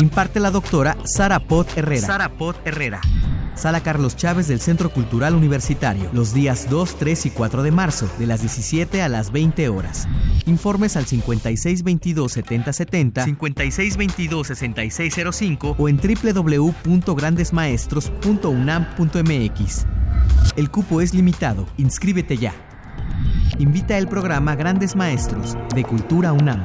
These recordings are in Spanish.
Imparte la doctora Sara Pot Herrera. Sara Pot Herrera. Sala Carlos Chávez del Centro Cultural Universitario, los días 2, 3 y 4 de marzo, de las 17 a las 20 horas. Informes al 5622-7070, 5622-6605 o en www.grandesmaestros.unam.mx. El cupo es limitado, inscríbete ya. Invita el programa Grandes Maestros de Cultura UNAM.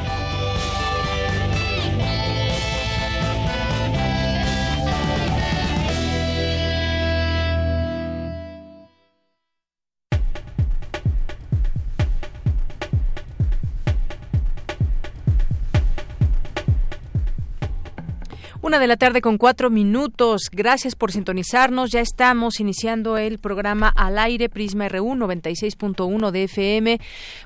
Una de la tarde con cuatro minutos. Gracias por sintonizarnos. Ya estamos iniciando el programa al aire Prisma RU 96.1 de FM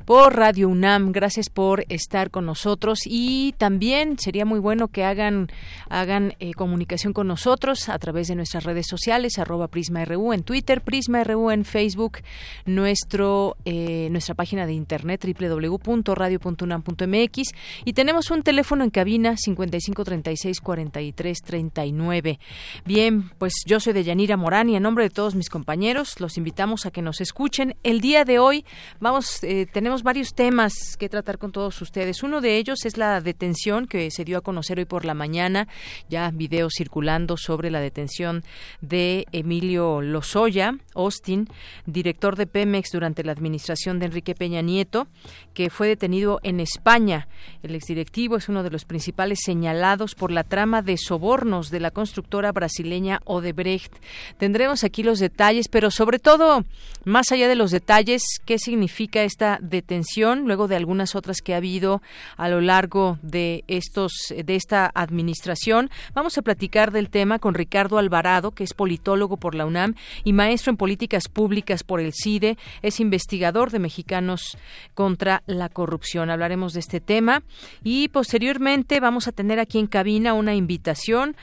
por Radio UNAM. Gracias por estar con nosotros y también sería muy bueno que hagan hagan eh, comunicación con nosotros a través de nuestras redes sociales arroba Prisma RU en Twitter, Prisma RU en Facebook, nuestro eh, nuestra página de internet www.radio.unam.mx y tenemos un teléfono en cabina 5536 43 2339. Bien, pues yo soy de Deyanira Morán y en nombre de todos mis compañeros los invitamos a que nos escuchen. El día de hoy vamos, eh, tenemos varios temas que tratar con todos ustedes. Uno de ellos es la detención que se dio a conocer hoy por la mañana, ya videos circulando sobre la detención de Emilio Lozoya, Austin, director de Pemex durante la administración de Enrique Peña Nieto, que fue detenido en España. El exdirectivo es uno de los principales señalados por la trama de sobornos de la constructora brasileña Odebrecht. Tendremos aquí los detalles, pero sobre todo, más allá de los detalles, qué significa esta detención luego de algunas otras que ha habido a lo largo de estos de esta administración. Vamos a platicar del tema con Ricardo Alvarado, que es politólogo por la UNAM y maestro en políticas públicas por el CIDE, es investigador de Mexicanos contra la corrupción. Hablaremos de este tema y posteriormente vamos a tener aquí en cabina una invitación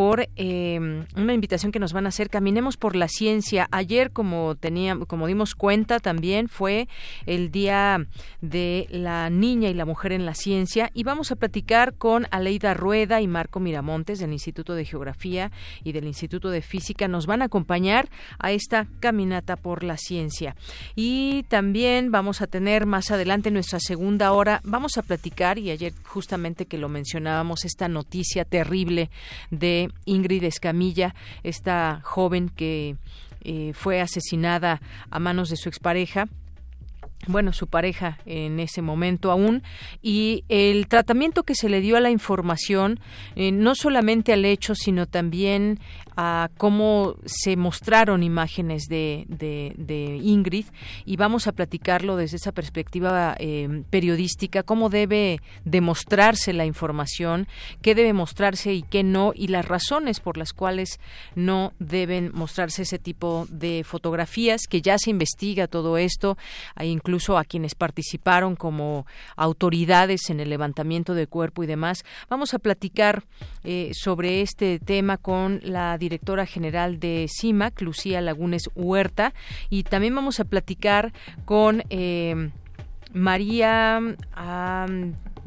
por em, una invitación que nos van a hacer. Caminemos por la ciencia. Ayer como teníamos como dimos cuenta también fue el día de la niña y la mujer en la ciencia. Y vamos a platicar con Aleida Rueda y Marco Miramontes del Instituto de Geografía y del Instituto de Física. Nos van a acompañar a esta caminata por la ciencia. Y también vamos a tener más adelante nuestra segunda hora. Vamos a platicar y ayer justamente que lo mencionábamos esta noticia terrible de Ingrid Escamilla, esta joven que eh, fue asesinada a manos de su expareja bueno, su pareja en ese momento aún, y el tratamiento que se le dio a la información, eh, no solamente al hecho, sino también a cómo se mostraron imágenes de, de, Ingrid y vamos a platicarlo desde esa perspectiva eh, periodística, cómo debe demostrarse la información, qué debe mostrarse y qué no, y las razones por las cuales no deben mostrarse ese tipo de fotografías, que ya se investiga todo esto, e incluso a quienes participaron como autoridades en el levantamiento de cuerpo y demás. Vamos a platicar eh, sobre este tema con la directora general de CIMAC, Lucía Lagunes Huerta, y también vamos a platicar con eh, María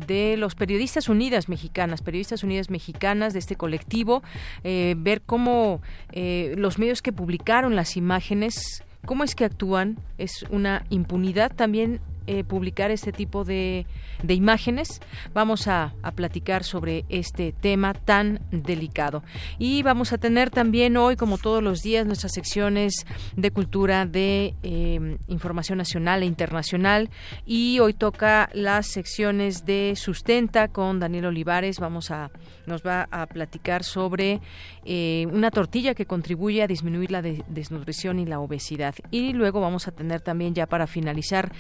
de los Periodistas Unidas Mexicanas, Periodistas Unidas Mexicanas de este colectivo, eh, ver cómo eh, los medios que publicaron las imágenes cómo es que actúan es una impunidad también eh, publicar este tipo de, de imágenes. Vamos a, a, platicar sobre este tema tan delicado. Y vamos a tener también hoy, como todos los días, nuestras secciones de cultura, de eh, información nacional e internacional. Y hoy toca las secciones de sustenta con Daniel Olivares. Vamos a, nos va a platicar sobre eh, una tortilla que contribuye a disminuir la desnutrición y la obesidad. Y luego vamos a tener también ya para finalizar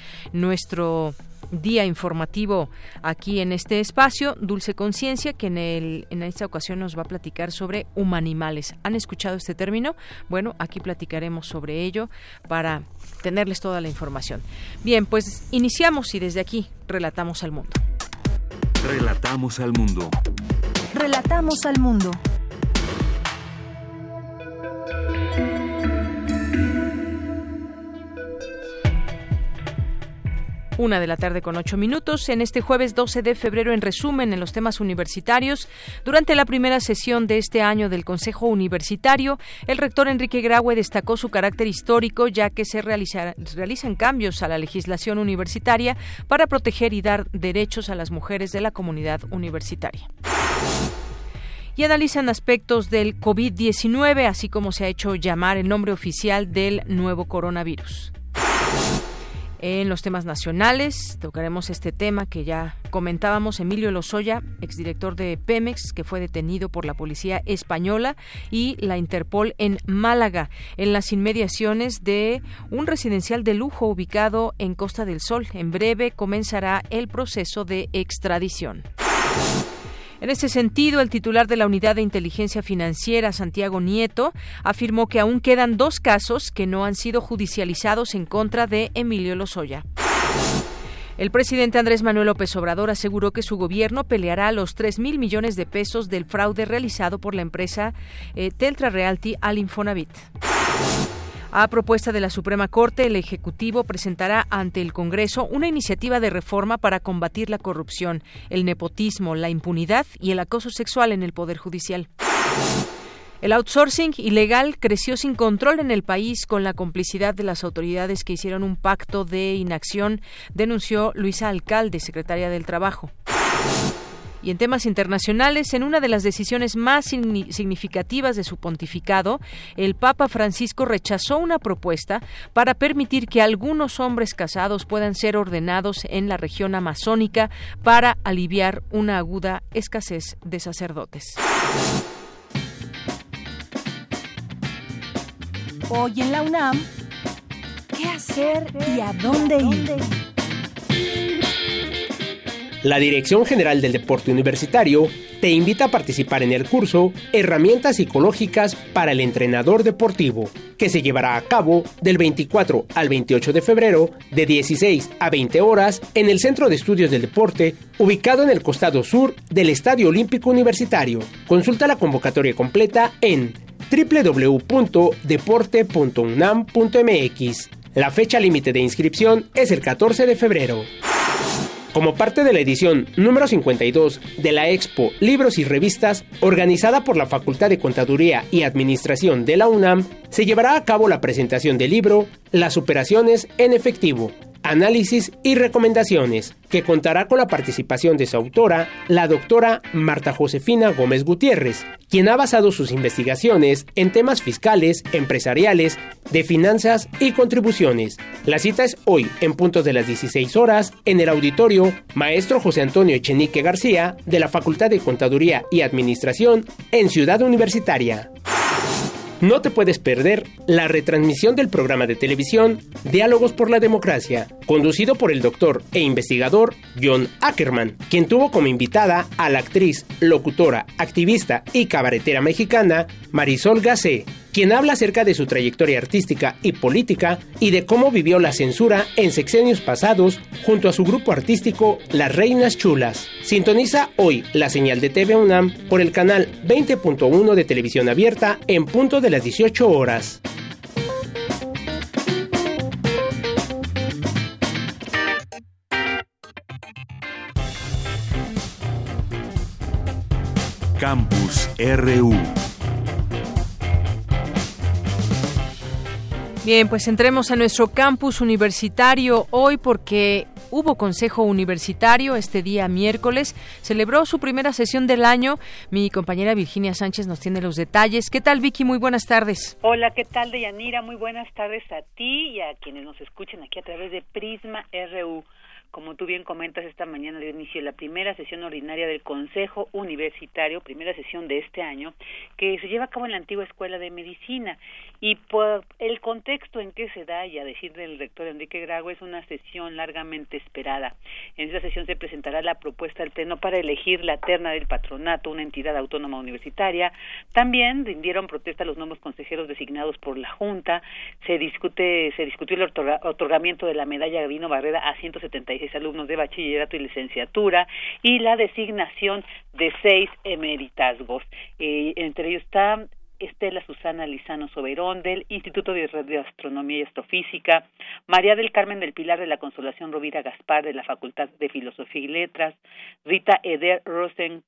nuestro día informativo aquí en este espacio, Dulce Conciencia, que en, el, en esta ocasión nos va a platicar sobre humanimales. ¿Han escuchado este término? Bueno, aquí platicaremos sobre ello para tenerles toda la información. Bien, pues iniciamos y desde aquí relatamos al mundo. Relatamos al mundo. Relatamos al mundo. Una de la tarde con ocho minutos. En este jueves 12 de febrero, en resumen, en los temas universitarios, durante la primera sesión de este año del Consejo Universitario, el rector Enrique Graue destacó su carácter histórico, ya que se realizan cambios a la legislación universitaria para proteger y dar derechos a las mujeres de la comunidad universitaria y analizan aspectos del COVID-19, así como se ha hecho llamar el nombre oficial del nuevo coronavirus. En los temas nacionales tocaremos este tema que ya comentábamos. Emilio Lozoya, exdirector de Pemex, que fue detenido por la policía española y la Interpol en Málaga, en las inmediaciones de un residencial de lujo ubicado en Costa del Sol. En breve comenzará el proceso de extradición. En ese sentido, el titular de la Unidad de Inteligencia Financiera, Santiago Nieto, afirmó que aún quedan dos casos que no han sido judicializados en contra de Emilio Lozoya. El presidente Andrés Manuel López Obrador aseguró que su gobierno peleará los 3 mil millones de pesos del fraude realizado por la empresa eh, Teltra Realty al Infonavit. A propuesta de la Suprema Corte, el Ejecutivo presentará ante el Congreso una iniciativa de reforma para combatir la corrupción, el nepotismo, la impunidad y el acoso sexual en el Poder Judicial. El outsourcing ilegal creció sin control en el país con la complicidad de las autoridades que hicieron un pacto de inacción, denunció Luisa Alcalde, secretaria del Trabajo. Y en temas internacionales, en una de las decisiones más significativas de su pontificado, el Papa Francisco rechazó una propuesta para permitir que algunos hombres casados puedan ser ordenados en la región amazónica para aliviar una aguda escasez de sacerdotes. Hoy en la UNAM, ¿qué hacer y a dónde ir? La Dirección General del Deporte Universitario te invita a participar en el curso Herramientas Psicológicas para el Entrenador Deportivo, que se llevará a cabo del 24 al 28 de febrero de 16 a 20 horas en el Centro de Estudios del Deporte, ubicado en el costado sur del Estadio Olímpico Universitario. Consulta la convocatoria completa en www.deporte.unam.mx. La fecha límite de inscripción es el 14 de febrero. Como parte de la edición número 52 de la Expo Libros y Revistas, organizada por la Facultad de Contaduría y Administración de la UNAM, se llevará a cabo la presentación del libro Las operaciones en efectivo, análisis y recomendaciones, que contará con la participación de su autora, la doctora Marta Josefina Gómez Gutiérrez, quien ha basado sus investigaciones en temas fiscales, empresariales, de finanzas y contribuciones. La cita es hoy, en punto de las 16 horas, en el auditorio Maestro José Antonio Echenique García, de la Facultad de Contaduría y Administración, en Ciudad Universitaria. No te puedes perder la retransmisión del programa de televisión Diálogos por la Democracia, conducido por el doctor e investigador John Ackerman, quien tuvo como invitada a la actriz, locutora, activista y cabaretera mexicana Marisol Gacé, quien habla acerca de su trayectoria artística y política y de cómo vivió la censura en sexenios pasados junto a su grupo artístico Las Reinas Chulas. Sintoniza hoy la señal de TV UNAM por el canal 20.1 de televisión abierta en punto de las 18 horas. Campus RU Bien, pues entremos a nuestro campus universitario hoy porque hubo Consejo Universitario este día miércoles. Celebró su primera sesión del año. Mi compañera Virginia Sánchez nos tiene los detalles. ¿Qué tal, Vicky? Muy buenas tardes. Hola, ¿qué tal, Deyanira? Muy buenas tardes a ti y a quienes nos escuchen aquí a través de Prisma RU. como tú bien comentas, esta mañana dio inicio la primera sesión ordinaria del Consejo Universitario, primera sesión de este año, que se lleva a cabo en la antigua Escuela de Medicina. Y por el contexto en que se da, y a decir del rector Enrique Grago, es una sesión largamente esperada. En esta sesión se presentará la propuesta del Pleno para elegir la terna del patronato, una entidad autónoma universitaria. También rindieron protesta los nuevos consejeros designados por la Junta. Se discute, se discutió el otorgamiento de la medalla Gavino Barrera a 176 alumnos de bachillerato y licenciatura y la designación de seis emeritazgos. Eh, entre ellos está Estela Susana Lizano Soberón del Instituto de Astronomía y Astrofísica, María del Carmen del Pilar de la Consolación Rovira Gaspar de la Facultad de Filosofía y Letras, Rita Eder Rosen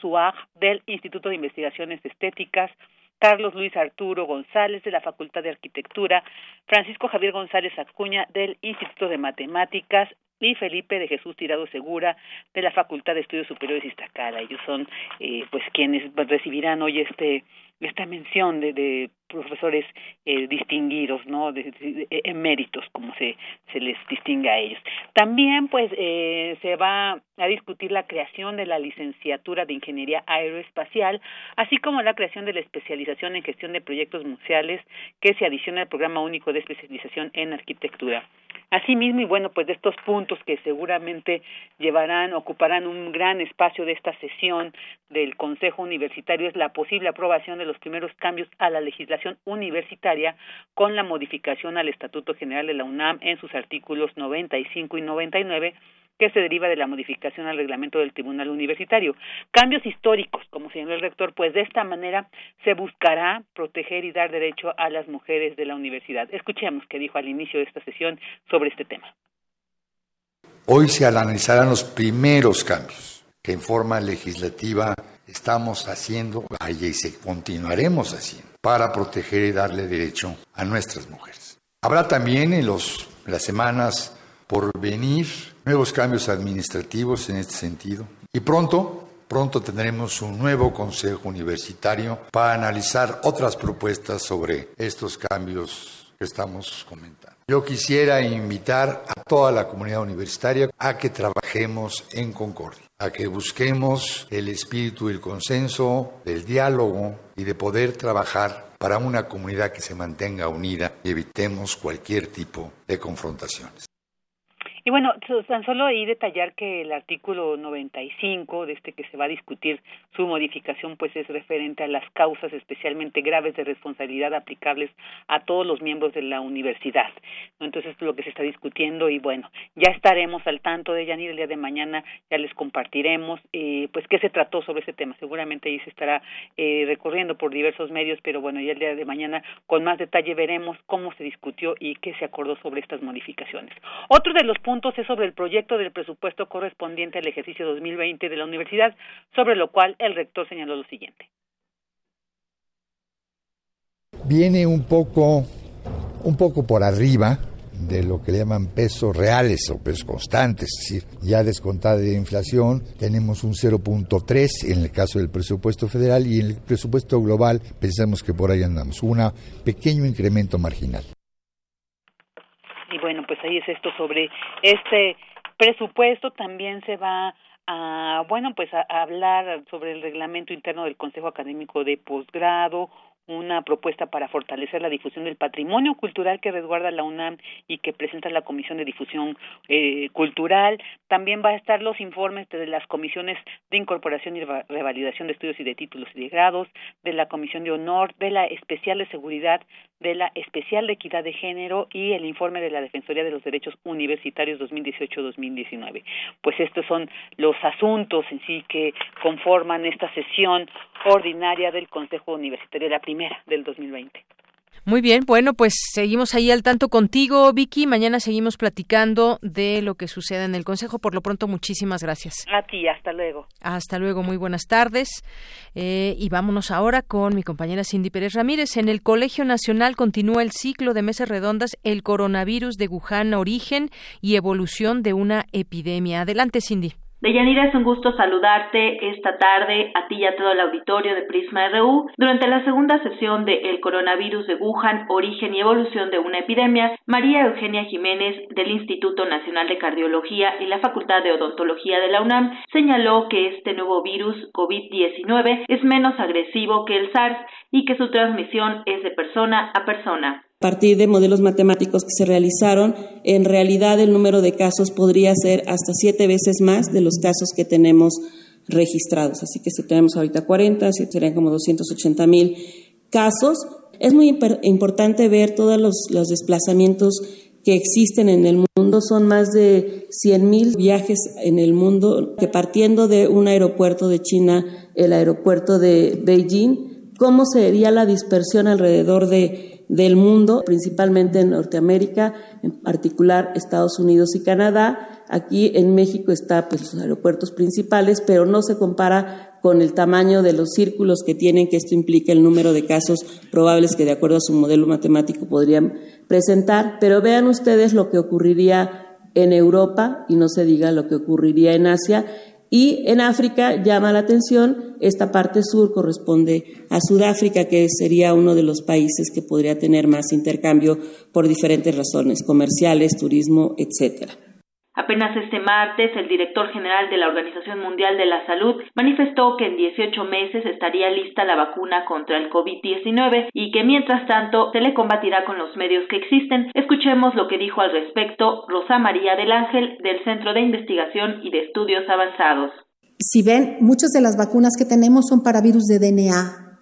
Suag del Instituto de Investigaciones Estéticas, Carlos Luis Arturo González de la Facultad de Arquitectura, Francisco Javier González Acuña del Instituto de Matemáticas y Felipe de Jesús Tirado Segura de la Facultad de Estudios Superiores Iztacala. Ellos son eh, pues quienes recibirán hoy este esta mención de, de profesores eh, distinguidos, ¿no? De, de, eméritos, como se, se les distingue a ellos. También, pues, eh, se va a discutir la creación de la licenciatura de Ingeniería Aeroespacial, así como la creación de la especialización en gestión de proyectos museales que se adiciona al programa único de especialización en arquitectura. Asimismo, y bueno, pues de estos puntos que seguramente llevarán, ocuparán un gran espacio de esta sesión del Consejo Universitario es la posible aprobación de los primeros cambios a la legislación universitaria con la modificación al Estatuto General de la UNAM en sus artículos 95 y 99 que se deriva de la modificación al reglamento del Tribunal Universitario. Cambios históricos, como señaló el rector, pues de esta manera se buscará proteger y dar derecho a las mujeres de la universidad. Escuchemos qué dijo al inicio de esta sesión sobre este tema. Hoy se analizarán los primeros cambios que en forma legislativa estamos haciendo y continuaremos haciendo para proteger y darle derecho a nuestras mujeres. Habrá también en los, las semanas por venir nuevos cambios administrativos en este sentido. Y pronto, pronto tendremos un nuevo Consejo Universitario para analizar otras propuestas sobre estos cambios que estamos comentando. Yo quisiera invitar a toda la comunidad universitaria a que trabajemos en concordia, a que busquemos el espíritu del consenso, del diálogo y de poder trabajar para una comunidad que se mantenga unida y evitemos cualquier tipo de confrontaciones. Y bueno, tan solo ahí detallar que el artículo 95 de este que se va a discutir su modificación pues es referente a las causas especialmente graves de responsabilidad aplicables a todos los miembros de la universidad. Entonces es lo que se está discutiendo y bueno, ya estaremos al tanto de Yanir el día de mañana, ya les compartiremos eh, pues qué se trató sobre ese tema. Seguramente ahí se estará eh, recorriendo por diversos medios, pero bueno, ya el día de mañana con más detalle veremos cómo se discutió y qué se acordó sobre estas modificaciones. Otro de los puntos puntos es sobre el proyecto del presupuesto correspondiente al ejercicio 2020 de la universidad, sobre lo cual el rector señaló lo siguiente. Viene un poco, un poco por arriba de lo que le llaman pesos reales o pesos constantes, es decir, ya descontada de inflación, tenemos un 0.3 en el caso del presupuesto federal y en el presupuesto global pensamos que por ahí andamos, un pequeño incremento marginal y bueno, pues ahí es esto sobre este presupuesto. También se va a, bueno, pues a, hablar sobre el reglamento interno del Consejo Académico de Posgrado, una propuesta para fortalecer la difusión del patrimonio cultural que resguarda la UNAM y que presenta la Comisión de Difusión eh, Cultural. También va a estar los informes de las comisiones de incorporación y revalidación de estudios y de títulos y de grados, de la Comisión de Honor, de la Especial de Seguridad, de la Especial de Equidad de Género y el informe de la Defensoría de los Derechos Universitarios 2018-2019. Pues estos son los asuntos en sí que conforman esta sesión ordinaria del Consejo Universitario, la primera del 2020. Muy bien, bueno, pues seguimos ahí al tanto contigo, Vicky. Mañana seguimos platicando de lo que sucede en el Consejo. Por lo pronto, muchísimas gracias. A ti, hasta luego. Hasta luego, muy buenas tardes. Eh, y vámonos ahora con mi compañera Cindy Pérez Ramírez. En el Colegio Nacional continúa el ciclo de mesas redondas El coronavirus de Wuhan, origen y evolución de una epidemia. Adelante, Cindy. Deyanira, es un gusto saludarte esta tarde a ti y a todo el auditorio de Prisma RU. Durante la segunda sesión de El coronavirus de Wuhan, origen y evolución de una epidemia, María Eugenia Jiménez del Instituto Nacional de Cardiología y la Facultad de Odontología de la UNAM señaló que este nuevo virus COVID-19 es menos agresivo que el SARS y que su transmisión es de persona a persona. A partir de modelos matemáticos que se realizaron, en realidad el número de casos podría ser hasta siete veces más de los casos que tenemos registrados. Así que si tenemos ahorita 40, serían como 280 mil casos. Es muy importante ver todos los, los desplazamientos que existen en el mundo. Son más de 100 mil viajes en el mundo que partiendo de un aeropuerto de China, el aeropuerto de Beijing, ¿cómo sería la dispersión alrededor de del mundo, principalmente en Norteamérica, en particular Estados Unidos y Canadá. Aquí en México está pues los aeropuertos principales, pero no se compara con el tamaño de los círculos que tienen, que esto implica el número de casos probables que de acuerdo a su modelo matemático podrían presentar. Pero vean ustedes lo que ocurriría en Europa y no se diga lo que ocurriría en Asia y en África llama la atención, esta parte sur corresponde a Sudáfrica, que sería uno de los países que podría tener más intercambio por diferentes razones, comerciales, turismo, etcétera. Apenas este martes, el director general de la Organización Mundial de la Salud manifestó que en 18 meses estaría lista la vacuna contra el COVID-19 y que mientras tanto se le combatirá con los medios que existen. Escuchemos lo que dijo al respecto Rosa María del Ángel del Centro de Investigación y de Estudios Avanzados. Si ven, muchas de las vacunas que tenemos son para virus de DNA,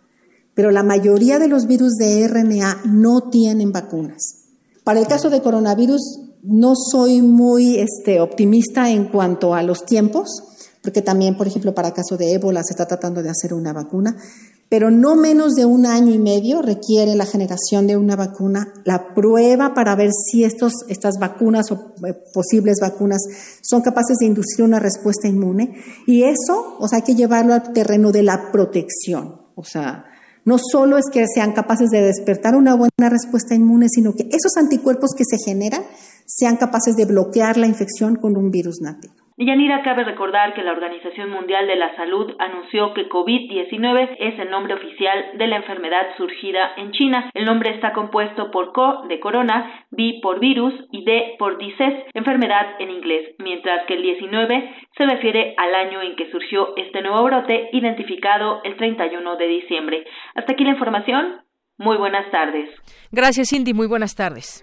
pero la mayoría de los virus de RNA no tienen vacunas. Para el caso de coronavirus, no soy muy este, optimista en cuanto a los tiempos, porque también, por ejemplo, para el caso de ébola se está tratando de hacer una vacuna, pero no menos de un año y medio requiere la generación de una vacuna, la prueba para ver si estos, estas vacunas o eh, posibles vacunas son capaces de inducir una respuesta inmune. Y eso, o sea, hay que llevarlo al terreno de la protección. O sea, no solo es que sean capaces de despertar una buena respuesta inmune, sino que esos anticuerpos que se generan sean capaces de bloquear la infección con un virus nativo. Yanira, cabe recordar que la Organización Mundial de la Salud anunció que COVID-19 es el nombre oficial de la enfermedad surgida en China. El nombre está compuesto por CO de corona, B por virus y D por disease, enfermedad en inglés, mientras que el 19 se refiere al año en que surgió este nuevo brote, identificado el 31 de diciembre. Hasta aquí la información. Muy buenas tardes. Gracias, Cindy. Muy buenas tardes.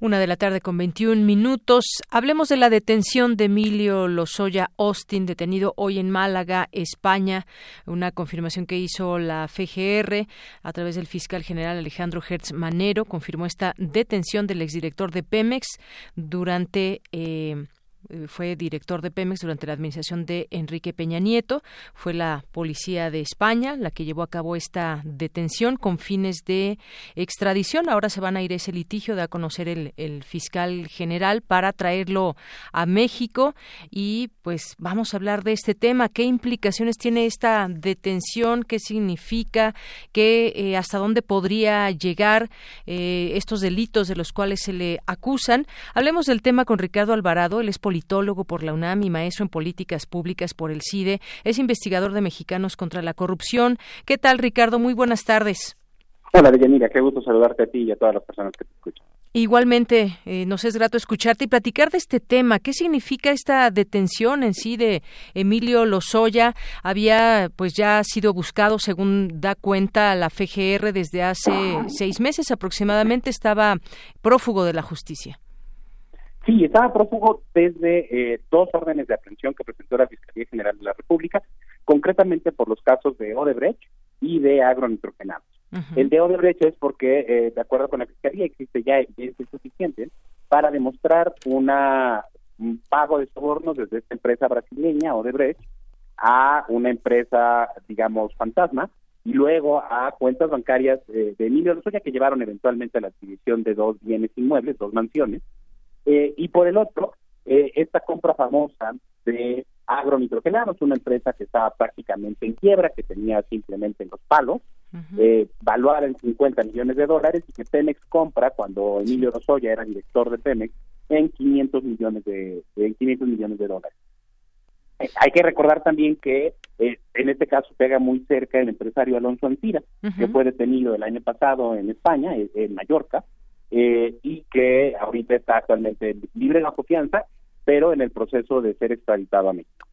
Una de la tarde con 21 minutos. Hablemos de la detención de Emilio Lozoya Austin, detenido hoy en Málaga, España. Una confirmación que hizo la FGR a través del fiscal general Alejandro Hertz Manero. Confirmó esta detención del exdirector de Pemex durante. Eh, fue director de Pemex durante la administración de Enrique Peña Nieto. Fue la policía de España la que llevó a cabo esta detención con fines de extradición. Ahora se van a ir ese litigio, de a conocer el, fiscal general para traerlo a México. Y pues vamos a hablar de este tema. ¿Qué implicaciones tiene esta detención? ¿Qué significa? ¿Qué, eh, ¿Hasta dónde podría llegar eh, estos delitos de los cuales se le acusan? Hablemos del tema con Ricardo Alvarado. Él es politólogo por la UNAM y maestro en políticas públicas por el CIDE. Es investigador de Mexicanos contra la Corrupción. ¿Qué tal, Ricardo? Muy buenas tardes. Hola, Deyanira. Qué gusto saludarte a ti y a todas las personas que te escuchan. Igualmente, eh, nos es grato escucharte y platicar de este tema. ¿Qué significa esta detención en sí de Emilio Lozoya? Había, pues, ya sido buscado, según da cuenta la FGR, desde hace seis meses aproximadamente. Estaba prófugo de la justicia. Sí, estaba prófugo desde eh, dos órdenes de aprehensión que presentó la Fiscalía General de la República, concretamente por los casos de Odebrecht y de agronitrogenados. El de Odebrecht es porque, eh, de acuerdo con la Fiscalía, existe ya evidencia suficiente para demostrar una, un pago de sobornos desde esta empresa brasileña, Odebrecht, a una empresa, digamos, fantasma, y luego a cuentas bancarias de Emilio Lozoya que llevaron eventualmente a la adquisición de dos bienes inmuebles, dos mansiones, y por el otro, esta compra famosa de Agronitrogenados, una empresa que estaba prácticamente en quiebra, que tenía simplemente los palos, eh, valuada en 50 millones de dólares y que Pemex compra cuando Emilio Rosoya era director de Pemex en 500 millones de, 500 millones de dólares. Eh, hay que recordar también que eh, en este caso pega muy cerca el empresario Alonso Antira, que fue detenido el año pasado en España, en, Mallorca, y que ahorita está actualmente libre de la confianza, pero en el proceso de ser extraditado a México.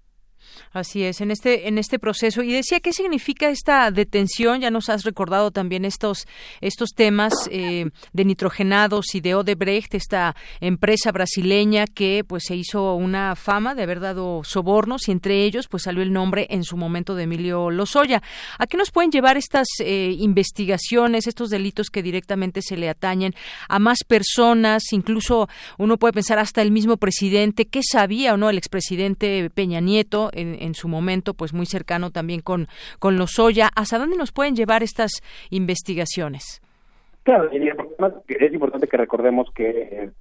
Así es, en este, en este proceso. Y decía, ¿qué significa esta detención? Ya nos has recordado también estos, estos temas eh, de nitrogenados y de Odebrecht, esta empresa brasileña que pues se hizo una fama de haber dado sobornos y entre ellos pues salió el nombre en su momento de Emilio Lozoya. ¿A qué nos pueden llevar estas eh, investigaciones, estos delitos que directamente se le atañen a más personas? Incluso uno puede pensar hasta el mismo presidente, ¿qué sabía o no el expresidente Peña Nieto? En, su momento, pues muy cercano también con, con Lozoya. ¿Hasta dónde nos pueden llevar estas investigaciones? Claro, es importante que recordemos que,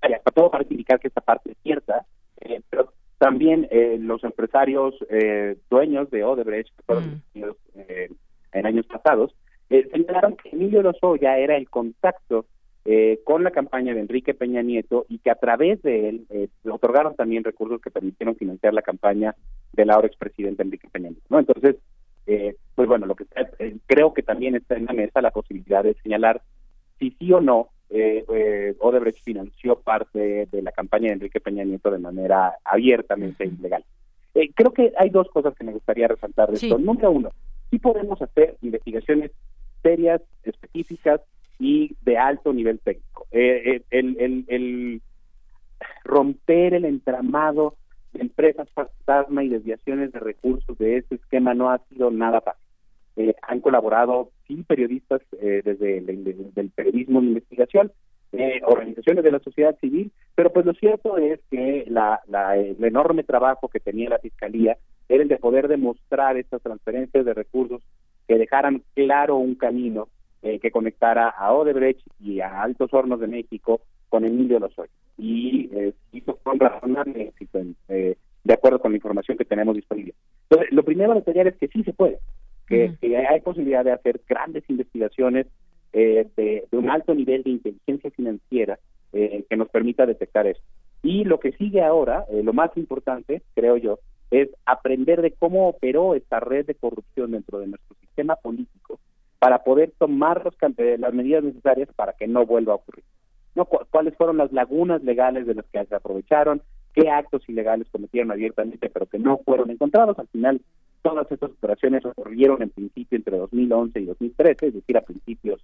para todo para indicar que esta parte es cierta, eh, pero también eh, los empresarios eh, dueños de Odebrecht, que fueron mm. en años pasados, señalaron que Emilio Lozoya era el contacto eh, con la campaña de Enrique Peña Nieto y que a través de él eh, otorgaron también recursos que permitieron financiar la campaña del ahora expresidente Enrique Peña Nieto. ¿no? Entonces, eh, pues bueno, lo que creo que también está en la mesa la posibilidad de señalar si sí o no Odebrecht financió parte de la campaña de Enrique Peña Nieto de manera abiertamente ilegal. creo que hay dos cosas que me gustaría resaltar de esto. Número uno, sí podemos hacer investigaciones serias, específicas, y de alto nivel técnico. Eh, eh, el, romper el entramado de empresas fantasma y desviaciones de recursos de ese esquema no ha sido nada fácil. Eh, han colaborado sí periodistas desde, el, periodismo de investigación, organizaciones de la sociedad civil, pero pues lo cierto es que la, el enorme trabajo que tenía la Fiscalía era el de poder demostrar estas transferencias de recursos que dejaran claro un camino eh, que conectara a Odebrecht y a Altos Hornos de México con Emilio Lozoya. Y eh, hizo con razonable éxito, eh, de acuerdo con la información que tenemos disponible. Entonces, lo primero a detallar es que sí se puede, que, hay posibilidad de hacer grandes investigaciones eh, de, de, un alto nivel de inteligencia financiera que nos permita detectar eso. Y lo que sigue ahora, lo más importante, creo yo, es aprender de cómo operó esta red de corrupción dentro de nuestro sistema político para poder tomar los, las medidas necesarias para que no vuelva a ocurrir. ¿No? ¿Cuáles fueron las lagunas legales de las que se aprovecharon? ¿Qué actos ilegales cometieron abiertamente pero que no fueron encontrados? Al final, todas estas operaciones ocurrieron en principio entre 2011 y 2013, es decir, a principios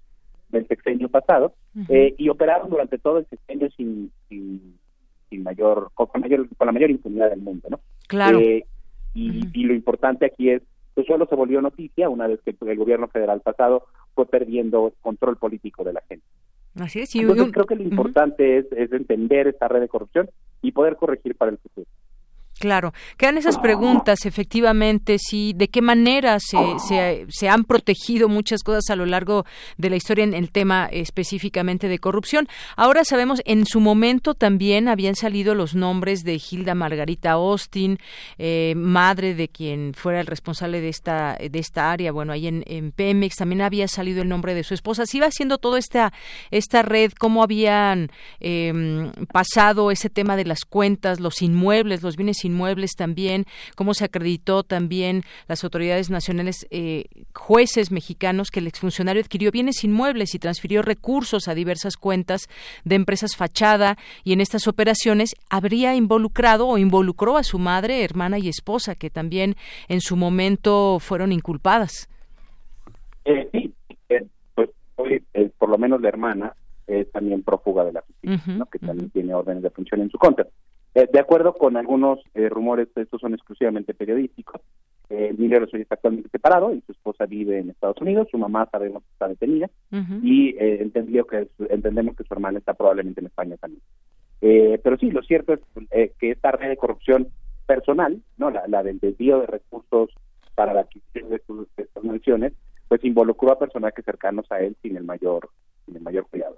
del sexenio pasado, eh, y operaron durante todo el sexenio sin, sin, mayor, con, mayor, con la mayor impunidad del mundo, ¿no? Claro. Eh, y, y lo importante aquí es pues solo se volvió noticia una vez que el gobierno federal pasado fue perdiendo control político de la gente. Así es. Entonces creo que lo importante es, es entender esta red de corrupción y poder corregir para el futuro. Claro, quedan esas preguntas, efectivamente, sí, de qué manera se, se, se, han protegido muchas cosas a lo largo de la historia en el tema específicamente de corrupción. Ahora sabemos, en su momento también habían salido los nombres de Hilda Margarita Austin, eh, madre de quien fuera el responsable de esta, de esta área, bueno, ahí en, en Pemex también había salido el nombre de su esposa. Se iba haciendo toda esta, esta red, cómo habían em, pasado ese tema de las cuentas, los inmuebles, los bienes inmuebles también, cómo se acreditó también las autoridades nacionales, eh, jueces mexicanos, que el exfuncionario adquirió bienes inmuebles y transfirió recursos a diversas cuentas de empresas fachada y en estas operaciones habría involucrado o involucró a su madre, hermana y esposa, que también en su momento fueron inculpadas. Eh, sí, eh, pues por lo menos la hermana es también prófuga de la justicia, que también tiene órdenes de función en su contra. Eh, de acuerdo con algunos eh, rumores, estos son exclusivamente periodísticos. Eh, Lozoya está actualmente separado y su esposa vive en Estados Unidos. Su mamá sabemos que está detenida y eh, entendió que entendemos que su hermana está probablemente en España también. pero sí, lo cierto es que esta red de corrupción personal, no, la, del desvío de recursos para la adquisición de, estas menciones, pues involucró a personajes cercanos a él sin el mayor, sin el mayor cuidado.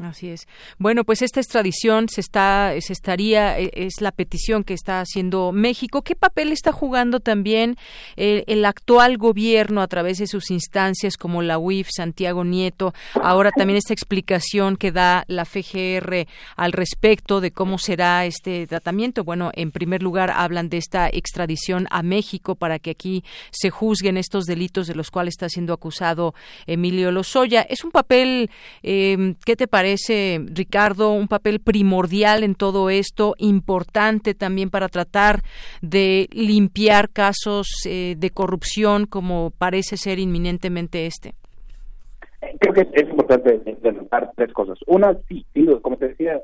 Así es. Bueno, pues esta extradición se está, se estaría, e, es la petición que está haciendo México. ¿Qué papel está jugando también el, eh, el actual gobierno a través de sus instancias como la UIF, Santiago Nieto? Ahora también esta explicación que da la FGR al respecto de cómo será este tratamiento. Bueno, en primer lugar hablan de esta extradición a México para que aquí se juzguen estos delitos de los cuales está siendo acusado Emilio Lozoya. Es un papel, eh, ¿qué te parece? Parece, Ricardo, un papel primordial en todo esto, importante también para tratar de limpiar casos eh, de corrupción como parece ser inminentemente este? Creo que es, importante notar tres cosas. Una, sí, como te decía,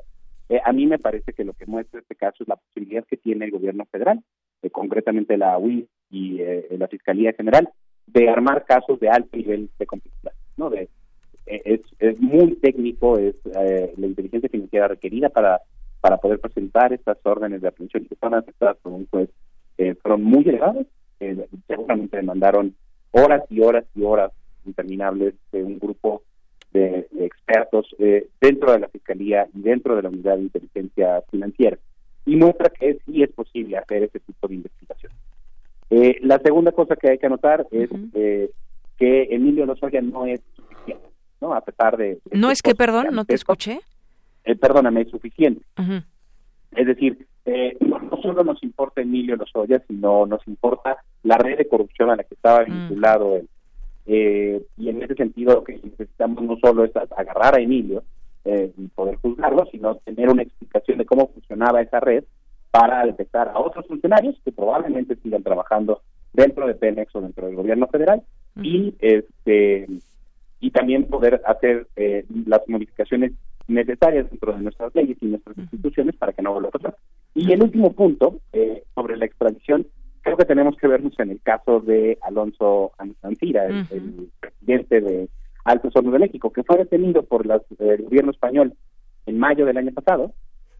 eh, a mí me parece que lo que muestra este caso es la posibilidad que tiene el gobierno federal, eh, concretamente la UIS y la Fiscalía General, de armar casos de alto nivel de complejidad, ¿no? De es, es muy técnico, es eh, la inteligencia financiera requerida para, para poder presentar estas órdenes de aprehensión que son aceptadas por un juez eh, fueron muy elevadas. Eh, seguramente demandaron horas y horas y horas interminables de un grupo de, expertos dentro de la Fiscalía y dentro de la Unidad de Inteligencia Financiera. Y muestra que sí es posible hacer ese tipo de investigación. la segunda cosa que hay que anotar es que Emilio Lozoya no es. ¿No? A pesar de... no es que, perdón, no te escuché. Eh, perdóname, es suficiente. Es decir, eh, no, solo nos importa Emilio Lozoya, sino nos importa la red de corrupción a la que estaba mm. vinculado él. Eh, y en ese sentido lo que necesitamos no solo es agarrar a Emilio y poder juzgarlo, sino tener una explicación de cómo funcionaba esa red para detectar a otros funcionarios que probablemente sigan trabajando dentro de Pemex o dentro del gobierno federal y este y también poder hacer eh, las modificaciones necesarias dentro de nuestras leyes y nuestras instituciones para que no vuelva a pasar. Y el último punto, eh, sobre la extradición, creo que tenemos que vernos en el caso de Alonso Ancira, el, presidente de Altos Hornos de México, que fue detenido por el gobierno español en mayo del año pasado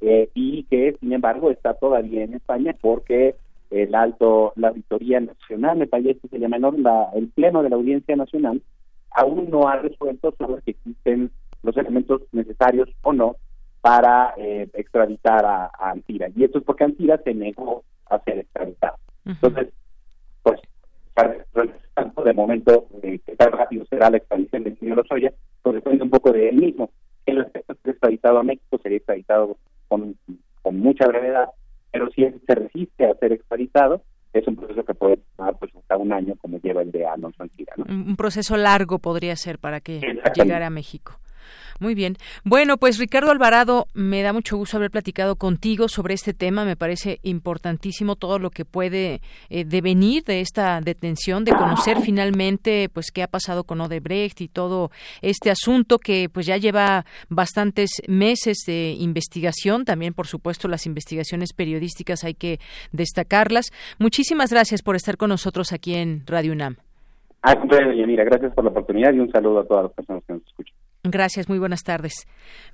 eh, y que, sin embargo, está todavía en España porque el alto, la Auditoría Nacional, me parece que se llama la, el Pleno de la Audiencia Nacional, aún no ha resuelto sobre si existen los elementos necesarios o no para eh, extraditar a, Antira. Y esto es porque Antira se negó a ser extraditado. Entonces, pues, de momento, eh, qué tan rápido será la extradición del señor Lozoya, pues depende un poco de él mismo. A ser extraditado a México, sería extraditado con, con mucha brevedad, pero si él se resiste a ser extraditado, es un proceso que puede tomar pues hasta un año como lleva el de Alonso ¿no? Un proceso largo podría ser para que llegara a México. Muy bien. Bueno, pues Ricardo Alvarado, me da mucho gusto haber platicado contigo sobre este tema. Me parece importantísimo todo lo que puede eh, devenir de esta detención, de conocer finalmente pues qué ha pasado con Odebrecht y todo este asunto que pues ya lleva bastantes meses de investigación. También, por supuesto, las investigaciones periodísticas hay que destacarlas. Muchísimas gracias por estar con nosotros aquí en Radio UNAM. Ah, mira, gracias por la oportunidad y un saludo a todas las personas que nos escuchan. Gracias, muy buenas tardes.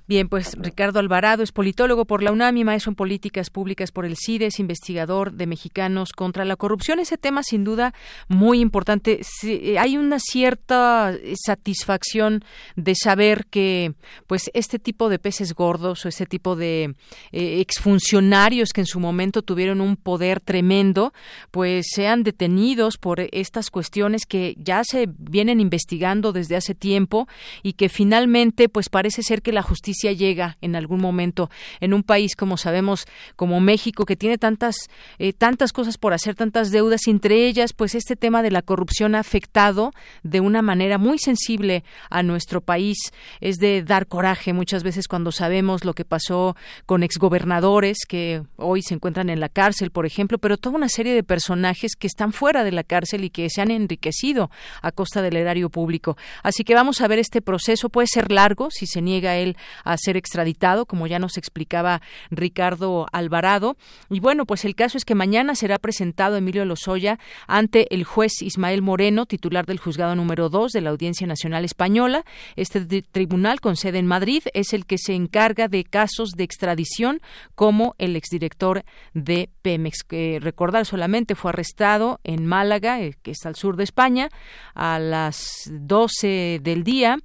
Bien, pues Ricardo Alvarado es politólogo por la UNAM maestro en políticas públicas por el CIDES, investigador de Mexicanos contra la corrupción. Ese tema, sin duda, muy importante. Eh, hay una cierta satisfacción de saber que, pues, este tipo de peces gordos o este tipo de eh, exfuncionarios que en su momento tuvieron un poder tremendo, pues sean detenidos por estas cuestiones que ya se vienen investigando desde hace tiempo y que finalmente finalmente, pues parece ser que la justicia llega en algún momento en un país, como sabemos, como México, que tiene tantas, eh, tantas cosas por hacer, tantas deudas, entre ellas, pues este tema de la corrupción ha afectado de una manera muy sensible a nuestro país. Es de dar coraje muchas veces cuando sabemos lo que pasó con exgobernadores que hoy se encuentran en la cárcel, por ejemplo, pero toda una serie de personajes que están fuera de la cárcel y que se han enriquecido a costa del erario público. Así que vamos a ver este proceso. Puede ser largo si se niega él a ser extraditado, como ya nos explicaba Ricardo Alvarado. Y bueno, pues el caso es que mañana será presentado Emilio Lozoya ante el juez Ismael Moreno, titular del juzgado número 2 de la Audiencia Nacional Española. Este tribunal con sede en Madrid es el que se encarga de casos de extradición como el exdirector de Pemex. que recordar solamente fue arrestado en Málaga, eh, que está al sur de España, a las 12 del día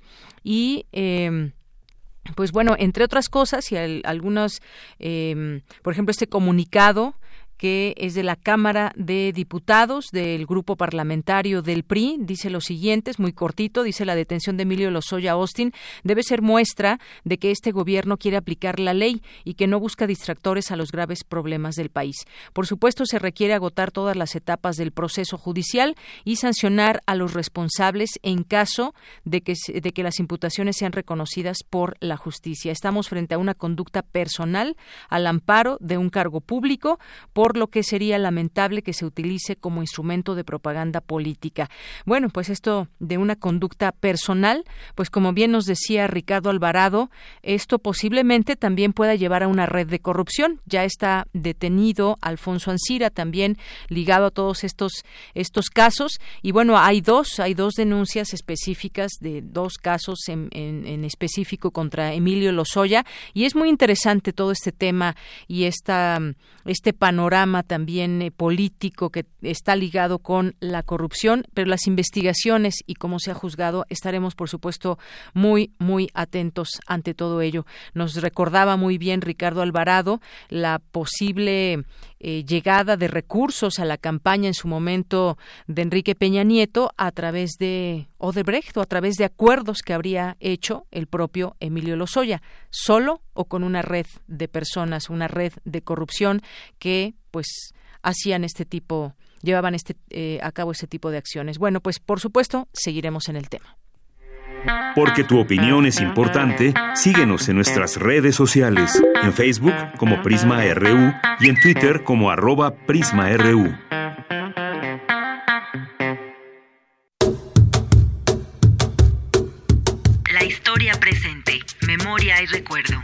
y eh, pues bueno, entre otras cosas y algunos, eh, por ejemplo, este comunicado que es de la Cámara de Diputados del grupo parlamentario del PRI, dice lo siguiente, es muy cortito, dice la detención de Emilio Lozoya Austin debe ser muestra de que este gobierno quiere aplicar la ley y que no busca distractores a los graves problemas del país. Por supuesto, se requiere agotar todas las etapas del proceso judicial y sancionar a los responsables en caso de que, de que las imputaciones sean reconocidas por la justicia. Estamos frente a una conducta personal al amparo de un cargo público por lo que sería lamentable que se utilice como instrumento de propaganda política. Bueno, pues esto de una conducta personal, pues como bien nos decía Ricardo Alvarado, esto posiblemente también pueda llevar a una red de corrupción. Ya está detenido Alfonso Ancira, también ligado a todos estos, estos casos. Y bueno, hay dos, hay dos denuncias específicas de dos casos en, en específico contra Emilio Lozoya. Y es muy interesante todo este tema y esta, este también eh, político que está ligado con la corrupción, pero las investigaciones y cómo se ha juzgado estaremos, por supuesto, muy, muy atentos ante todo ello. Nos recordaba muy bien Ricardo Alvarado la posible eh, llegada de recursos a la campaña en su momento de Enrique Peña Nieto a través de Odebrecht o a través de acuerdos que habría hecho el propio Emilio Lozoya, solo o con una red de personas, una red de corrupción que pues hacían este tipo, llevaban este, eh, a cabo este tipo de acciones. Bueno, pues por supuesto seguiremos en el tema. Porque tu opinión es importante, síguenos en nuestras redes sociales, en Facebook como Prisma RU y en Twitter como arroba PrismaRU. La historia presente, memoria y recuerdo.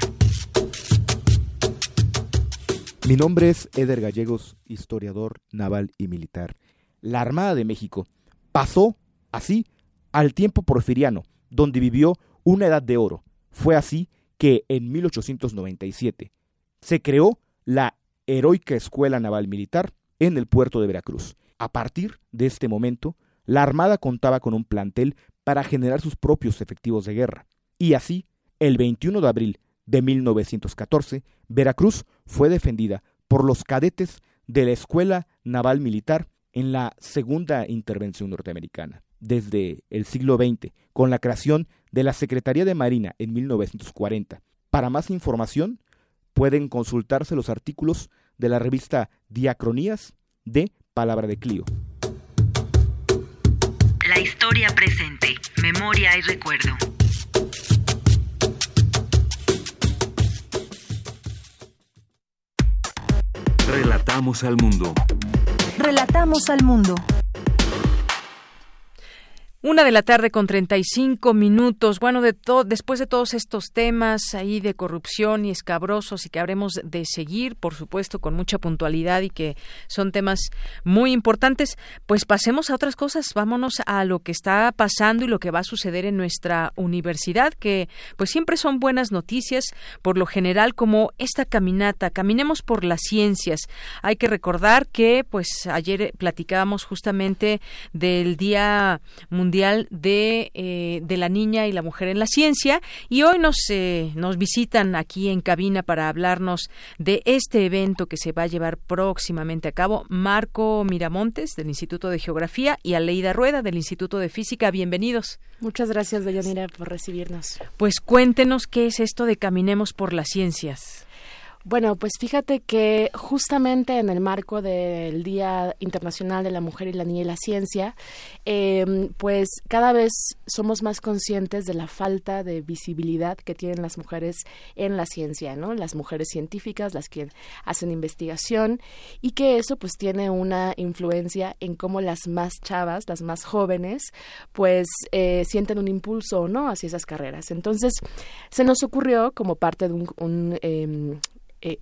Mi nombre es Eder Gallegos, historiador naval y militar. La Armada de México pasó así al tiempo porfiriano, donde vivió una edad de oro. Fue así que en 1897 se creó la heroica Escuela Naval Militar en el puerto de Veracruz. A partir de este momento, la Armada contaba con un plantel para generar sus propios efectivos de guerra. Y así, el 21 de abril de 1914, Veracruz fue defendida por los cadetes de la Escuela Naval Militar en la Segunda Intervención Norteamericana. Desde el siglo XX, con la creación de la Secretaría de Marina en 1940. Para más información, pueden consultarse los artículos de la revista Diacronías de Palabra de Clio. La historia presente, memoria y recuerdo. Relatamos al mundo. Relatamos al mundo. Una de la tarde con 35 minutos. Bueno, de después de todos estos temas ahí de corrupción y escabrosos y que habremos de seguir, por supuesto, con mucha puntualidad y que son temas muy importantes, pues pasemos a otras cosas. Vámonos a lo que está pasando y lo que va a suceder en nuestra universidad, que pues siempre son buenas noticias, por lo general, como esta caminata. Caminemos por las ciencias. Hay que recordar que pues ayer platicábamos justamente del Día Mundial Mundial de, eh, de la Niña y la Mujer en la Ciencia y hoy nos, eh, nos visitan aquí en cabina para hablarnos de este evento que se va a llevar próximamente a cabo Marco Miramontes del Instituto de Geografía y Aleida Rueda del Instituto de Física. Bienvenidos. Muchas gracias, Deyanira, por recibirnos. Pues cuéntenos qué es esto de Caminemos por las Ciencias. Bueno, pues fíjate que justamente en el marco del Día Internacional de la Mujer y la Niña y la Ciencia, em, pues cada vez somos más conscientes de la falta de visibilidad que tienen las mujeres en la ciencia, ¿no? Las mujeres científicas, las que hacen investigación y que eso pues tiene una influencia en cómo las más chavas, las más jóvenes, pues eh, sienten un impulso no hacia esas carreras. Entonces, se nos ocurrió como parte de un, em,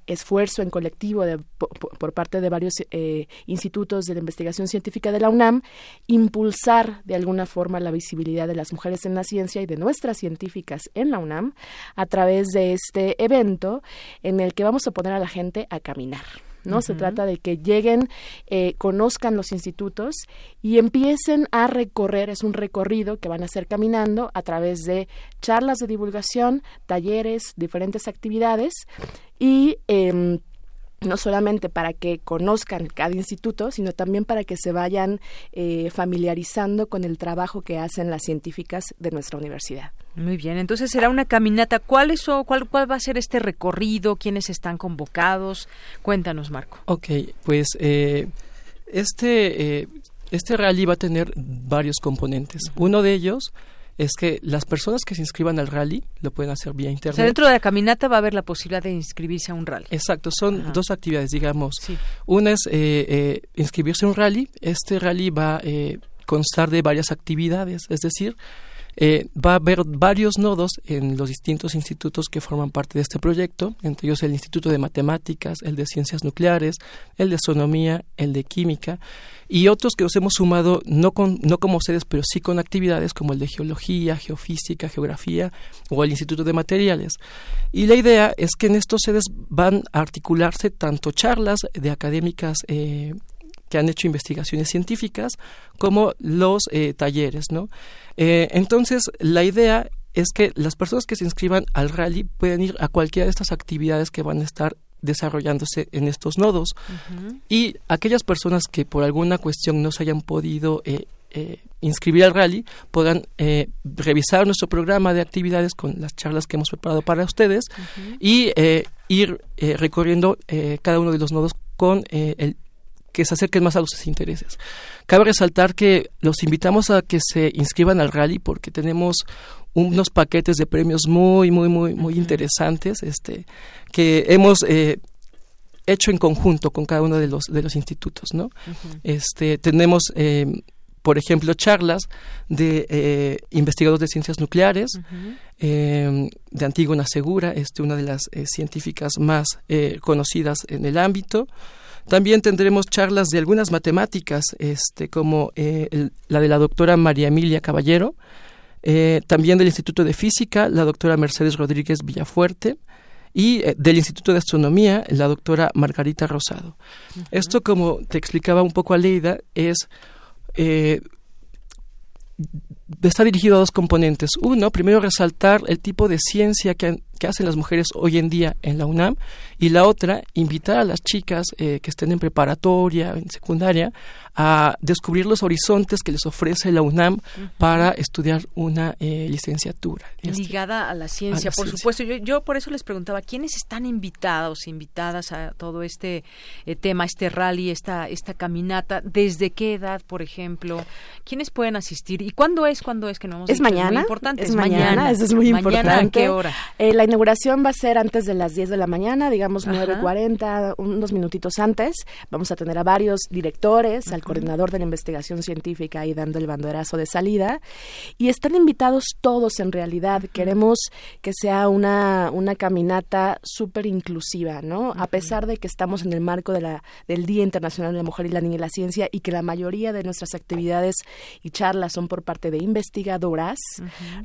esfuerzo en colectivo por, parte de varios eh, institutos de la investigación científica de la UNAM, impulsar de alguna forma la visibilidad de las mujeres en la ciencia y de nuestras científicas en la UNAM a través de este evento en el que vamos a poner a la gente a caminar. ¿No? Se trata de que lleguen, eh, conozcan los institutos y empiecen a recorrer, es un recorrido que van a hacer caminando a través de charlas de divulgación, talleres, diferentes actividades y em, no solamente para que conozcan cada instituto, sino también para que se vayan eh, familiarizando con el trabajo que hacen las científicas de nuestra universidad. Muy bien, entonces será una caminata. ¿Cuál, es o, cuál, cuál va a ser este recorrido? ¿Quiénes están convocados? Cuéntanos, Marco. Ok, pues eh, este, eh, este rally va a tener varios componentes. Uno de ellos es que las personas que se inscriban al rally lo pueden hacer vía internet. O sea, dentro de la caminata va a haber la posibilidad de inscribirse a un rally. Exacto, son dos actividades, digamos. Una es eh, eh, inscribirse a un rally. Este rally va a eh, constar de varias actividades, es decir, eh, va a haber varios nodos en los distintos institutos que forman parte de este proyecto, entre ellos el Instituto de Matemáticas, el de Ciencias Nucleares, el de Astronomía, el de Química y otros que nos hemos sumado no, con, no como sedes, pero sí con actividades como el de Geología, Geofísica, Geografía o el Instituto de Materiales. Y la idea es que en estos sedes van a articularse tanto charlas de académicas eh, que han hecho investigaciones científicas como los eh, talleres, ¿no? Eh, entonces, la idea es que las personas que se inscriban al rally pueden ir a cualquiera de estas actividades que van a estar desarrollándose en estos nodos. Y aquellas personas que por alguna cuestión no se hayan podido eh, inscribir al rally podrán revisar nuestro programa de actividades con las charlas que hemos preparado para ustedes y ir recorriendo cada uno de los nodos con el que se acerquen más a sus intereses. Cabe resaltar que los invitamos a que se inscriban al rally porque tenemos unos paquetes de premios muy, muy, muy, muy interesantes este, que hemos eh, hecho en conjunto con cada uno de los, de los institutos. ¿no? este, tenemos, eh, por ejemplo, charlas de eh, investigadores de ciencias nucleares, de Antígona Segura, este, una de las científicas más conocidas en el ámbito. También tendremos charlas de algunas matemáticas, este, como eh, la de la doctora María Emilia Caballero, eh, también del Instituto de Física, la doctora Mercedes Rodríguez Villafuerte, y eh, del Instituto de Astronomía, la doctora Margarita Rosado. Esto, como te explicaba un poco Aleida, es está dirigido a dos componentes. Uno, primero resaltar el tipo de ciencia que, que hacen las mujeres hoy en día en la UNAM y la otra, invitar a las chicas eh, que estén en preparatoria, en secundaria, a descubrir los horizontes que les ofrece la UNAM para estudiar una eh, licenciatura. Ligada a la ciencia, por supuesto. Yo, yo, por eso les preguntaba, ¿quiénes están invitados, invitadas a todo este eh, tema, este rally, esta, esta caminata? ¿Desde qué edad, por ejemplo? ¿Quiénes pueden asistir? ¿Y cuándo es? ¿Cuándo es que no hemos Es mañana. Es muy importante. Es, mañana, eso es muy importante. ¿A qué hora? la inauguración va a ser antes de las 10 de la mañana, digamos 9.40, unos minutitos antes. Vamos a tener a varios directores, al coordinador de la investigación científica ahí dando el banderazo de salida. Y están invitados todos en realidad. Queremos que sea una, una caminata súper inclusiva, ¿no? A pesar de que estamos en el marco de la, del Día Internacional de la Mujer y la Niña y la Ciencia y que la mayoría de nuestras actividades y charlas son por parte de investigadoras,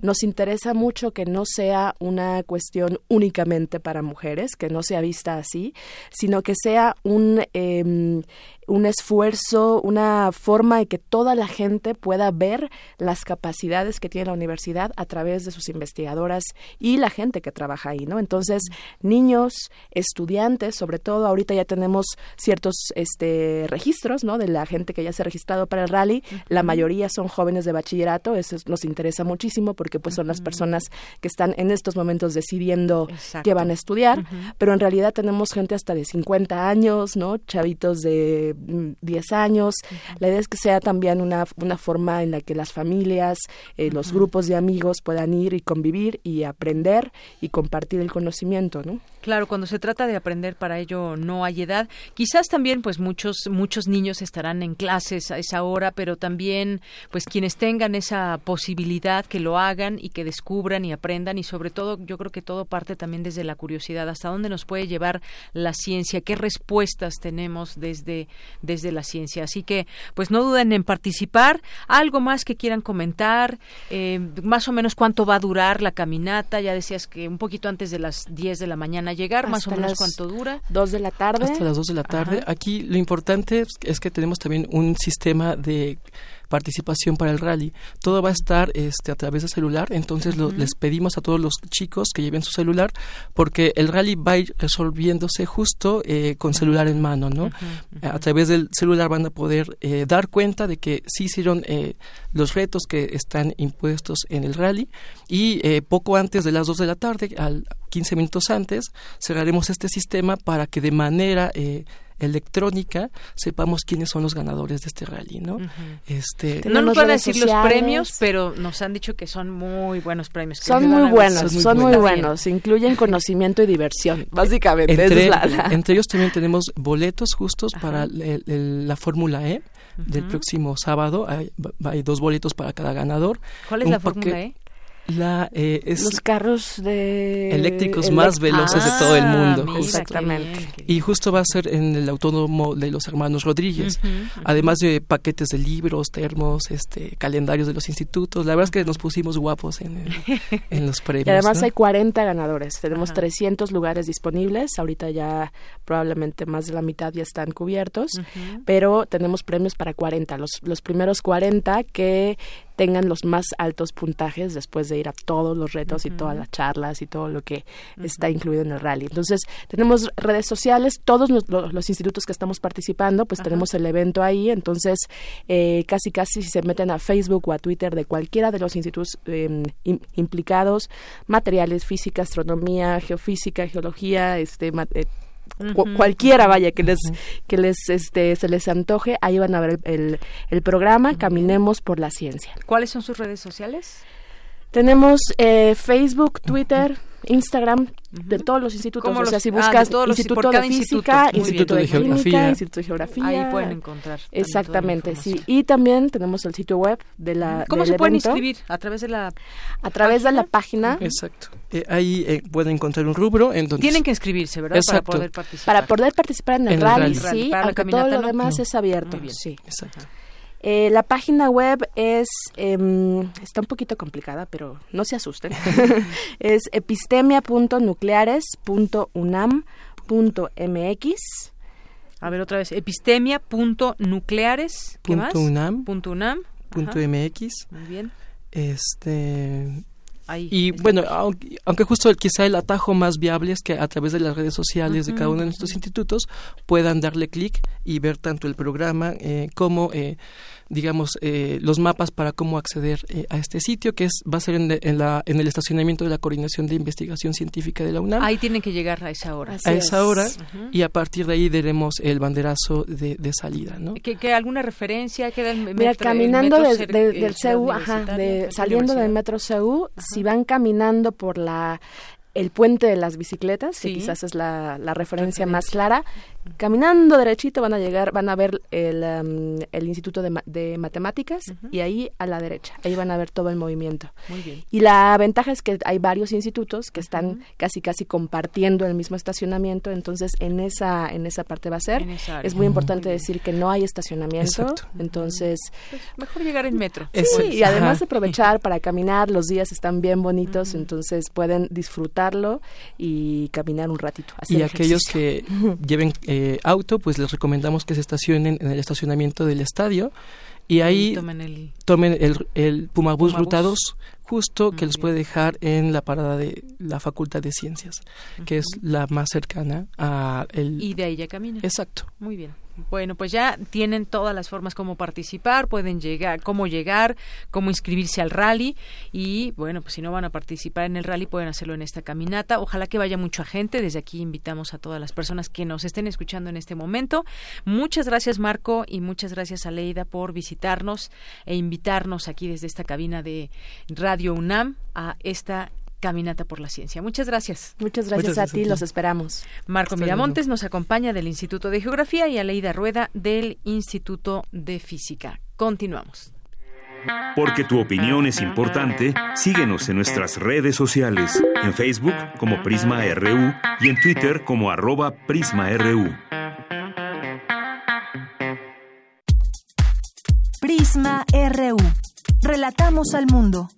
nos interesa mucho que no sea una cuestión únicamente para mujeres, que no sea vista así, sino que sea un, em, un esfuerzo, una forma de que toda la gente pueda ver las capacidades que tiene la universidad a través de sus investigadoras y la gente que trabaja ahí, ¿no? Entonces, niños, estudiantes, sobre todo, ahorita ya tenemos ciertos este, registros, ¿no? De la gente que ya se ha registrado para el rally, la mayoría son jóvenes de bachillerato, eso nos interesa muchísimo porque pues son las personas que están en estos momentos decidiendo qué van a estudiar, pero en realidad tenemos gente hasta de 50 años, ¿no? Chavitos de 10 mm, años. La idea es que sea también una, una forma en la que las familias, eh, los grupos de amigos puedan ir y convivir y aprender y compartir el conocimiento, ¿no? Claro, cuando se trata de aprender para ello no hay edad. Quizás también pues muchos muchos niños estarán en clases a esa hora, pero también pues quienes tengan esa posibilidad que lo hagan y que descubran y aprendan y sobre todo yo creo que todo parte también desde la curiosidad, hasta dónde nos puede llevar la ciencia, qué respuestas tenemos desde desde la ciencia. Así que pues no duden en participar. Algo más que quieran comentar, eh, más o menos cuánto va a durar la caminata. Ya decías que un poquito antes de las 10 de la mañana llegar? más o menos cuánto dura. Dos de la tarde. Hasta las dos de la tarde. Aquí lo importante es que tenemos también un sistema de participación para el rally. Todo va a estar este, a través de celular, entonces les pedimos a todos los chicos que lleven su celular porque el rally va a ir resolviéndose justo eh, con celular en mano, ¿no? A través del celular van a poder eh, dar cuenta de que sí hicieron eh, los retos que están impuestos en el rally y poco antes de las 2 de la tarde, al 15 minutos antes, cerraremos este sistema para que de manera electrónica sepamos quiénes son los ganadores de este rally, ¿no? Este no nos van a decir los premios, pero nos han dicho que son muy buenos premios. Son muy buenos, son muy, buenos. Incluyen conocimiento y diversión, básicamente. Entre, ellos también tenemos boletos justos para la Fórmula E. Del próximo sábado hay, dos boletos para cada ganador. ¿Cuál es la Fórmula E? La, eh, los carros de eléctricos más veloces de todo el mundo. Ah, exactamente. Y justo va a ser en el autónomo de los hermanos Rodríguez, además de paquetes de libros, termos, este, calendarios de los institutos. La verdad es que nos pusimos guapos en, en los premios. Y además hay 40 ganadores. Tenemos 300 lugares disponibles. Ahorita ya probablemente más de la mitad ya están cubiertos, pero tenemos premios para 40. Los, los primeros 40 que tengan los más altos puntajes después de ir a todos los retos y todas las charlas y todo lo que está incluido en el rally. Entonces, tenemos redes sociales, todos los, institutos que estamos participando, pues tenemos el evento ahí, entonces eh, casi casi si se meten a Facebook o a Twitter de cualquiera de los institutos em, implicados, materiales, física, astronomía, geofísica, geología, este, eh, cualquiera vaya que les que les este se les antoje ahí van a ver el, el, programa caminemos por la ciencia. Cuáles son sus redes sociales tenemos eh, Facebook Twitter Instagram de todos los institutos. o sea, si ah, buscas Instituto de Física, Instituto, de, Geografía, Instituto de Geografía. Ahí pueden encontrar. Exactamente, sí. Y también tenemos el sitio web de la. ¿Cómo se pueden inscribir? ¿A través de la A través de la página. Exacto. Eh, ahí eh, pueden encontrar un rubro en donde. Tienen que inscribirse, ¿verdad? Para poder participar. Para poder participar en el, rally, sí. Aunque todo lo demás es abierto. Sí. Exacto. Eh, la página web es, em, está un poquito complicada, pero no se asusten. es epistemia.nucleares.unam.mx. A ver otra vez, epistemia.nucleares. ¿Qué más? Unam. unam. MX. Muy bien. Este y bueno, aunque, justo quizá el atajo más viable es que a través de las redes sociales de cada uno de nuestros institutos puedan darle clic y ver tanto el programa eh, como eh, digamos, eh, los mapas para cómo acceder eh, a este sitio, que es va a ser en, la, en el estacionamiento de la Coordinación de Investigación Científica de la UNAM. Ahí tienen que llegar a esa hora. a esa hora, y a partir de ahí daremos el banderazo de, salida, ¿no? ¿Que, alguna referencia? Queda Mira, caminando del CEU, ajá, de, saliendo del metro CEU, si van caminando por la el puente de las bicicletas, que quizás es la, la referencia más clara, Caminando derechito van a llegar, van a ver el, um, el Instituto de, de Matemáticas y ahí a la derecha, ahí van a ver todo el movimiento. Y la ventaja es que hay varios institutos que están casi casi compartiendo el mismo estacionamiento, entonces en esa en esa parte va a ser. Es muy importante decir que no hay estacionamiento, entonces pues mejor llegar en metro. Sí, y además aprovechar para caminar, los días están bien bonitos, entonces pueden disfrutarlo y caminar un ratito. y aquellos que lleven eh, auto, pues les recomendamos que se estacionen en el estacionamiento del estadio y ahí tomen el, tomen el, el Pumabús Ruta 2, justo que los puede dejar en la parada de la Facultad de Ciencias, que es la más cercana a el... Y de ahí ya camina. Exacto. Muy bien. Bueno, pues ya tienen todas las formas como participar, pueden llegar, cómo llegar, cómo inscribirse al rally y bueno, pues si no van a participar en el rally pueden hacerlo en esta caminata. Ojalá que vaya mucha gente. Desde aquí invitamos a todas las personas que nos estén escuchando en este momento. Muchas gracias Marco y muchas gracias a Leida por visitarnos e invitarnos aquí desde esta cabina de Radio UNAM a esta Caminata por la Ciencia. Muchas gracias. Muchas gracias, a, ti, los esperamos. Marco Miramontes nos acompaña del Instituto de Geografía y Aleida Rueda del Instituto de Física. Continuamos. Porque tu opinión es importante, síguenos en nuestras redes sociales, en Facebook como Prisma RU y en Twitter como arroba PrismaRU. Prisma RU. Relatamos al mundo.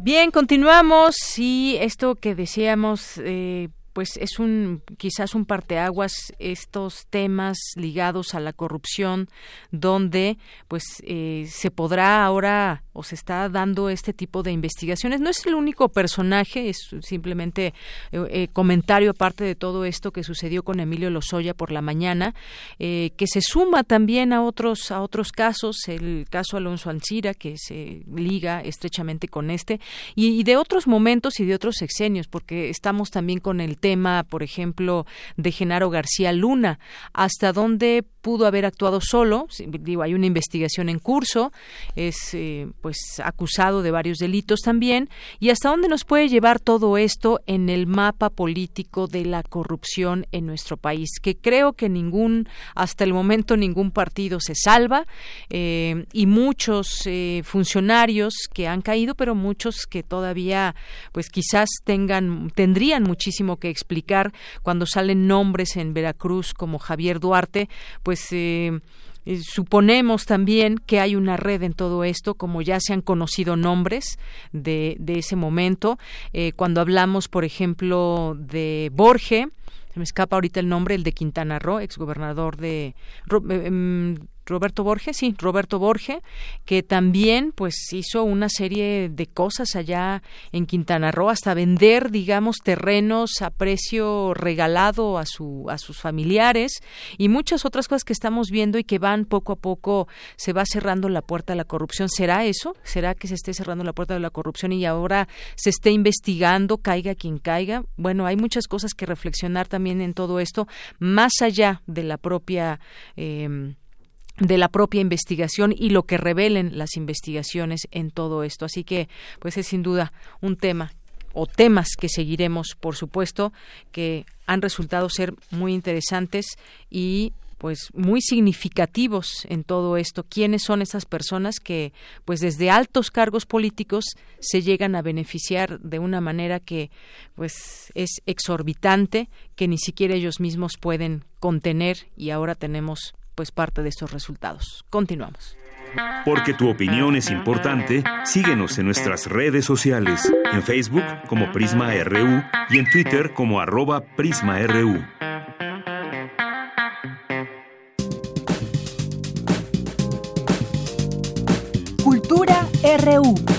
Bien, continuamos. Y esto que decíamos eh, pues es un quizás un parteaguas estos temas ligados a la corrupción donde pues eh, se podrá ahora o se está dando este tipo de investigaciones. No es el único personaje es simplemente eh, eh, comentario aparte de todo esto que sucedió con Emilio Lozoya por la mañana que se suma también a otros a otros casos el caso Alonso Ancira que se liga estrechamente con este y, y de otros momentos y de otros sexenios porque estamos también con el tema tema, por ejemplo, de Genaro García Luna, hasta dónde pudo haber actuado solo, digo, hay una investigación en curso, es eh, pues acusado de varios delitos también, y hasta dónde nos puede llevar todo esto en el mapa político de la corrupción en nuestro país, que creo que ningún, hasta el momento ningún partido se salva, eh, y muchos eh, funcionarios que han caído, pero muchos que todavía, pues quizás tengan, tendrían muchísimo que explicar cuando salen nombres en Veracruz como Javier Duarte, pues eh, eh, suponemos también que hay una red en todo esto, como ya se han conocido nombres de, de ese momento. Eh, cuando hablamos, por ejemplo, de Borge, se me escapa ahorita el nombre, el de Quintana Roo, exgobernador de em, Roberto Borges, sí, Roberto Borge, que también pues hizo una serie de cosas allá en Quintana Roo, hasta vender, digamos, terrenos a precio regalado a su a sus familiares y muchas otras cosas que estamos viendo y que van poco a poco se va cerrando la puerta a la corrupción. ¿Será eso? ¿Será que se esté cerrando la puerta de la corrupción y ahora se esté investigando, caiga quien caiga? Bueno, hay muchas cosas que reflexionar también en todo esto, más allá de la propia eh, de la propia investigación y lo que revelen las investigaciones en todo esto. Así que, pues es sin duda un tema o temas que seguiremos, por supuesto, que han resultado ser muy interesantes y pues muy significativos en todo esto. ¿Quiénes son esas personas que pues desde altos cargos políticos se llegan a beneficiar de una manera que pues es exorbitante, que ni siquiera ellos mismos pueden contener y ahora tenemos pues parte de estos resultados. Continuamos. Porque tu opinión es importante, síguenos en nuestras redes sociales, en Facebook como Prisma RU y en Twitter como arroba PrismaRU. Cultura RU.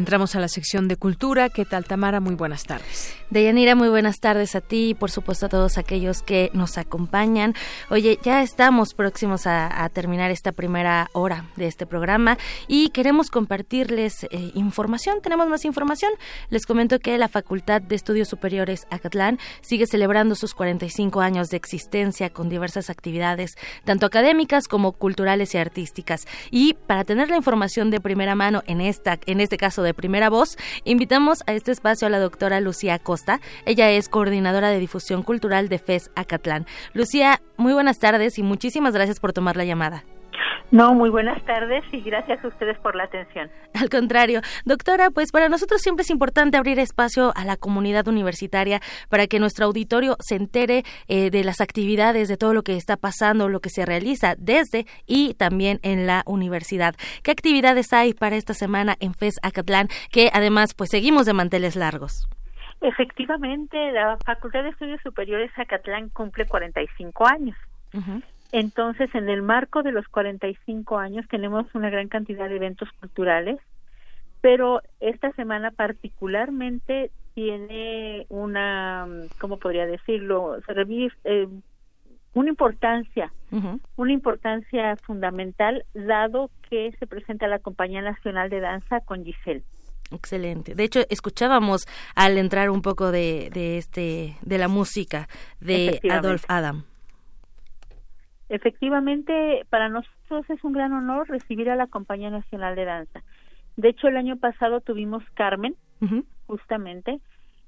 Entramos a la sección de cultura. ¿Qué tal, Tamara? Muy buenas tardes. Deyanira, muy buenas tardes a ti y por supuesto a todos aquellos que nos acompañan. Oye, ya estamos próximos a, terminar esta primera hora de este programa y queremos compartirles eh, información. Tenemos más información. Les comento que la Facultad de Estudios Superiores Acatlán sigue celebrando sus 45 años de existencia con diversas actividades, tanto académicas como culturales y artísticas. Y para tener la información de primera mano en esta, en este caso de primera voz, invitamos a este espacio a la doctora Lucía Costa. Ella es coordinadora de difusión cultural de FES Acatlán. Lucía, muy buenas tardes y muchísimas gracias por tomar la llamada. No, muy buenas tardes y gracias a ustedes por la atención. Al contrario, doctora, pues para nosotros siempre es importante abrir espacio a la comunidad universitaria para que nuestro auditorio se entere eh, de las actividades, de todo lo que está pasando, lo que se realiza desde y también en la universidad. ¿Qué actividades hay para esta semana en FES Acatlán que además pues seguimos de manteles largos? Efectivamente, la Facultad de Estudios Superiores Acatlán cumple 45 años. Entonces, en el marco de los 45 años tenemos una gran cantidad de eventos culturales, pero esta semana particularmente tiene una, ¿cómo podría decirlo? Eh, una importancia, una importancia fundamental, dado que se presenta la Compañía Nacional de Danza con Giselle. Excelente. De hecho, escuchábamos al entrar un poco de, de este de la música de Adolf Adam. Efectivamente, para nosotros es un gran honor recibir a la Compañía Nacional de Danza. De hecho, el año pasado tuvimos Carmen, justamente,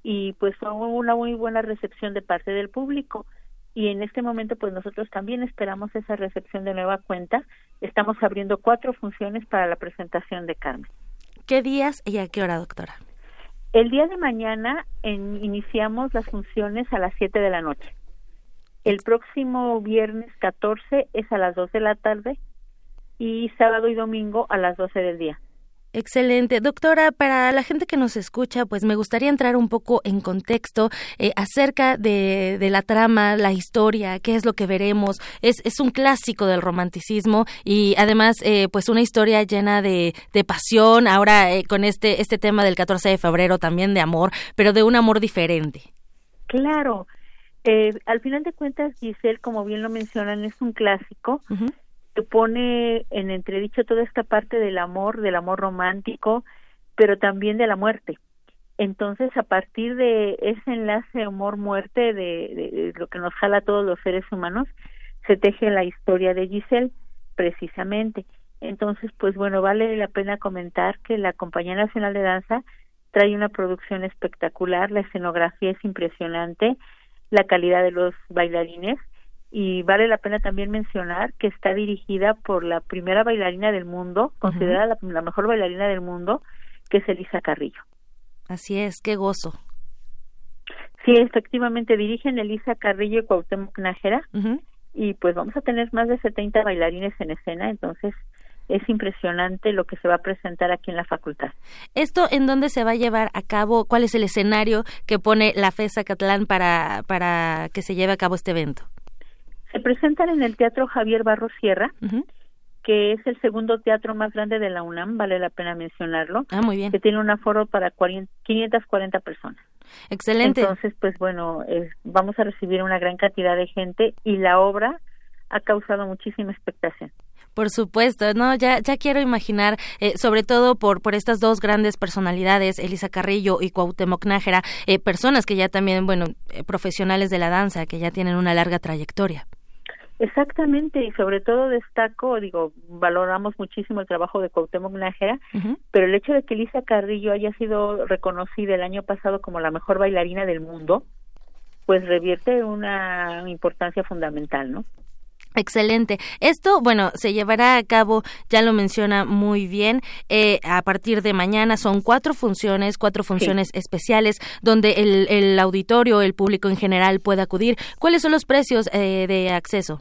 y pues fue una muy buena recepción de parte del público. Y en este momento, pues nosotros también esperamos esa recepción de nueva cuenta. Estamos abriendo cuatro funciones para la presentación de Carmen. ¿Qué días y a qué hora, doctora? El día de mañana iniciamos las funciones a las 7 de la noche. El próximo viernes 14 es a las 2 de la tarde y sábado y domingo a las 12 del día. Excelente. Doctora, para la gente que nos escucha, pues me gustaría entrar un poco en contexto eh, acerca de, la trama, la historia, qué es lo que veremos. Es, es un clásico del romanticismo y además, eh, pues una historia llena de, de pasión, ahora eh, con este, este tema del 14 de febrero también de amor, pero de un amor diferente. Claro, eh, al final de cuentas, Giselle, como bien lo mencionan, es un clásico que pone en entredicho toda esta parte del amor, del amor romántico, pero también de la muerte. Entonces, a partir de ese enlace amor-muerte, de, lo que nos jala a todos los seres humanos, se teje la historia de Giselle, precisamente. Entonces, pues bueno, vale la pena comentar que la Compañía Nacional de Danza trae una producción espectacular, la escenografía es impresionante, la calidad de los bailarines y vale la pena también mencionar que está dirigida por la primera bailarina del mundo, considerada la, mejor bailarina del mundo, que es Elisa Carrillo. Así es, qué gozo. Sí, efectivamente dirigen Elisa Carrillo y Cuauhtémoc Nájera y pues vamos a tener más de 70 bailarines en escena, entonces es impresionante lo que se va a presentar aquí en la facultad. ¿Esto en dónde se va a llevar a cabo? ¿Cuál es el escenario que pone la FESA Catalán para, para que se lleve a cabo este evento? Se presentan en el Teatro Javier Barros Sierra, que es el segundo teatro más grande de la UNAM, vale la pena mencionarlo. Ah, muy bien. Que tiene un aforo para 540 personas. Excelente. Entonces, pues bueno, vamos a recibir una gran cantidad de gente y la obra ha causado muchísima expectación. Por supuesto, no, ya, ya quiero imaginar, eh, sobre todo por, por estas dos grandes personalidades, Elisa Carrillo y Cuauhtémoc Nájera, eh, personas que ya también, bueno, eh, profesionales de la danza, que ya tienen una larga trayectoria. Exactamente, y sobre todo destaco, digo, valoramos muchísimo el trabajo de Cuauhtémoc Nájera, pero el hecho de que Elisa Carrillo haya sido reconocida el año pasado como la mejor bailarina del mundo, pues revierte una importancia fundamental, ¿no? Excelente. Esto, bueno, se llevará a cabo, ya lo menciona muy bien, eh, a partir de mañana son cuatro funciones, cuatro funciones especiales, donde el, el, auditorio, el público en general puede acudir. ¿Cuáles son los precios eh, de acceso?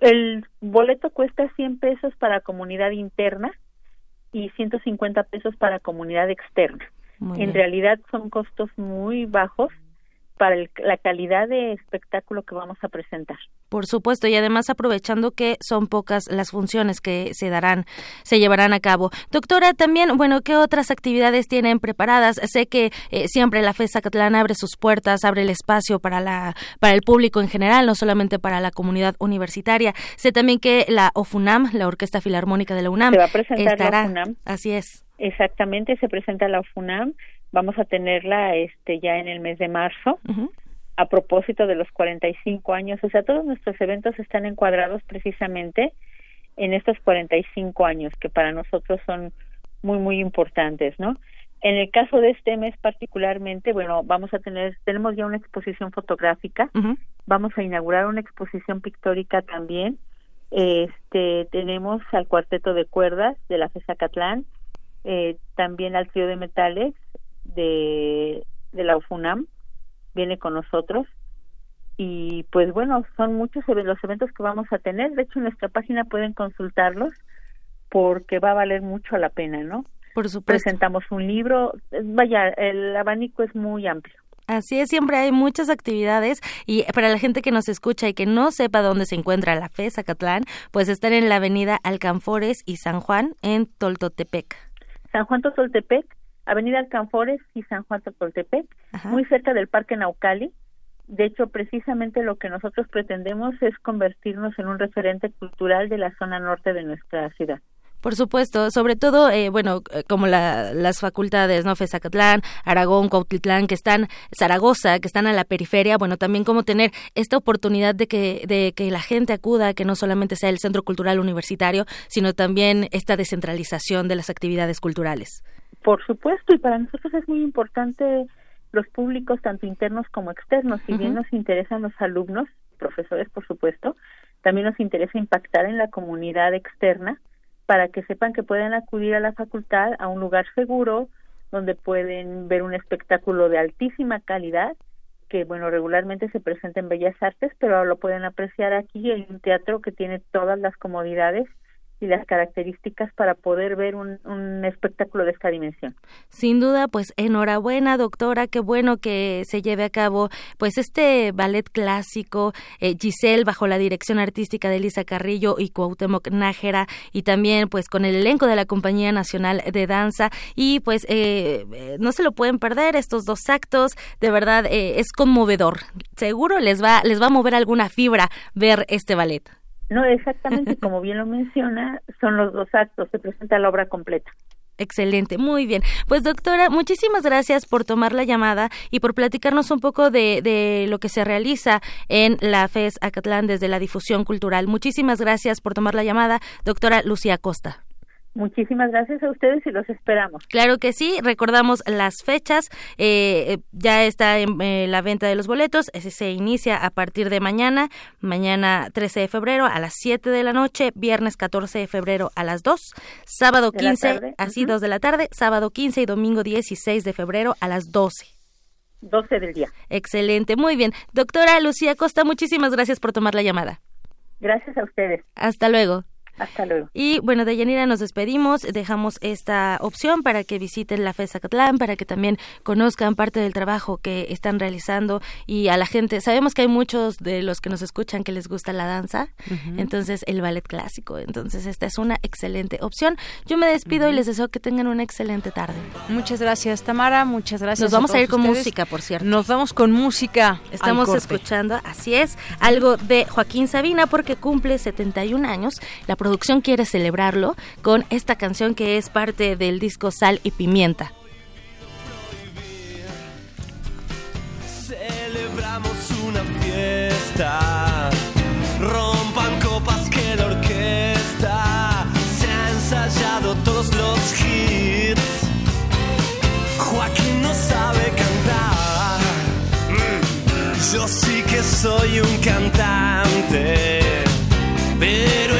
El boleto cuesta 100 pesos para comunidad interna y 150 pesos para comunidad externa. en realidad son costos muy bajos para la calidad de espectáculo que vamos a presentar. Por supuesto, y además aprovechando que son pocas las funciones que se darán, se llevarán a cabo. Doctora, también, bueno, ¿qué otras actividades tienen preparadas? Sé que eh, siempre la FES Zacatlán abre sus puertas, abre el espacio para la para el público en general, no solamente para la comunidad universitaria. Sé también que la OFUNAM, la Orquesta Filarmónica de la UNAM, se va a presentar estará. La. Así es. Exactamente, se presenta la OFUNAM. Vamos a tenerla este ya en el mes de marzo. A propósito de los 45 años, o sea, todos nuestros eventos están encuadrados precisamente en estos 45 años que para nosotros son muy muy importantes, ¿no? En el caso de este mes particularmente, bueno, vamos a tener, tenemos ya una exposición fotográfica, vamos a inaugurar una exposición pictórica también, este, tenemos al cuarteto de cuerdas de la FESA Catlán, eh, también al trío de metales de, de la UFUNAM, viene con nosotros y pues bueno, son muchos los eventos que vamos a tener, de hecho en nuestra página pueden consultarlos porque va a valer mucho la pena, ¿no? Por supuesto. Presentamos un libro, vaya, el abanico es muy amplio. Así es, siempre hay muchas actividades y para la gente que nos escucha y que no sepa dónde se encuentra la FE Zacatlán, pues están en la avenida Alcanfores y San Juan en Toltotepec. San Juan Toltotepec, avenida Alcanfores y San Juan Toltepec, muy cerca del Parque Naucali. De hecho, precisamente lo que nosotros pretendemos es convertirnos en un referente cultural de la zona norte de nuestra ciudad. Por supuesto, sobre todo, eh, bueno, eh, como la, las facultades, ¿no? Fezacatlán, Aragón, Cuautitlán, que están, Zaragoza, que están a la periferia, bueno, también como tener esta oportunidad de que, de que la gente acuda, que no solamente sea el Centro Cultural Universitario, sino también esta descentralización de las actividades culturales. Por supuesto, y para nosotros es muy importante los públicos, tanto internos como externos. Si bien nos interesan los alumnos, profesores, por supuesto, también nos interesa impactar en la comunidad externa para que sepan que pueden acudir a la facultad a un lugar seguro donde pueden ver un espectáculo de altísima calidad que bueno regularmente se presenta en Bellas Artes pero lo pueden apreciar aquí en un teatro que tiene todas las comodidades y las características para poder ver un, un, espectáculo de esta dimensión. Sin duda, pues enhorabuena, doctora, qué bueno que se lleve a cabo pues este ballet clásico, eh, Giselle, bajo la dirección artística de Elisa Carrillo y Cuauhtémoc Nájera, y también pues con el elenco de la Compañía Nacional de Danza, y pues eh, no se lo pueden perder estos dos actos, de verdad eh, es conmovedor, seguro les va, les va a mover alguna fibra ver este ballet. No, exactamente, como bien lo menciona, son los dos actos, se presenta la obra completa. Excelente, muy bien. Pues doctora, muchísimas gracias por tomar la llamada y por platicarnos un poco de, de lo que se realiza en la FES Acatlán desde la difusión cultural. Muchísimas gracias por tomar la llamada, doctora Lucía Costa. Muchísimas gracias a ustedes y los esperamos. Claro que sí, recordamos las fechas, eh, ya está en eh, la venta de los boletos, ese se inicia a partir de mañana, mañana 13 de febrero a las 7 de la noche, viernes 14 de febrero a las 2, sábado 15, así uh -huh. 2 de la tarde, sábado 15 y domingo 16 de febrero a las 12. 12 del día. Excelente, muy bien. Doctora Lucía Costa, muchísimas gracias por tomar la llamada. Gracias a ustedes. Hasta luego. Hasta luego. Y bueno, de Yanira nos despedimos, dejamos esta opción para que visiten la FES Acatlán, para que también conozcan parte del trabajo que están realizando y a la gente, sabemos que hay muchos de los que nos escuchan que les gusta la danza, uh -huh. entonces el ballet clásico, entonces esta es una excelente opción. Yo me despido uh -huh. y les deseo que tengan una excelente tarde. Muchas gracias Tamara, muchas gracias. Nos vamos a, a ir con ustedes. música, por cierto. Nos vamos con música. Estamos escuchando, así es, algo de Joaquín Sabina porque cumple 71 años. La producción quiere celebrarlo con esta canción que es parte del disco Sal y Pimienta. Celebramos una fiesta, rompan copas que la orquesta se ha ensayado todos los hits. Joaquín no sabe cantar, mm. yo sí que soy un cantante, pero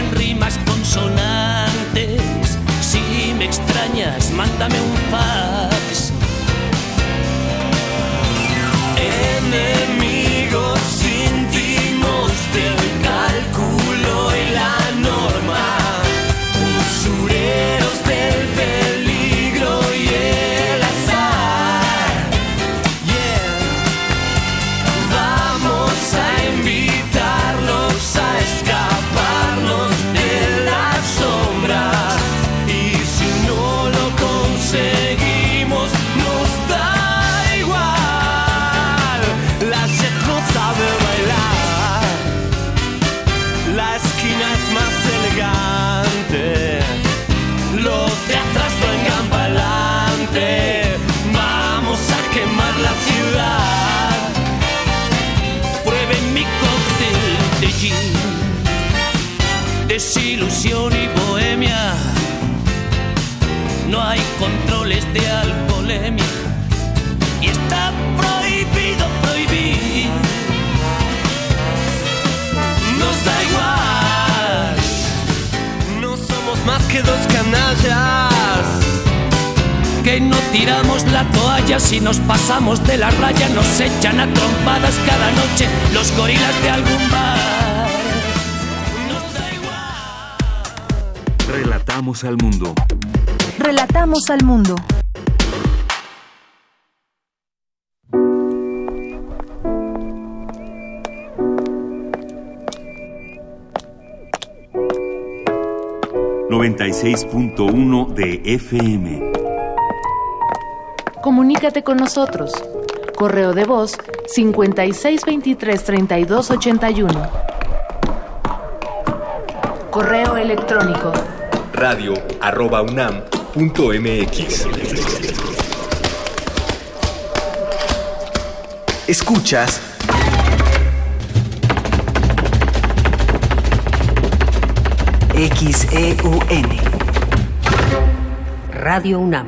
consonantes. Si me extrañas, mándame un fax. Controles de alcoholemia y está prohibido prohibir. Nos da igual, no somos más que dos canallas. Que no tiramos la toalla si nos pasamos de la raya, nos echan a trompadas cada noche los gorilas de algún bar. Relatamos al mundo. Relatamos al mundo. ...96.1 de FM. Comunícate con nosotros. Correo de voz 5623-3281. Correo electrónico radio arroba unam punto mx. Escuchas XEUN Radio UNAM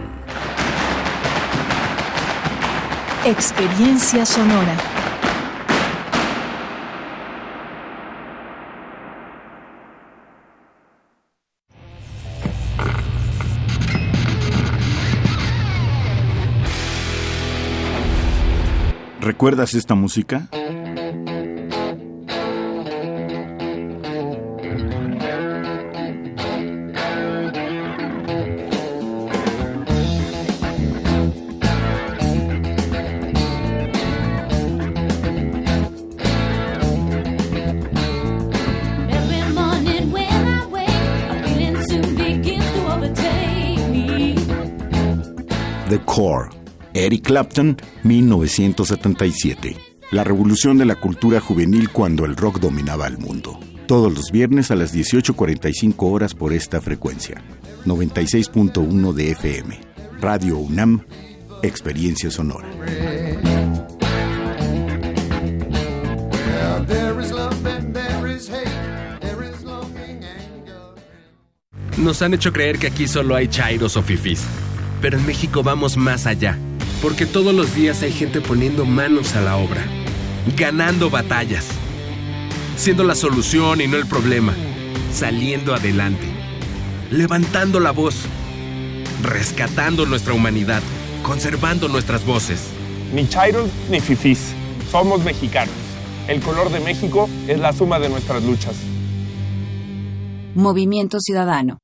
Experiencia sonora. ¿Recuerdas esta música? Clapton, 1977. La revolución de la cultura juvenil cuando el rock dominaba el mundo. Todos los viernes a las 18.45 horas por esta frecuencia. 96.1 de FM. Radio UNAM, Experiencia Sonora. Nos han hecho creer que aquí solo hay chairos o fifis. Pero en México vamos más allá. Porque todos los días hay gente poniendo manos a la obra. Ganando batallas. Siendo la solución y no el problema. Saliendo adelante. Levantando la voz. Rescatando nuestra humanidad. Conservando nuestras voces. Ni chairos ni fifís. Somos mexicanos. El color de México es la suma de nuestras luchas. Movimiento Ciudadano.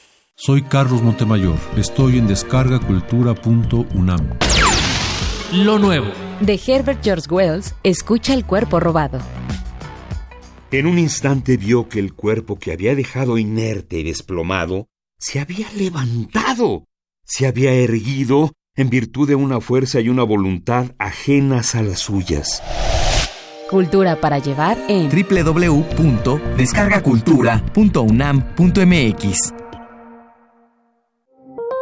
Soy Carlos Montemayor. Estoy en descargacultura.unam. Lo nuevo. De Herbert George Wells, escucha el cuerpo robado. En un instante vio que el cuerpo que había dejado inerte y desplomado se había levantado, se había erguido en virtud de una fuerza y una voluntad ajenas a las suyas. Cultura para llevar en www.descargacultura.unam.mx.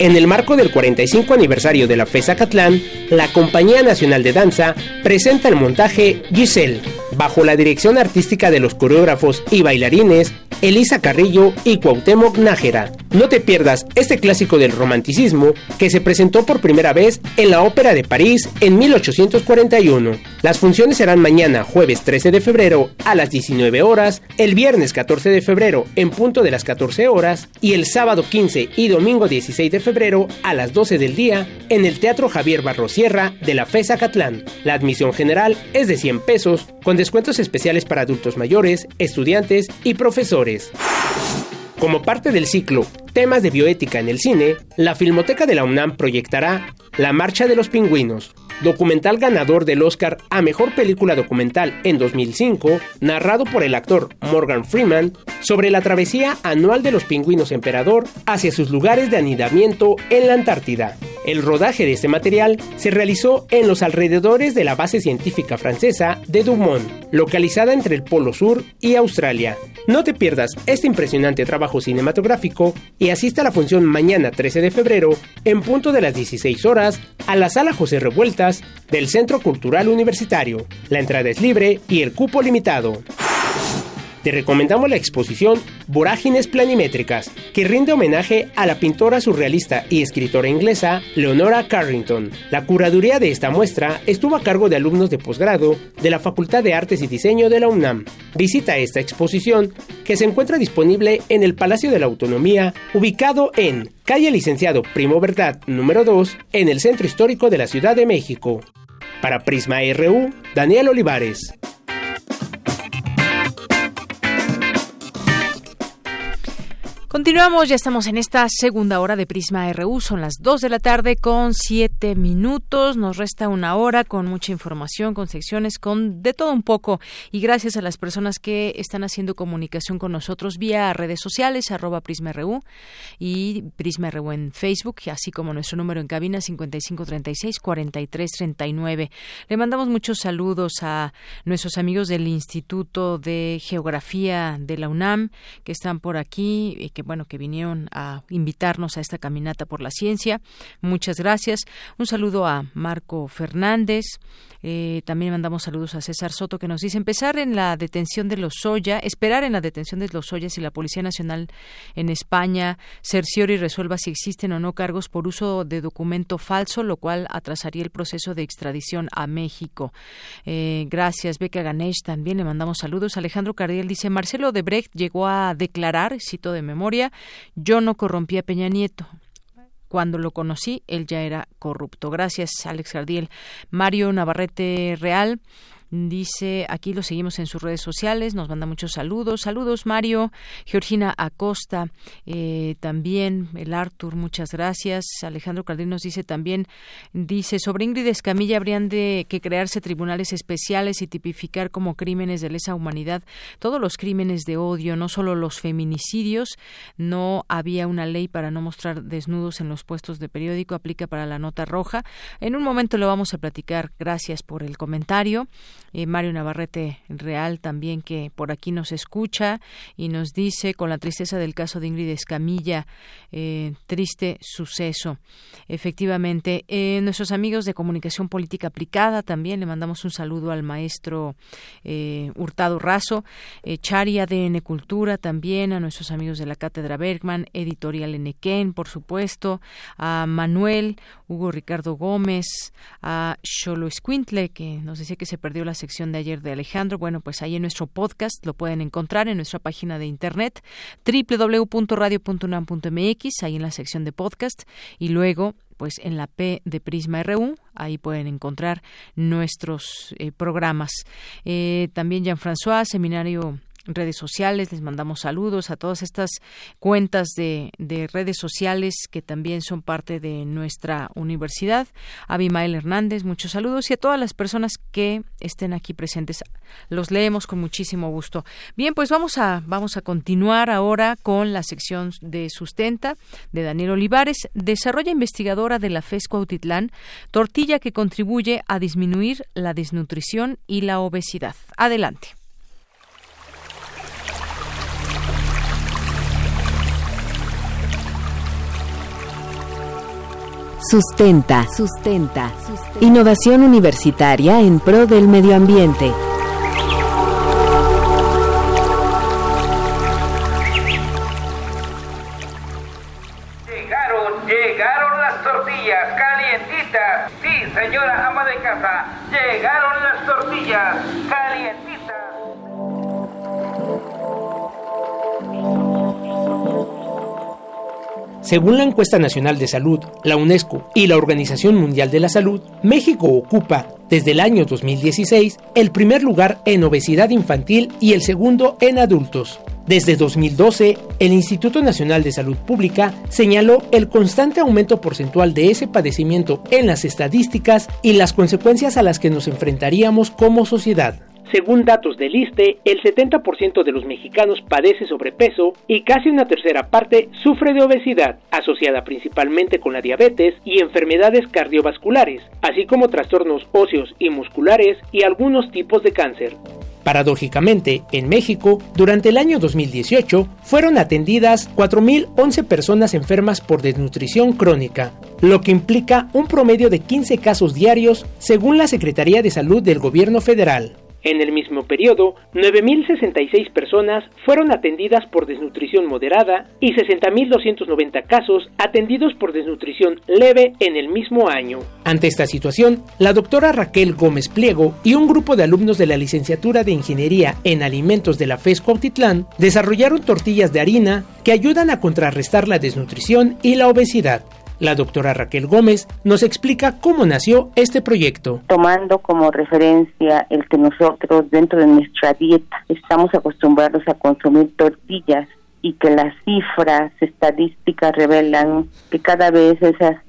En el marco del 45 aniversario de la FESA Catlán, la Compañía Nacional de Danza presenta el montaje Giselle, bajo la dirección artística de los coreógrafos y bailarines Elisa Carrillo y Cuauhtémoc Nájera. No te pierdas este clásico del romanticismo que se presentó por primera vez en la Ópera de París en 1841. Las funciones serán mañana, jueves 13 de febrero, a las 19 horas, el viernes 14 de febrero en punto de las 14 horas y el sábado 15 y domingo 16 de febrero a las 12 del día en el Teatro Javier Barrosierra de la FESA Catlán. La admisión general es de 100 pesos, con descuentos especiales para adultos mayores, estudiantes y profesores. Como parte del ciclo Temas de bioética en el cine, la Filmoteca de la UNAM proyectará La Marcha de los Pingüinos, documental ganador del Oscar a Mejor Película Documental en 2005, narrado por el actor Morgan Freeman, sobre la travesía anual de los pingüinos emperador hacia sus lugares de anidamiento en la Antártida. El rodaje de este material se realizó en los alrededores de la base científica francesa de Dumont, localizada entre el Polo Sur y Australia. No te pierdas este impresionante trabajo cinematográfico y asista a la función mañana 13 de febrero en punto de las 16 horas a la sala José Del Centro Cultural Universitario. La entrada es libre y el cupo limitado te recomendamos la exposición Vorágines Planimétricas, que rinde homenaje a la pintora surrealista y escritora inglesa Leonora Carrington. La curaduría de esta muestra estuvo a cargo de alumnos de posgrado de la Facultad de Artes y Diseño de la UNAM. Visita esta exposición, que se encuentra disponible en el Palacio de la Autonomía, ubicado en calle Licenciado Primo Verdad número 2, en el Centro Histórico de la Ciudad de México. Para Prisma RU, Daniel Olivares. Continuamos, ya estamos en esta segunda hora de Prisma RU, son las 2 de la tarde con 7 minutos, nos resta una hora con mucha información, con secciones, con de todo un poco. Y gracias a las personas que están haciendo comunicación con nosotros vía redes sociales, arroba Prisma RU y Prisma RU en Facebook, así como nuestro número en cabina 5536-4339. Le mandamos muchos saludos a nuestros amigos del Instituto de Geografía de la UNAM que están por aquí y que bueno, que vinieron a invitarnos a esta caminata por la ciencia. Muchas gracias. Un saludo a Marco Fernández. Eh, también mandamos saludos a César Soto que nos dice empezar en la detención de los Soya, esperar en la detención de los Soya si la Policía Nacional en España cerciore y resuelva si existen o no cargos por uso de documento falso, lo cual atrasaría el proceso de extradición a México. Eh, gracias, Beca Ganesh. También le mandamos saludos. Alejandro Cardiel dice Marcelo de Brecht llegó a declarar, cito de memoria, yo no corrompí a Peña Nieto. Cuando lo conocí, él ya era corrupto. Gracias, Alex Gardiel. Mario Navarrete Real. Dice, aquí lo seguimos en sus redes sociales, nos manda muchos saludos. Saludos, Mario. Georgina Acosta, eh, también el Artur, muchas gracias. Alejandro Cardín nos dice también, dice, sobre Ingrid Escamilla habrían de que crearse tribunales especiales y tipificar como crímenes de lesa humanidad todos los crímenes de odio, no solo los feminicidios. No había una ley para no mostrar desnudos en los puestos de periódico, aplica para la nota roja. En un momento lo vamos a platicar. Gracias por el comentario. Eh, Mario Navarrete Real también que por aquí nos escucha y nos dice con la tristeza del caso de Ingrid Escamilla, eh, triste suceso. Efectivamente, eh, nuestros amigos de comunicación política aplicada también le mandamos un saludo al maestro Hurtado Razo, Chari ADN Cultura también, a nuestros amigos de la Cátedra Bergman, Editorial Enequén, por supuesto, a Manuel, Hugo Ricardo Gómez, a Cholo Escuintle, que nos decía que se perdió la sección de ayer de Alejandro, bueno, pues ahí en nuestro podcast lo pueden encontrar en nuestra página de internet www.radio.unam.mx, ahí en la sección de podcast y luego pues en la P de Prisma RU, ahí pueden encontrar nuestros eh, programas. Eh, también Jean-François, seminario redes sociales. Les mandamos saludos a todas estas cuentas de, de, redes sociales que también son parte de nuestra universidad. Abimael Hernández, muchos saludos y a todas las personas que estén aquí presentes. Los leemos con muchísimo gusto. Bien, pues vamos a, vamos a continuar ahora con la sección de sustenta de Daniel Olivares, desarrolla investigadora de la FESCO Autitlán, tortilla que contribuye a disminuir la desnutrición y la obesidad. Adelante. Sustenta. Sustenta. Innovación universitaria en pro del medio ambiente. salud, llegaron las tortillas calientitas. Sí, señora ama de casa, llegaron las tortillas calientitas. Según la encuesta nacional de salud, la UNESCO y la Organización Mundial de la Salud, México ocupa, desde el año 2016, el primer lugar en obesidad infantil y el segundo en adultos. Desde 2012, el Instituto Nacional de Salud Pública señaló el constante aumento porcentual de ese padecimiento en las estadísticas y las consecuencias a las que nos enfrentaríamos como sociedad. Según datos del ISTE, el 70% de los mexicanos padece sobrepeso y casi una tercera parte sufre de obesidad, asociada principalmente con la diabetes y enfermedades cardiovasculares, así como trastornos óseos y musculares y algunos tipos de cáncer. Paradójicamente, en México, durante el año 2018, fueron atendidas 4.011 personas enfermas por desnutrición crónica, lo que implica un promedio de 15 casos diarios, según la Secretaría de Salud del Gobierno Federal. En el mismo periodo, 9.066 personas fueron atendidas por desnutrición moderada y 60.290 casos atendidos por desnutrición leve en el mismo año. Ante esta situación, la doctora Raquel Gómez Pliego y un grupo de alumnos de la licenciatura de Ingeniería en Alimentos de la FES Cuautitlán desarrollaron tortillas de harina que ayudan a contrarrestar la desnutrición y la obesidad. La doctora Raquel Gómez nos explica cómo nació este proyecto. Tomando como referencia el que nosotros dentro de nuestra dieta estamos acostumbrados a consumir tortillas y que las cifras estadísticas revelan que cada vez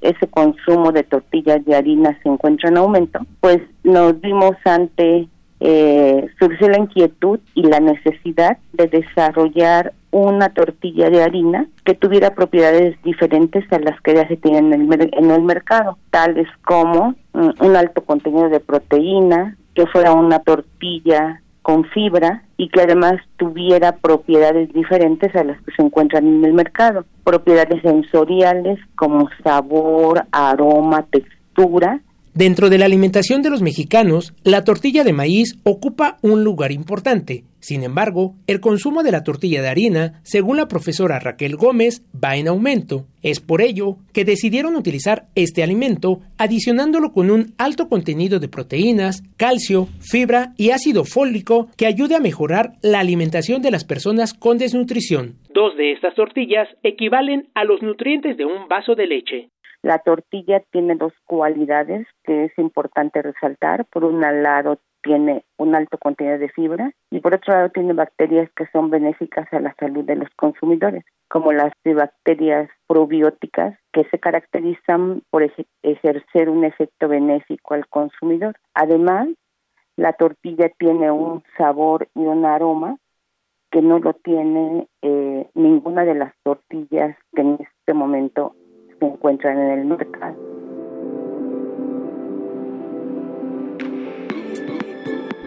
ese consumo de tortillas de harina se encuentra en aumento, pues nos vimos ante eh, surgió la inquietud y la necesidad de desarrollar una tortilla de harina que tuviera propiedades diferentes a las que ya se tienen en el, en el mercado, tales como mm, un alto contenido de proteína, que fuera una tortilla con fibra y que además tuviera propiedades diferentes a las que se encuentran en el mercado, propiedades sensoriales como sabor, aroma, textura Dentro de la alimentación de los mexicanos, la tortilla de maíz ocupa un lugar importante. Sin embargo, el consumo de la tortilla de harina, según la profesora Raquel Gómez, va en aumento. Es por ello que decidieron utilizar este alimento adicionándolo con un alto contenido de proteínas, calcio, fibra y ácido fólico que ayude a mejorar la alimentación de las personas con desnutrición. Dos de estas tortillas equivalen a los nutrientes de un vaso de leche. La tortilla tiene dos cualidades que es importante resaltar. Por un lado, tiene un alto contenido de fibra y por otro lado tiene bacterias que son benéficas a la salud de los consumidores, como las bacterias probióticas que se caracterizan por ejercer un efecto benéfico al consumidor. Además, la tortilla tiene un sabor y un aroma que no lo tiene eh, ninguna de las tortillas que en este momento se encuentran en el mercado.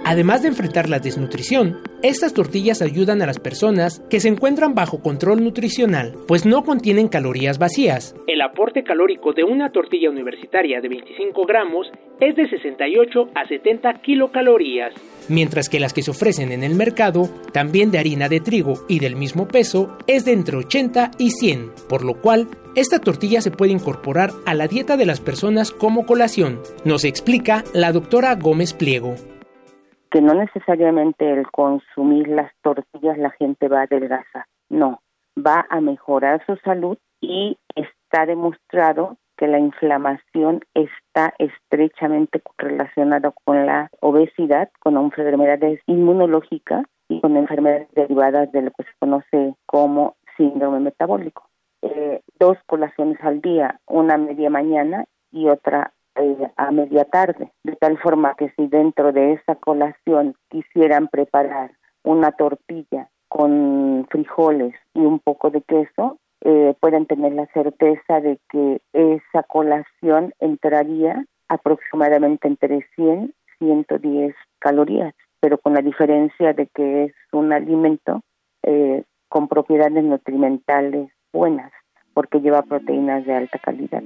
Además de enfrentar la desnutrición, estas tortillas ayudan a las personas que se encuentran bajo control nutricional, pues no contienen calorías vacías. El aporte calórico de una tortilla universitaria de 25 gramos es de 68 a 70 kilocalorías, mientras que las que se ofrecen en el mercado, también de harina de trigo y del mismo peso, es de entre 80 y 100, por lo cual esta tortilla se puede incorporar a la dieta de las personas como colación, nos explica la doctora Gómez Pliego que no necesariamente el consumir las tortillas la gente va a adelgazar, no, va a mejorar su salud y está demostrado que la inflamación está estrechamente relacionada con la obesidad, con enfermedades inmunológicas y con enfermedades derivadas de lo que se conoce como síndrome metabólico. Eh, dos colaciones al día, una media mañana y otra eh, a media tarde, de tal forma que si dentro de esa colación quisieran preparar una tortilla con frijoles y un poco de queso, eh, pueden tener la certeza de que esa colación entraría aproximadamente entre 100 y 110 calorías, pero con la diferencia de que es un alimento eh, con propiedades nutrimentales buenas, porque lleva proteínas de alta calidad.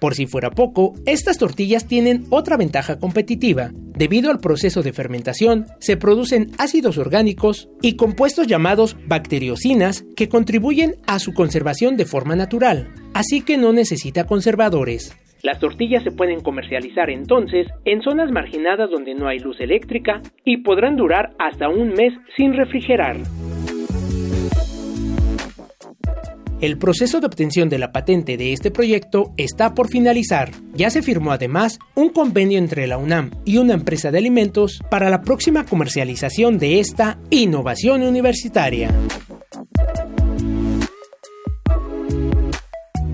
Por si fuera poco, estas tortillas tienen otra ventaja competitiva. Debido al proceso de fermentación, se producen ácidos orgánicos y compuestos llamados bacteriocinas que contribuyen a su conservación de forma natural, así que no necesita conservadores. Las tortillas se pueden comercializar entonces en zonas marginadas donde no hay luz eléctrica y podrán durar hasta un mes sin refrigerar. El proceso de obtención de la patente de este proyecto está por finalizar. Ya se firmó además un convenio entre la UNAM y una empresa de alimentos para la próxima comercialización de esta innovación universitaria.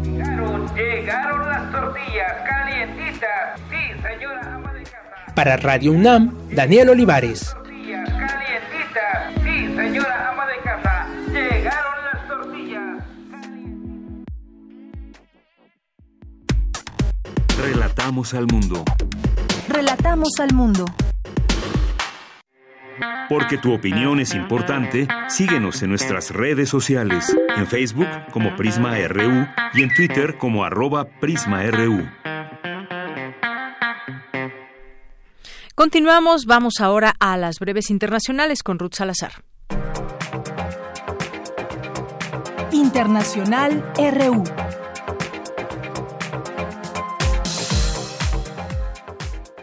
Llegaron, llegaron las tortillas calientitas. Sí, señora ama de casa. Para Radio UNAM, Daniel Olivares. Relatamos al mundo. Relatamos al mundo. Porque tu opinión es importante, síguenos en nuestras redes sociales, en Facebook como Prisma RU y en Twitter como arroba PrismaRU. Continuamos, vamos ahora a las breves internacionales con Ruth Salazar. Internacional RU.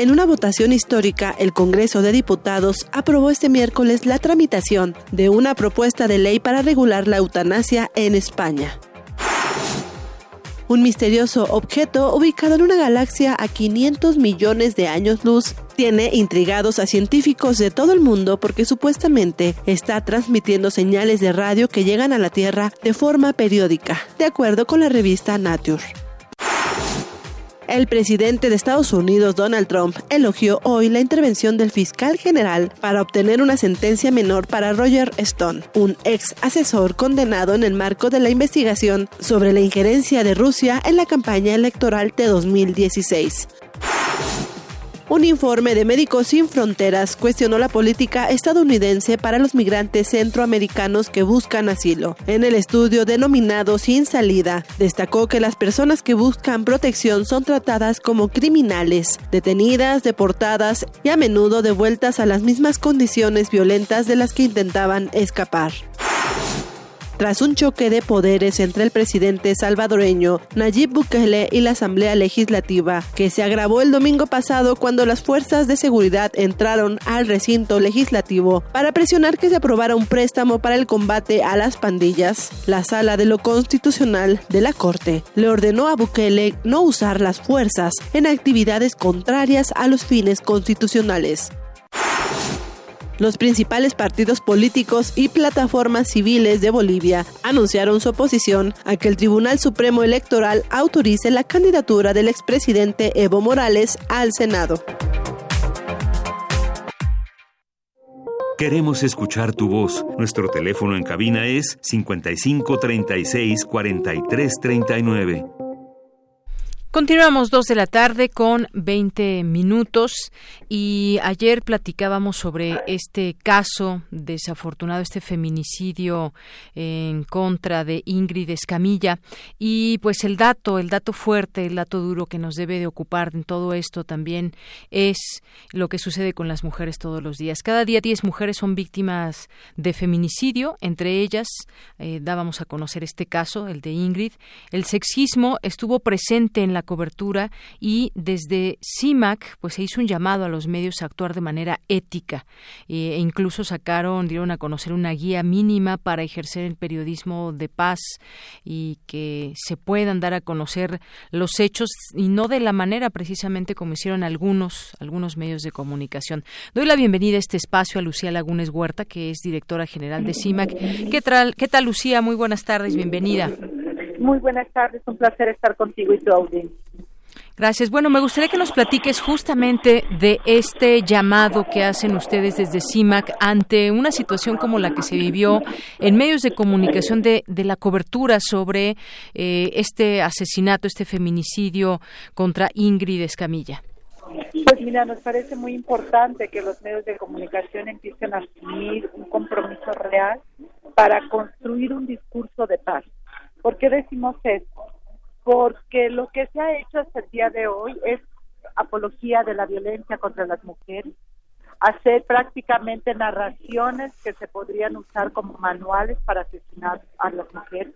En una votación histórica, el Congreso de Diputados aprobó este miércoles la tramitación de una propuesta de ley para regular la eutanasia en España. Un misterioso objeto ubicado en una galaxia a 500 millones de años luz tiene intrigados a científicos de todo el mundo porque supuestamente está transmitiendo señales de radio que llegan a la Tierra de forma periódica, de acuerdo con la revista Nature. El presidente de Estados Unidos, Donald Trump, elogió hoy la intervención del fiscal general para obtener una sentencia menor para Roger Stone, un ex asesor condenado en el marco de la investigación sobre la injerencia de Rusia en la campaña electoral de 2016. Un informe de Médicos Sin Fronteras cuestionó la política estadounidense para los migrantes centroamericanos que buscan asilo. En el estudio denominado Sin Salida, destacó que las personas que buscan protección son tratadas como criminales, detenidas, deportadas y a menudo devueltas a las mismas condiciones violentas de las que intentaban escapar. Tras un choque de poderes entre el presidente salvadoreño Nayib Bukele y la Asamblea Legislativa, que se agravó el domingo pasado cuando las fuerzas de seguridad entraron al recinto legislativo para presionar que se aprobara un préstamo para el combate a las pandillas, la sala de lo constitucional de la Corte le ordenó a Bukele no usar las fuerzas en actividades contrarias a los fines constitucionales. Los principales partidos políticos y plataformas civiles de Bolivia anunciaron su oposición a que el Tribunal Supremo Electoral autorice la candidatura del expresidente Evo Morales al Senado. Queremos escuchar tu voz. Nuestro teléfono en cabina es 55 36 43 39. Continuamos dos de la tarde con 20 minutos y ayer platicábamos sobre este caso desafortunado, este feminicidio en contra de Ingrid Escamilla y pues el dato, el dato fuerte, el dato duro que nos debe de ocupar en todo esto también es lo que sucede con las mujeres todos los días. Cada día 10 mujeres son víctimas de feminicidio, entre ellas eh, dábamos a conocer este caso, el de Ingrid. El sexismo estuvo presente en la cobertura y desde CIMAC pues se hizo un llamado a los medios a actuar de manera ética e incluso sacaron, dieron a conocer una guía mínima para ejercer el periodismo de paz y que se puedan dar a conocer los hechos y no de la manera precisamente como hicieron algunos algunos medios de comunicación. Doy la bienvenida a este espacio a Lucía Lagunes Huerta, que es directora general de CIMAC. ¿Qué tal, qué tal Lucía? Muy buenas tardes, bienvenida. Muy buenas tardes, un placer estar contigo y tu audiencia. Gracias. Bueno, me gustaría que nos platiques justamente de este llamado que hacen ustedes desde CIMAC ante una situación como la que se vivió en medios de comunicación de, de la cobertura sobre eh, este asesinato, este feminicidio contra Ingrid Escamilla. Pues mira, nos parece muy importante que los medios de comunicación empiecen a asumir un compromiso real para construir un discurso de paz. ¿Por qué decimos esto? porque lo que se ha hecho hasta el día de hoy es apología de la violencia contra las mujeres, hacer prácticamente narraciones que se podrían usar como manuales para asesinar a las mujeres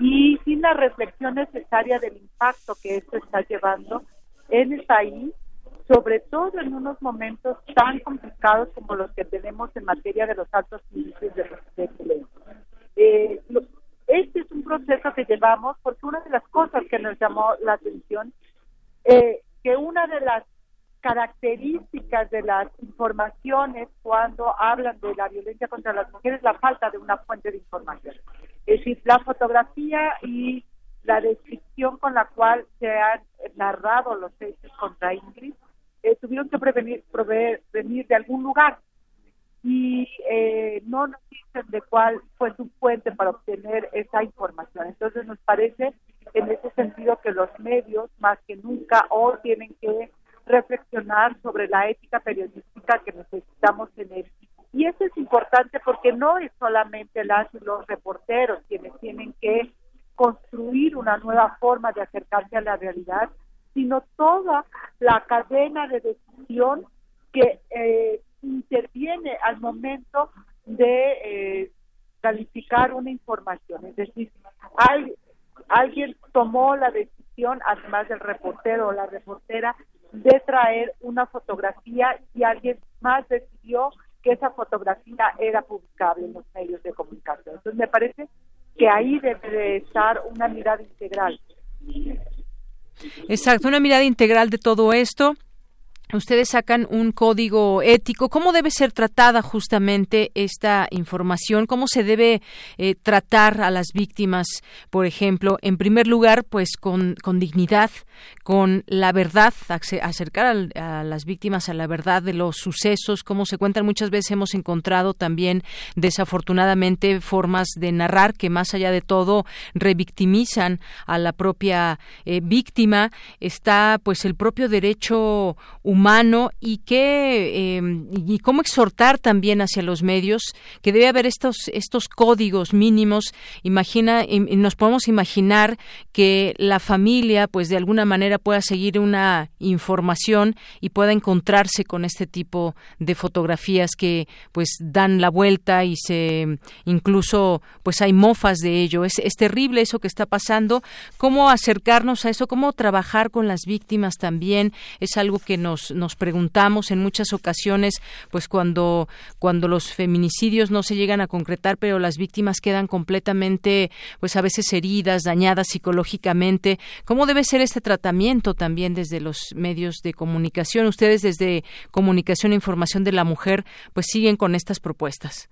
y sin la reflexión necesaria del impacto que esto está llevando en el país, sobre todo en unos momentos tan complicados como los que tenemos en materia de los altos índices de, violencia. Eh, este es un proceso que llevamos porque una de las cosas que nos llamó la atención, eh, que una de las características de las informaciones cuando hablan de la violencia contra las mujeres, la falta de una fuente de información. Es decir, la fotografía y la descripción con la cual se han narrado los hechos contra Ingrid eh, tuvieron que prevenir, proveer, venir de algún lugar y eh, no nos dicen de cuál fue su fuente para obtener esa información. Entonces nos parece en ese sentido que los medios más que nunca hoy tienen que reflexionar sobre la ética periodística que necesitamos tener. Y eso es importante porque no es solamente las y los reporteros quienes tienen que construir una nueva forma de acercarse a la realidad, sino toda la cadena de decisión que eh, interviene al momento de eh, calificar una información. Es decir, alguien tomó la decisión, además del reportero o la reportera, de traer una fotografía y alguien más decidió que esa fotografía era publicable en los medios de comunicación. Entonces me parece que ahí debe de estar una mirada integral. Exacto, una mirada integral de todo esto ustedes sacan un código ético. ¿Cómo debe ser tratada justamente esta información? ¿Cómo se debe eh, tratar a las víctimas, por ejemplo? En primer lugar, pues con, con dignidad, con la verdad, acercar a, las víctimas a la verdad de los sucesos, cómo se cuentan. Muchas veces hemos encontrado también, desafortunadamente, formas de narrar que más allá de todo revictimizan a la propia eh, víctima. Está pues el propio derecho humano humano y qué em, y cómo exhortar también hacia los medios que debe haber estos estos códigos mínimos. Imagina nos podemos imaginar que la familia pues de alguna manera pueda seguir una información y pueda encontrarse con este tipo de fotografías que pues dan la vuelta y se incluso pues hay mofas de ello. Es, es terrible eso que está pasando. Cómo acercarnos a eso cómo trabajar con las víctimas también es algo que nos nos, preguntamos en muchas ocasiones, pues cuando, cuando los feminicidios no se llegan a concretar, pero las víctimas quedan completamente, pues a veces heridas, dañadas psicológicamente. ¿Cómo debe ser este tratamiento también desde los medios de comunicación? Ustedes desde Comunicación e Información de la Mujer, pues siguen con estas propuestas.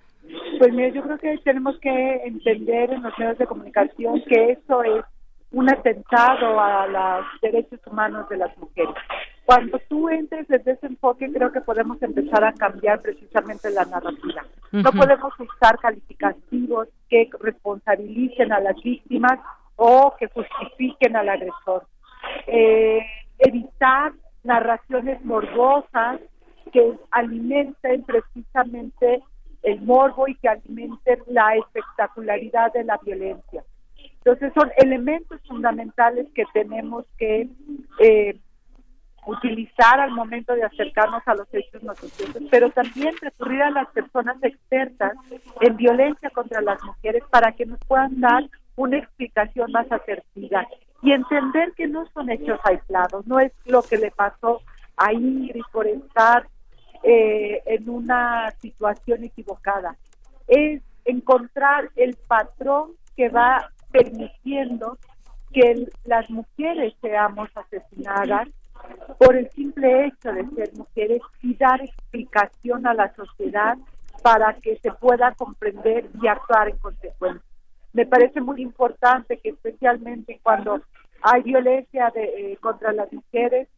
Pues mira, yo creo que tenemos que entender en los medios de comunicación que eso es un atentado a los derechos humanos de las mujeres. Cuando tú entres desde ese enfoque, creo que podemos empezar a cambiar precisamente la narrativa. No podemos usar calificativos que responsabilicen a las víctimas o que justifiquen al agresor. Eh, evitar narraciones morbosas que alimenten precisamente el morbo y que alimenten la espectacularidad de la violencia. Entonces son elementos fundamentales que tenemos que eh, utilizar al momento de acercarnos a los hechos noticiosos, pero también recurrir a las personas expertas en violencia contra las mujeres para que nos puedan dar una explicación más asertiva y entender que no son hechos aislados, no es lo que le pasó a Ingrid por estar eh, en una situación equivocada, es encontrar el patrón que va permitiendo que las mujeres seamos asesinadas por el simple hecho de ser mujeres y dar explicación a la sociedad para que se pueda comprender y actuar en consecuencia. Me parece muy importante que especialmente cuando hay violencia de, eh, contra las mujeres,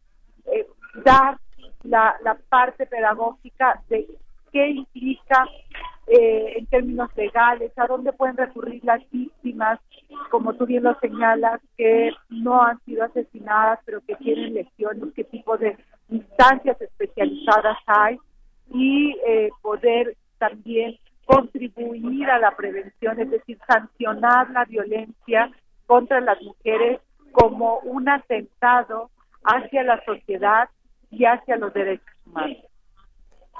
eh, dar la, la parte pedagógica de qué implica eh, en términos legales, a dónde pueden recurrir las víctimas, como tú bien lo señalas, que no han sido asesinadas, pero que tienen lesiones, qué tipo de instancias especializadas hay y eh, poder también contribuir a la prevención, es decir, sancionar la violencia contra las mujeres como un atentado hacia la sociedad y hacia los derechos humanos.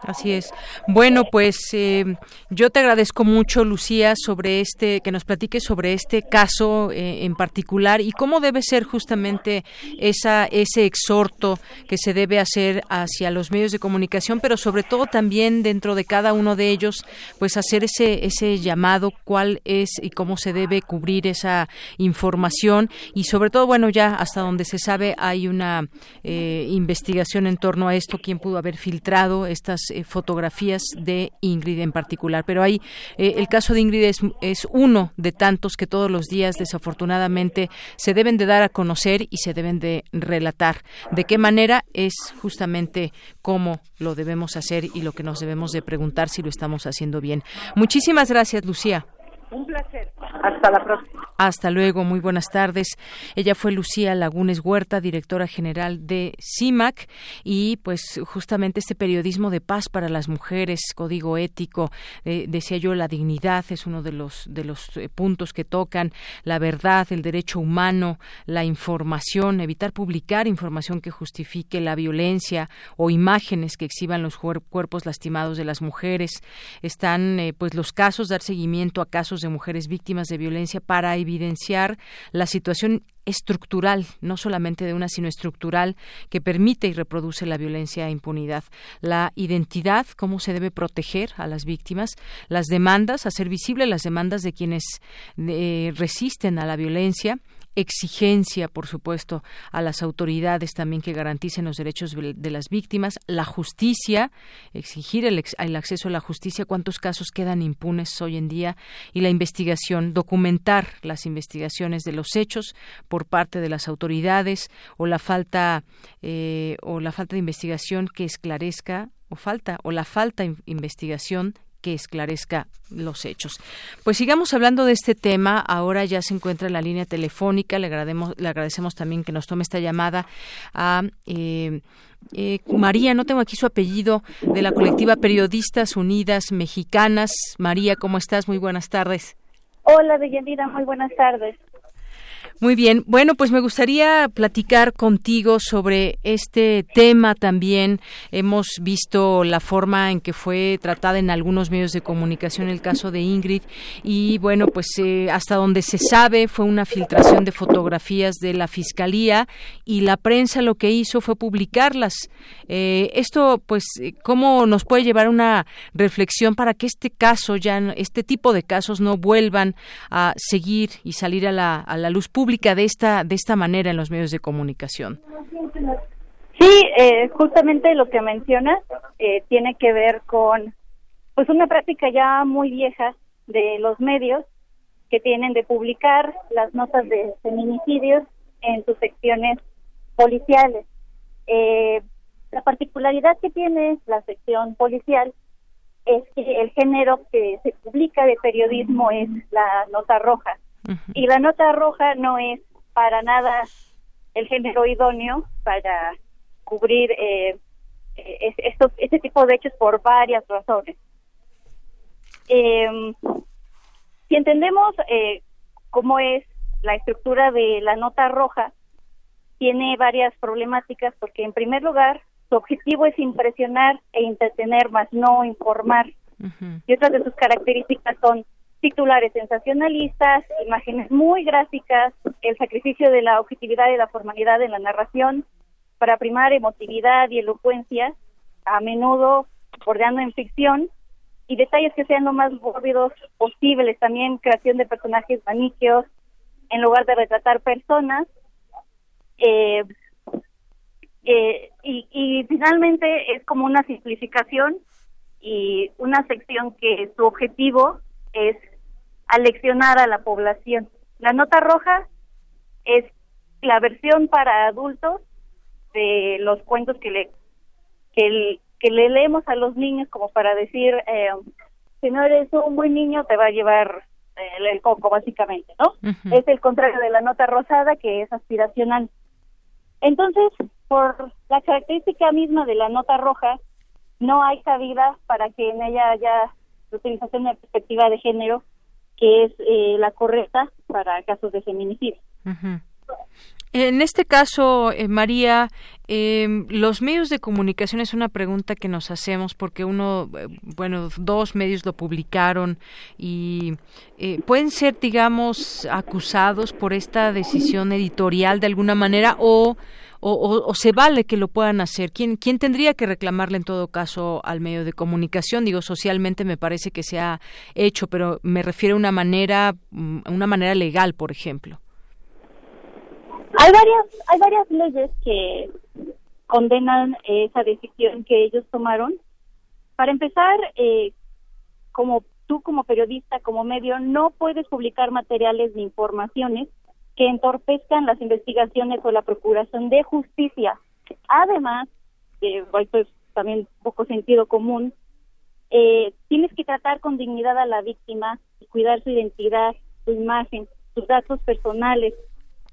Así es. Bueno, pues eh, yo te agradezco mucho, Lucía, sobre este que nos platiques sobre este caso eh, en particular y cómo debe ser justamente esa ese exhorto que se debe hacer hacia los medios de comunicación, pero sobre todo también dentro de cada uno de ellos, pues hacer ese ese llamado, cuál es y cómo se debe cubrir esa información y sobre todo, bueno, ya hasta donde se sabe hay una eh, investigación en torno a esto, quién pudo haber filtrado estas eh, fotografías de Ingrid en particular. Pero ahí eh, el caso de Ingrid es, es, uno de tantos que todos los días, desafortunadamente, se deben de dar a conocer y se deben de relatar. ¿De qué manera? Es justamente cómo lo debemos hacer y lo que nos debemos de preguntar si lo estamos haciendo bien. Muchísimas gracias, Lucía. Un placer. Hasta la próxima. Hasta luego, muy buenas tardes. Ella fue Lucía Lagunes Huerta, directora general de CIMAC, y pues justamente este periodismo de paz para las mujeres, código ético, eh, decía yo, la dignidad es uno de los, de los eh, puntos que tocan, la verdad, el derecho humano, la información, evitar publicar información que justifique la violencia o imágenes que exhiban los cuerpos lastimados de las mujeres. Están eh, pues los casos, dar seguimiento a casos de mujeres víctimas de violencia para evidenciar la situación estructural, no solamente de una, sino estructural, que permite y reproduce la violencia e impunidad. La identidad, cómo se debe proteger a las víctimas, las demandas, hacer visible las demandas de quienes eh, resisten a la violencia, exigencia, por supuesto, a las autoridades también que garanticen los derechos de las víctimas, la justicia, exigir el, el, acceso a la justicia, cuántos casos quedan impunes hoy en día, y la investigación, documentar las investigaciones de los hechos por parte de las autoridades o la falta eh, o la falta de investigación que esclarezca o falta o la falta de investigación que esclarezca los hechos. Pues sigamos hablando de este tema. Ahora ya se encuentra en la línea telefónica. Le agradecemos, le agradecemos también que nos tome esta llamada a eh, eh, María, no tengo aquí su apellido, de la colectiva Periodistas Unidas Mexicanas. María, ¿cómo estás? Muy buenas tardes. Hola, Deyanira, muy buenas tardes. Muy bien. Bueno, pues me gustaría platicar contigo sobre este tema también. Hemos visto la forma en que fue tratada en algunos medios de comunicación el caso de Ingrid y bueno, pues eh, hasta donde se sabe fue una filtración de fotografías de la Fiscalía y la prensa lo que hizo fue publicarlas. Eh, esto, pues, ¿cómo nos puede llevar a una reflexión para que este caso, ya este tipo de casos no vuelvan a seguir y salir a la, a la luz pública? De esta de esta manera en los medios de comunicación. Sí, eh, justamente lo que mencionas eh, tiene que ver con pues una práctica ya muy vieja de los medios que tienen de publicar las notas de feminicidios en sus secciones policiales. Eh, la particularidad que tiene la sección policial es que el género que se publica de periodismo es la nota roja. Y la nota roja no es para nada el género idóneo para cubrir eh, eh esto, este tipo de hechos por varias razones. Eh, si entendemos eh, cómo es la estructura de la nota roja, tiene varias problemáticas porque en primer lugar su objetivo es impresionar e entretener, más no informar. Y otras de sus características son titulares sensacionalistas, imágenes muy gráficas, el sacrificio de la objetividad y la formalidad en la narración para primar emotividad y elocuencia, a menudo bordeando en ficción, y detalles que sean lo más mórbidos posibles, también creación de personajes maniqueos en lugar de retratar personas. Eh, eh, y, y finalmente es como una simplificación y una sección que su objetivo es aleccionar a la población. La nota roja es la versión para adultos de los cuentos que le que, que le leemos a los niños como para decir eh, si no eres un buen niño te va a llevar el, el coco básicamente no es el contrario de la nota rosada que es aspiracional. Entonces por la característica misma de la nota roja no hay cabida para que en ella haya la utilización de perspectiva de género que es eh, la correcta para casos de feminicidio. En este caso, eh, María, eh, los medios de comunicación es una pregunta que nos hacemos porque uno, eh, bueno, dos medios lo publicaron y eh, pueden ser, digamos, acusados por esta decisión editorial de alguna manera o, o, o- se vale que lo puedan hacer. ¿Quién, ¿Quién tendría que reclamarle en todo caso al medio de comunicación? Digo, socialmente me parece que se ha hecho, pero me refiero a una manera, mm, una manera legal, por ejemplo. Hay varias, hay varias leyes que condenan esa decisión que ellos tomaron. Para empezar, eh, como tú como periodista, como medio, no puedes publicar materiales ni informaciones que entorpezcan las investigaciones o la procuración de justicia. Además, eh, esto es también poco sentido común, eh, tienes que tratar con dignidad a la víctima y cuidar su identidad, su imagen, sus datos personales.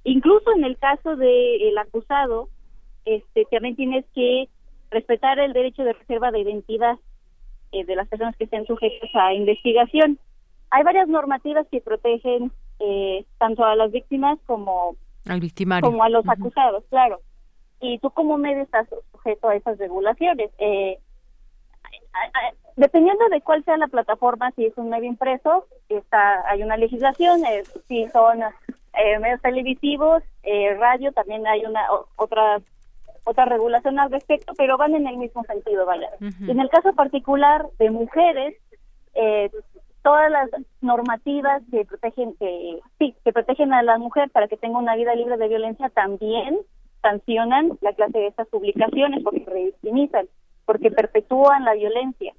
Incluso en el caso del acusado, este, también tienes que respetar el derecho de reserva de identidad eh, de las personas que estén sujetas a investigación. Hay varias normativas que protegen eh, tanto a las víctimas como, Al victimario. como a los acusados, claro. Y tú como medio estás sujeto a esas regulaciones. Eh, dependiendo de cuál sea la plataforma, si es un medio impreso, está, hay una legislación, eh, si son eh, medios televisivos, eh, radio, también hay una o- otra otra regulación al respecto, pero van en el mismo sentido, vaya. Ujú. En el caso particular de mujeres, eh, todas las normativas que protegen que sí que protegen a la mujer para que tenga una vida libre de violencia también sancionan la clase de estas publicaciones porque revictimizan, porque perpetúan la violencia.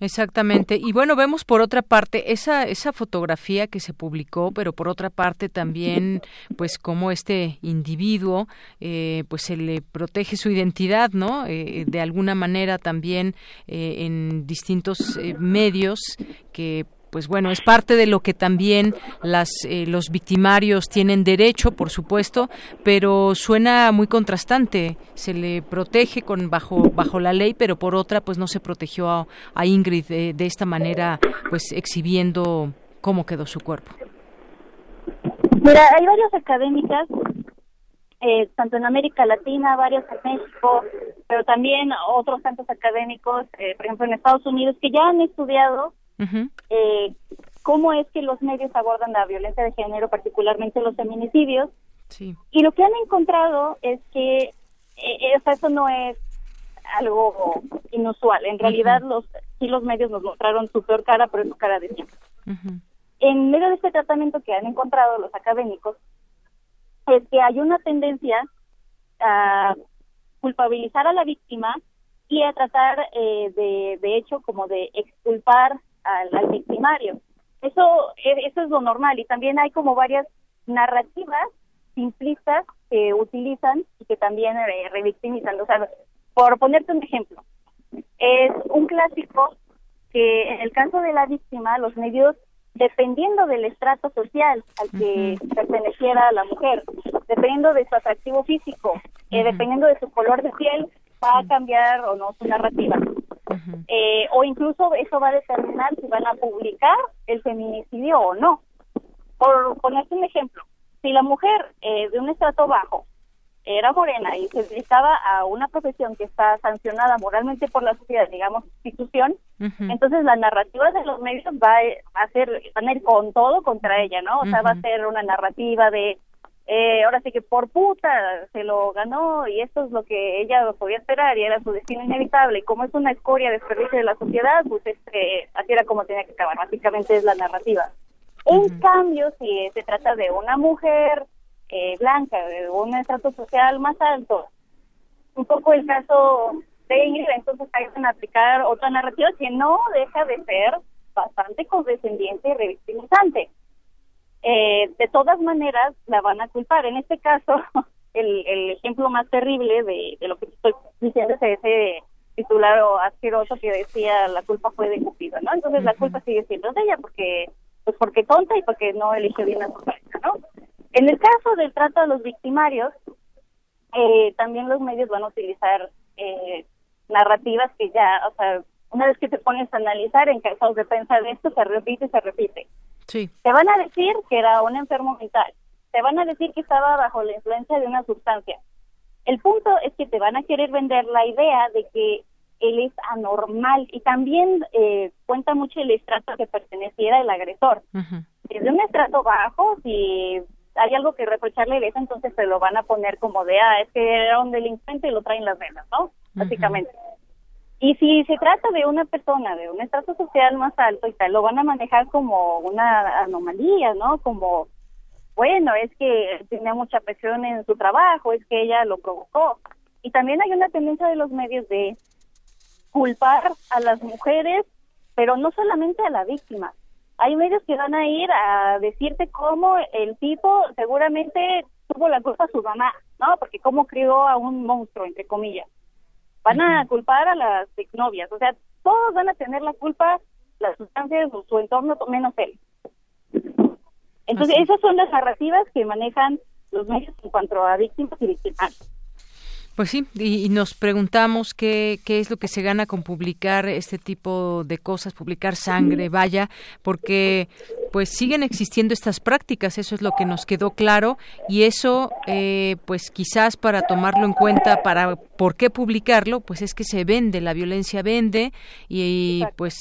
Exactamente. Y bueno, vemos por otra parte esa esa fotografía que se publicó, pero por otra parte también, pues como este individuo, eh, pues se le protege su identidad, ¿no? Eh, de alguna manera también eh, en distintos eh, medios que pues bueno, es parte de lo que también las, eh, los victimarios tienen derecho, por supuesto, pero suena muy contrastante. Se le protege con bajo bajo la ley, pero por otra, pues no se protegió a, a Ingrid de, de esta manera, pues exhibiendo cómo quedó su cuerpo. Mira, hay varias académicas, eh, tanto en América Latina, varias en México, pero también otros tantos académicos, eh, por ejemplo en Estados Unidos, que ya han estudiado eh, cómo es que los medios abordan la violencia de género, particularmente los feminicidios. Sí. Y lo que han encontrado es que eh, eh, eso no es algo inusual. En realidad, los sí los medios nos mostraron su peor cara, pero es su cara de siempre. En medio de este tratamiento que han encontrado los académicos, es que hay una tendencia a culpabilizar a la víctima y a tratar eh, de, de hecho como de exculpar al, al victimario. Eso, eso es lo normal y también hay como varias narrativas simplistas que utilizan y que también eh, revictimizan. O sea, por ponerte un ejemplo, es un clásico que en el caso de la víctima los medios dependiendo del estrato social al que perteneciera la mujer, dependiendo de su atractivo físico, eh, dependiendo de su color de piel, va a cambiar o no su narrativa. Eh, o incluso eso va a determinar si van a publicar el feminicidio o no. Por ponerte un ejemplo, si la mujer eh, de un estrato bajo era morena y se dedicaba a una profesión que está sancionada moralmente por la sociedad, digamos, institución, entonces la narrativa de los medios va, a- va a ser, van a ir con todo contra ella, ¿no? O sea, va a ser una narrativa de, eh, ahora sí que por puta se lo ganó y esto es lo que ella podía esperar y era su destino inevitable. Y como es una escoria desperdicio de la sociedad, pues este, así era como tenía que acabar. Básicamente es la narrativa. En cambio, si se trata de una mujer eh, blanca, de un estrato social más alto, un poco el caso de Ingrid, entonces hay que aplicar otra narrativa que no deja de ser bastante condescendiente y revictimizante. Eh, de todas maneras, la van a culpar. En este caso, el, el ejemplo más terrible de, lo que estoy diciendo es ese titular o asqueroso que decía la culpa fue de Cupido, ¿no? Entonces la culpa sigue siendo de ella porque pues porque tonta y porque no eligió bien a su pareja, ¿no? En el caso del trato a los victimarios, eh, también los medios van a utilizar eh, narrativas que ya, o sea, una vez que te pones a analizar en casos de prensa de esto, se repite se repite. Sí. Te van a decir que era un enfermo mental. te van a decir que estaba bajo la influencia de una sustancia. El punto es que te van a querer vender la idea de que él es anormal y también eh, cuenta mucho el estrato que perteneciera el agresor. Desde un estrato bajo, si hay algo que reprocharle de eso, entonces se lo van a poner como de, ah, es que era un delincuente y lo traen las venas, ¿no? Básicamente. Y si se trata de una persona de un estrato social más alto y tal, lo van a manejar como una anomalía, ¿no? Como, bueno, es que tenía mucha presión en su trabajo, es que ella lo provocó. Y también hay una tendencia de los medios de culpar a las mujeres, pero no solamente a la víctima. Hay medios que van a ir a decirte cómo el tipo seguramente tuvo la culpa a su mamá, ¿no? Porque cómo crió a un monstruo, entre comillas. Van a culpar a las exnovias, o sea, todos van a tener la culpa, las sustancias o su entorno, menos él. Entonces, esas son las narrativas que manejan los medios en cuanto a víctimas y víctimas. Pues sí, y, nos preguntamos qué, qué es lo que se gana con publicar este tipo de cosas, publicar sangre, vaya, porque pues siguen existiendo estas prácticas, eso es lo que nos quedó claro y eso eh, pues quizás para tomarlo en cuenta, para por qué publicarlo, pues es que se vende, la violencia vende y pues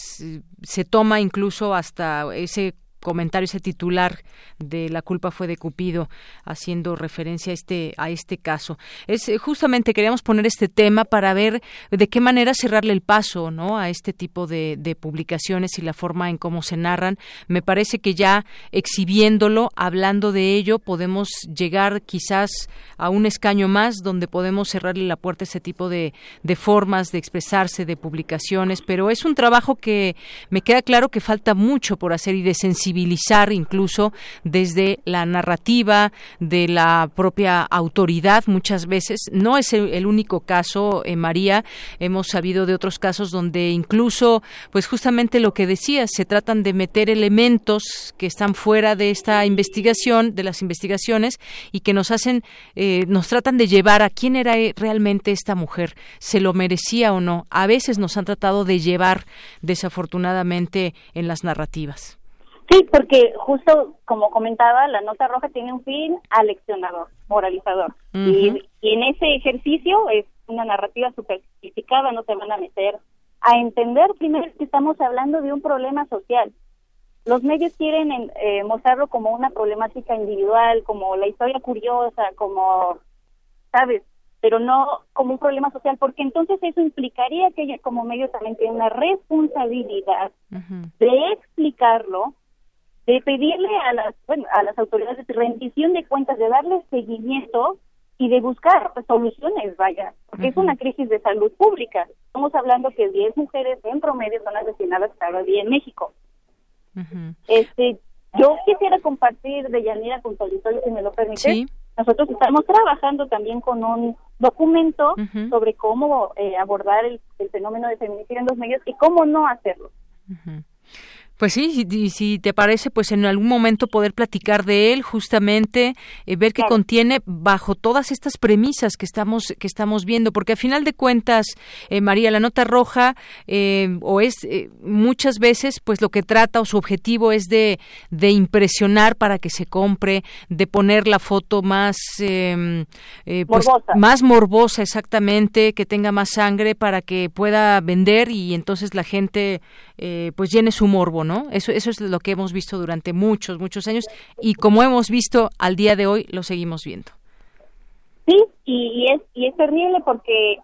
se toma incluso hasta ese comentario, ese titular de la culpa fue de Cupido, haciendo referencia a este, a este caso. Es eh, justamente queríamos poner este tema para ver de qué manera cerrarle el paso, ¿no? A este tipo de, publicaciones y la forma en cómo se narran. Me parece que ya exhibiéndolo, hablando de ello, podemos llegar quizás a un escaño más donde podemos cerrarle la puerta a ese tipo de, formas de expresarse, de publicaciones, pero es un trabajo que me queda claro que falta mucho por hacer y de incluso desde la narrativa de la propia autoridad muchas veces. No es el, único caso, eh, María. Hemos sabido de otros casos donde incluso, pues justamente lo que decías, se tratan de meter elementos que están fuera de esta investigación, de las investigaciones, y que nos hacen, eh, nos tratan de llevar a quién era realmente esta mujer, se lo merecía o no. A veces nos han tratado de llevar, desafortunadamente, en las narrativas. Sí, porque justo como comentaba, la nota roja tiene un fin aleccionador, moralizador. y, en ese ejercicio es una narrativa súper no te van a meter a entender primero que estamos hablando de un problema social. Los medios quieren eh, mostrarlo como una problemática individual, como la historia curiosa, como, ¿sabes? Pero no como un problema social, porque entonces eso implicaría que ella como medio también tiene una responsabilidad de explicarlo de pedirle a las bueno, a las autoridades de rendición de cuentas, de darle seguimiento y de buscar soluciones, vaya, porque es una crisis de salud pública. Estamos hablando que 10 mujeres en promedio son asesinadas cada día en México. Este, yo quisiera compartir de Yanira con tu si me lo permite. Nosotros estamos trabajando también con un documento sobre cómo eh, abordar el, fenómeno de feminicidio en los medios y cómo no hacerlo. Pues sí, y si te parece, pues en algún momento poder platicar de él, justamente eh, ver qué contiene bajo todas estas premisas que estamos que estamos viendo, porque a final de cuentas, eh, María, la nota roja eh, o es muchas veces, pues lo que trata o su objetivo es de, de impresionar para que se compre, de poner la foto más em, pues, morbosa. más morbosa exactamente, que tenga más sangre para que pueda vender y entonces la gente pues llene su morbo, ¿no? Eso, eso es lo que hemos visto durante muchos, muchos años y como hemos visto al día de hoy, lo seguimos viendo. Sí, y, es, y es terrible porque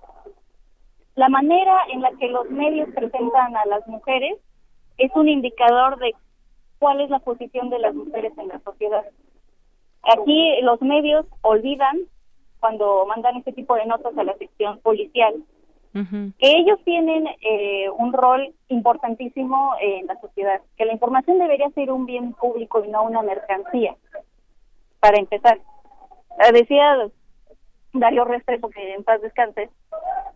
la manera en la que los medios presentan a las mujeres es un indicador de cuál es la posición de las mujeres en la sociedad. Aquí los medios olvidan cuando mandan este tipo de notas a la sección policial que ellos tienen eh, un rol importantísimo en la sociedad, que la información debería ser un bien público y no una mercancía, para empezar. Eh, decía Darío Restrepo, que en paz descanse,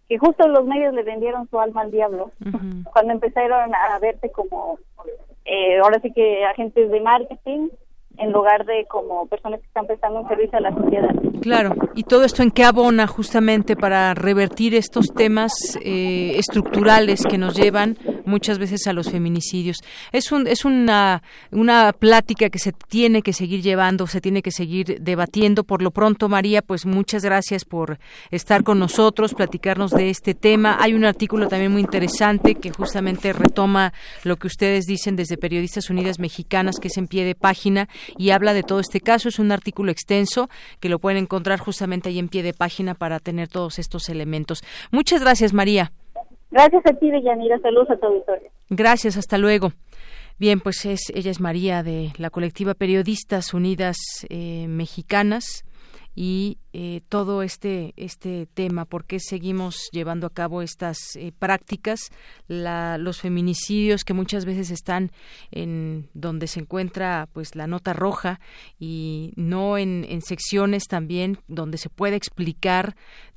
que justo los medios le vendieron su alma al diablo cuando empezaron a verse como, eh, ahora sí que agentes de marketing en lugar de como personas que están prestando un servicio a la sociedad. Claro, y todo esto en qué abona justamente para revertir estos temas eh, estructurales que nos llevan muchas veces a los feminicidios. Es un es una una plática que se tiene que seguir llevando, se tiene que seguir debatiendo. Por lo pronto, María, pues muchas gracias por estar con nosotros, platicarnos de este tema. Hay un artículo también muy interesante que justamente retoma lo que ustedes dicen desde Periodistas Unidas Mexicanas, que es en pie de página y habla de todo este caso. Es un artículo extenso que lo pueden encontrar justamente ahí en pie de página para tener todos estos elementos. Muchas gracias, María. Gracias a ti, Deyanira. Saludos a tu auditorio. Gracias, hasta luego. Bien, pues es, ella es María de la colectiva Periodistas Unidas eh, Mexicanas y eh, todo este este tema por qué seguimos llevando a cabo estas eh, prácticas la, los feminicidios que muchas veces están en donde se encuentra pues la nota roja y no en, en secciones también donde se puede explicar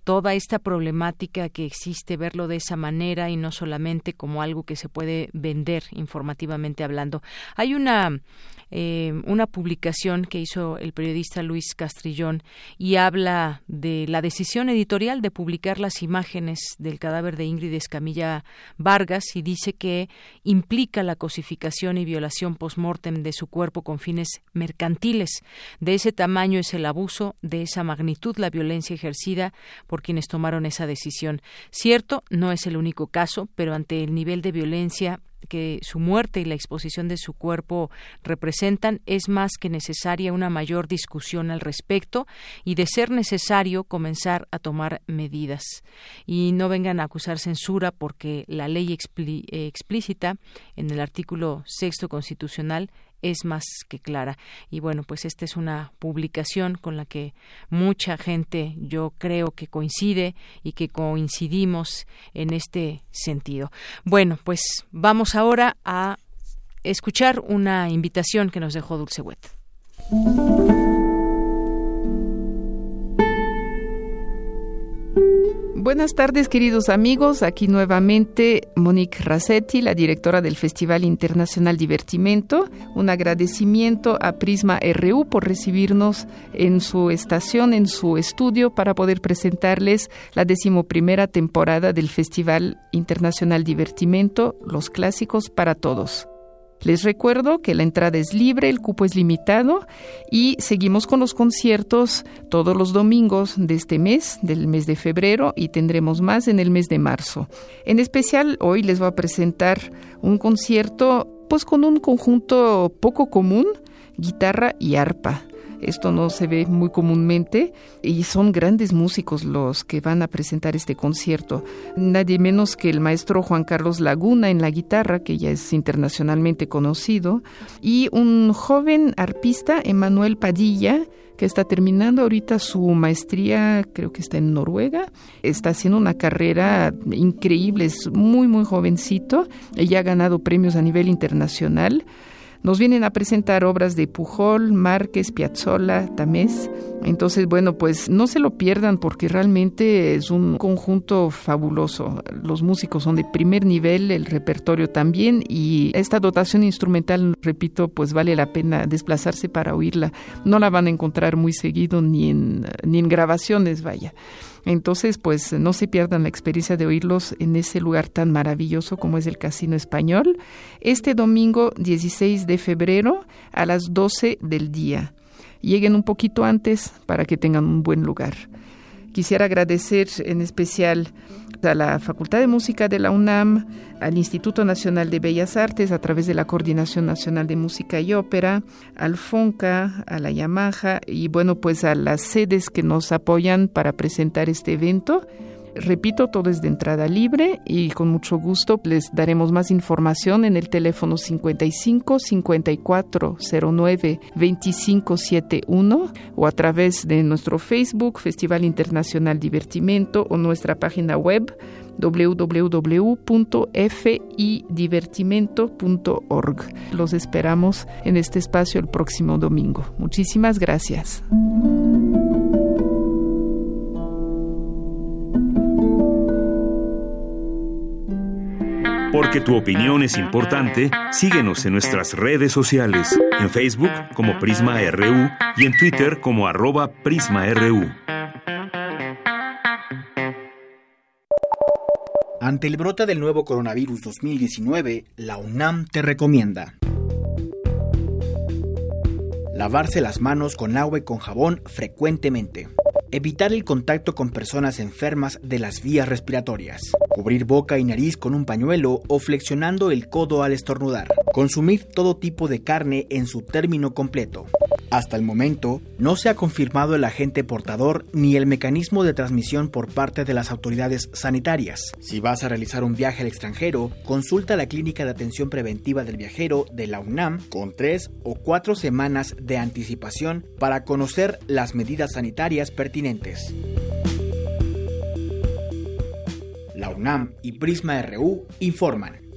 toda esta problemática que existe, verlo de esa manera y no solamente como algo que se puede vender informativamente hablando. Hay una eh, una publicación que hizo el periodista Luis Castrillón y habla de la decisión editorial de publicar las imágenes del cadáver de Ingrid Escamilla Vargas y dice que implica la cosificación y violación post-mortem de su cuerpo con fines mercantiles. De ese tamaño es el abuso, de esa magnitud la violencia ejercida por quienes tomaron esa decisión. Cierto, no es el único caso, pero ante el nivel de violencia que su muerte y la exposición de su cuerpo representan, es más que necesaria una mayor discusión al respecto y, de ser necesario, comenzar a tomar medidas. Y no vengan a acusar censura porque la ley explícita en el artículo sexto constitucional es más que clara. Y bueno, pues esta es una publicación con la que mucha gente yo creo que coincide y que coincidimos en este sentido. Bueno, pues vamos ahora a escuchar una invitación que nos dejó Dulce. Buenas tardes, queridos amigos. Aquí nuevamente Monique Rassetti, la directora del Festival Internacional Divertimento. Un agradecimiento a Prisma RU por recibirnos en su estación, en su estudio, para poder presentarles la decimoprimera temporada del Festival Internacional Divertimento, Los Clásicos para Todos. Les recuerdo que la entrada es libre, el cupo es limitado y seguimos con los conciertos todos los domingos de este mes, del mes de febrero, y tendremos más en el mes de marzo. En especial, hoy les voy a presentar un concierto pues con un conjunto poco común, guitarra y arpa. Esto no se ve muy comúnmente y son grandes músicos los que van a presentar este concierto. Nadie menos que el maestro Juan Carlos Laguna en la guitarra, que ya es internacionalmente conocido, y un joven arpista, Emanuel Padilla, que está terminando ahorita su maestría, creo que está en Noruega, está haciendo una carrera increíble, es muy, muy jovencito, ella ha ganado premios a nivel internacional nos vienen a presentar obras de Pujol, Márquez, Piazzolla, Tamés. Entonces, bueno, pues no se lo pierdan porque realmente es un conjunto fabuloso. Los músicos son de primer nivel, el repertorio también y esta dotación instrumental, repito, pues vale la pena desplazarse para oírla. No la van a encontrar muy seguido ni en, ni en grabaciones, vaya. Entonces, pues no se pierdan la experiencia de oírlos en ese lugar tan maravilloso como es el Casino Español, este domingo 16 de febrero a las 12 del día. Lleguen un poquito antes para que tengan un buen lugar. Quisiera agradecer en especial a la Facultad de Música de la UNAM, al Instituto Nacional de Bellas Artes a través de la Coordinación Nacional de Música y Ópera, al FONCA, a la Yamaha y bueno, pues a las sedes que nos apoyan para presentar este evento. Repito, todo es de entrada libre y con mucho gusto les daremos más información en el teléfono 55 54 09 2571 o a través de nuestro Facebook Festival Internacional Divertimento o nuestra página web www.fidivertimento.org. Los esperamos en este espacio el próximo domingo. Muchísimas gracias. Porque tu opinión es importante, síguenos en nuestras redes sociales, en Facebook como Prisma RU y en Twitter como arroba PrismaRU. Ante el brote del nuevo coronavirus 2019, la UNAM te recomienda lavarse las manos con agua y con jabón frecuentemente, evitar el contacto con personas enfermas de las vías respiratorias, cubrir boca y nariz con un pañuelo o flexionando el codo al estornudar, consumir todo tipo de carne en su término completo, hasta el momento, no se ha confirmado el agente portador ni el mecanismo de transmisión por parte de las autoridades sanitarias. Si vas a realizar un viaje al extranjero, consulta la Clínica de Atención Preventiva del Viajero de la UNAM con tres o cuatro semanas de anticipación para conocer las medidas sanitarias pertinentes. La UNAM y Prisma RU informan.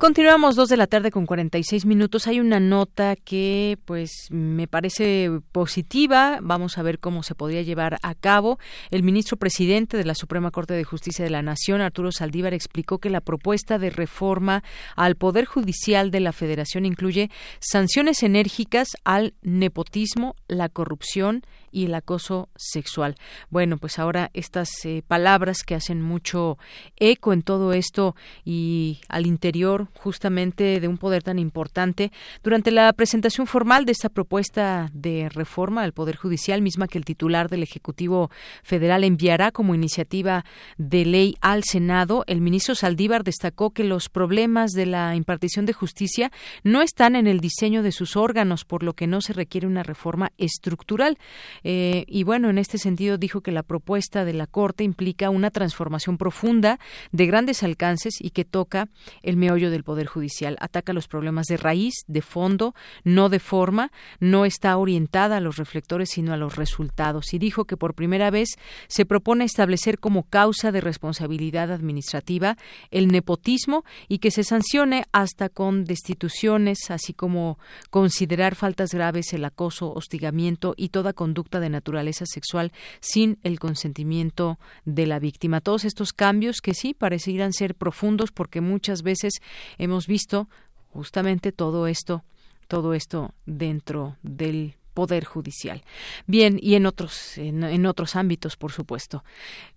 Continuamos dos de la tarde con 46 minutos. Hay una nota que, pues, me parece positiva. Vamos a ver cómo se podría llevar a cabo. El ministro presidente de la Suprema Corte de Justicia de la Nación, Arturo Saldívar, explicó que la propuesta de reforma al Poder Judicial de la Federación incluye sanciones enérgicas al nepotismo, la corrupción y el acoso sexual. Bueno, pues ahora estas eh, palabras que hacen mucho eco en todo esto y al interior justamente de un poder tan importante. Durante la presentación formal de esta propuesta de reforma al Poder Judicial, misma que el titular del Ejecutivo Federal enviará como iniciativa de ley al Senado, el ministro Saldívar destacó que los problemas de la impartición de justicia no están en el diseño de sus órganos, por lo que no se requiere una reforma estructural. Eh, y bueno, en este sentido dijo que la propuesta de la Corte implica una transformación profunda de grandes alcances y que toca el meollo del Poder Judicial. Ataca los problemas de raíz, de fondo, no de forma, no está orientada a los reflectores, sino a los resultados. Y dijo que por primera vez se propone establecer como causa de responsabilidad administrativa el nepotismo y que se sancione hasta con destituciones, así como considerar faltas graves el acoso, hostigamiento y toda conducta de naturaleza sexual sin el consentimiento de la víctima. Todos estos cambios que sí parecieran ser profundos porque muchas veces hemos visto justamente todo esto, todo esto dentro del poder judicial. Bien, y en otros, en, otros ámbitos, por supuesto.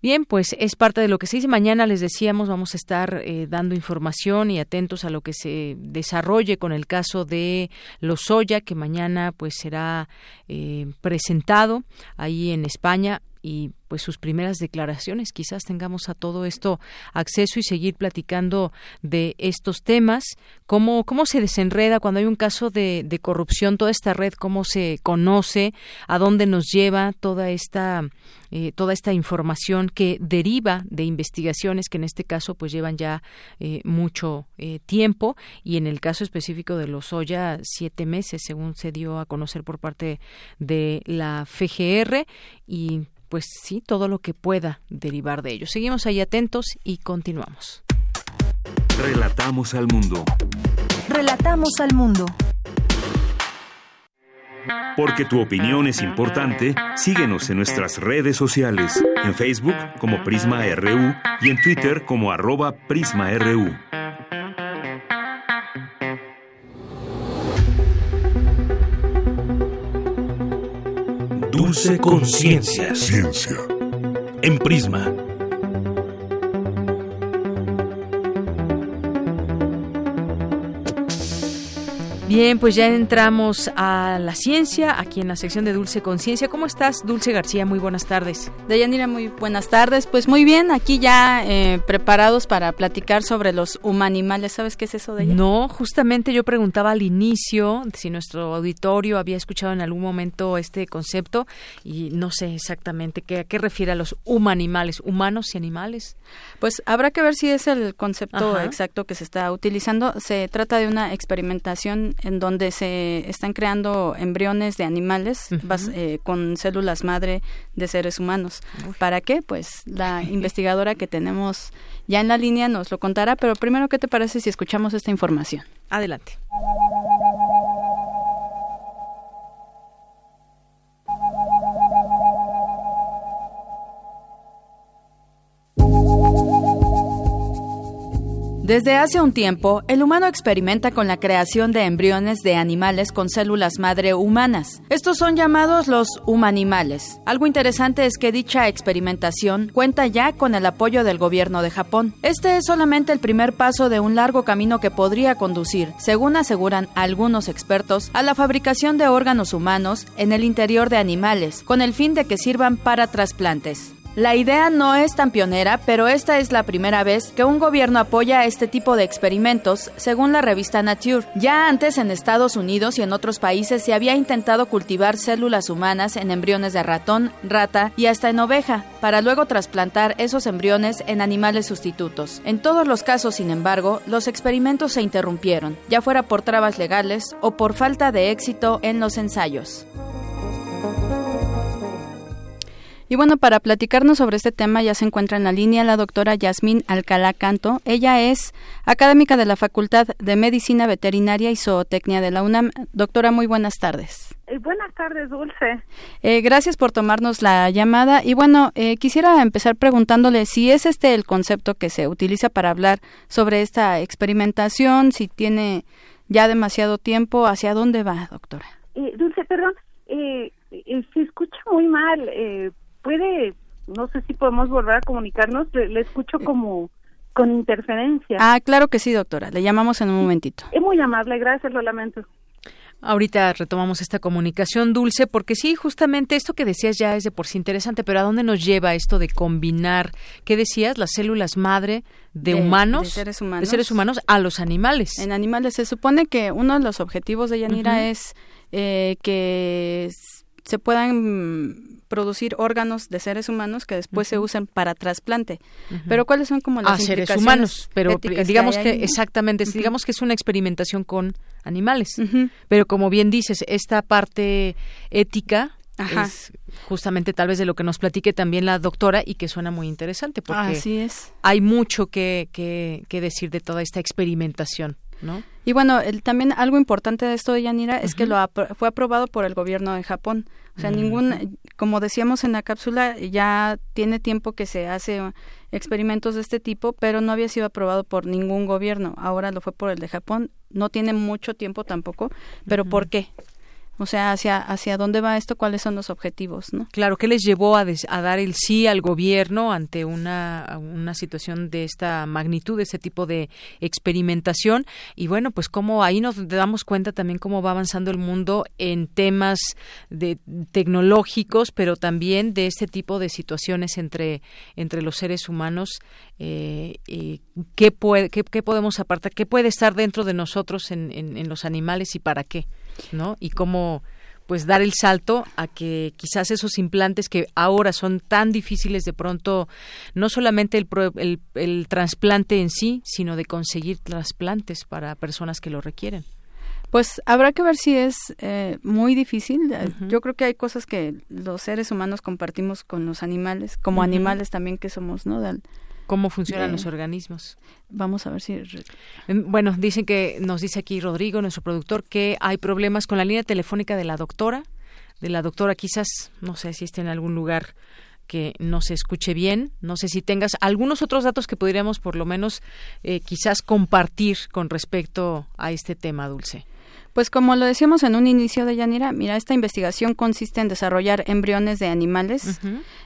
Bien, pues es parte de lo que se dice. Mañana les decíamos, vamos a estar eh, dando información y atentos a lo que se desarrolle con el caso de Lozoya, que mañana pues será eh, presentado ahí en España y pues sus primeras declaraciones. Quizás tengamos a todo esto acceso y seguir platicando de estos temas, cómo, cómo se desenreda cuando hay un caso de, corrupción, toda esta red, cómo se conoce, a dónde nos lleva toda esta eh, toda esta información que deriva de investigaciones que en este caso pues llevan ya eh, mucho eh, tiempo y en el caso específico de los Oya siete meses según se dio a conocer por parte de la FGR y pues sí, todo lo que pueda derivar de ello. Seguimos ahí atentos y continuamos. Relatamos al mundo. Relatamos al mundo. Porque tu opinión es importante, síguenos en nuestras redes sociales, en Facebook como Prisma RU y en Twitter como arroba PrismaRU. Dulce Conciencia. Ciencia. En Prisma. Bien, pues ya entramos a la ciencia, aquí en la sección de Dulce Conciencia. ¿Cómo estás, Dulce García? Muy buenas tardes. Deyanira, muy buenas tardes. Pues muy bien, aquí ya eh, preparados para platicar sobre los humanimales. ¿Sabes qué es eso de No, justamente yo preguntaba al inicio si nuestro auditorio había escuchado en algún momento este concepto y no sé exactamente qué, a qué refiere a los humanimales, humanos y animales. Pues habrá que ver si es el concepto exacto que se está utilizando. Se trata de una experimentación en donde se están creando embriones de animales eh, con células madre de seres humanos. ¿Para qué? Pues la investigadora que tenemos ya en la línea nos lo contará, pero primero, ¿qué te parece si escuchamos esta información? Adelante. Desde hace un tiempo, el humano experimenta con la creación de embriones de animales con células madre humanas. Estos son llamados los humanimales. Algo interesante es que dicha experimentación cuenta ya con el apoyo del gobierno de Japón. Este es solamente el primer paso de un largo camino que podría conducir, según aseguran algunos expertos, a la fabricación de órganos humanos en el interior de animales, con el fin de que sirvan para trasplantes. La idea no es tan pionera, pero esta es la primera vez que un gobierno apoya este tipo de experimentos, según la revista Nature. Ya antes en Estados Unidos y en otros países se había intentado cultivar células humanas en embriones de ratón, rata y hasta en oveja, para luego trasplantar esos embriones en animales sustitutos. En todos los casos, sin embargo, los experimentos se interrumpieron, ya fuera por trabas legales o por falta de éxito en los ensayos. Y bueno, para platicarnos sobre este tema ya se encuentra en la línea la doctora Yasmín Alcalá Canto. Ella es académica de la Facultad de Medicina Veterinaria y Zootecnia de la UNAM. Doctora, muy buenas tardes. Eh, buenas tardes, Dulce. Eh, gracias por tomarnos la llamada. Y bueno, eh, quisiera empezar preguntándole si es este el concepto que se utiliza para hablar sobre esta experimentación, si tiene ya demasiado tiempo, ¿hacia dónde va, doctora? Dulce, perdón, se escucha muy mal puede, no sé si podemos volver a comunicarnos, le, escucho como con interferencia. Ah, claro que sí, doctora. Le llamamos en un momentito. Es muy amable, gracias, lo lamento. Ahorita retomamos esta comunicación dulce porque sí, justamente esto que decías ya es de por sí interesante, pero ¿a dónde nos lleva esto de combinar, qué decías, las células madre de, humanos, de seres humanos, de seres humanos a los animales? En animales se supone que uno de los objetivos de Yanira es eh, que se puedan producir órganos de seres humanos que después se usen para trasplante. Pero ¿cuáles son como las a seres humanos? Pero digamos que, exactamente, digamos que es una experimentación con animales. Pero como bien dices, esta parte ética es justamente tal vez de lo que nos platique también la doctora y que suena muy interesante porque Así es. hay mucho que, que, que decir de toda esta experimentación. Y bueno, el, también algo importante de esto de Yanira es que lo fue aprobado por el gobierno de Japón. O sea, mm. ningún, como decíamos en la cápsula, ya tiene tiempo que se hace experimentos de este tipo, pero no había sido aprobado por ningún gobierno. Ahora lo fue por el de Japón. No tiene mucho tiempo tampoco, pero ¿por qué? O sea, hacia, hacia dónde va esto, cuáles son los objetivos, ¿no? Claro, ¿qué les llevó a, a dar el sí al gobierno ante una, una situación de esta magnitud, de ese tipo de experimentación? Y bueno, pues cómo ahí nos damos cuenta también cómo va avanzando el mundo en temas de tecnológicos, pero también de este tipo de situaciones entre, entre los seres humanos. Eh, ¿qué, puede, qué, qué, podemos apartar? ¿Qué puede estar dentro de nosotros en, en los animales y para qué? ¿No? Y cómo pues dar el salto a que quizás esos implantes que ahora son tan difíciles de pronto, no solamente el, el, el trasplante en sí, sino de conseguir trasplantes para personas que lo requieren. Pues habrá que ver si es eh, muy difícil. Yo creo que hay cosas que los seres humanos compartimos con los animales, como animales también que somos, ¿no? Cómo funcionan los organismos. Vamos a ver si em, bueno, dicen que nos dice aquí Rodrigo, nuestro productor, que hay problemas con la línea telefónica de la doctora, de la doctora quizás, no sé si está en algún lugar que no se escuche bien. No sé si tengas algunos otros datos que podríamos por lo menos eh, quizás compartir con respecto a este tema, Dulce. Pues como lo decíamos en un inicio de Yanira, mira, esta investigación consiste en desarrollar embriones de animales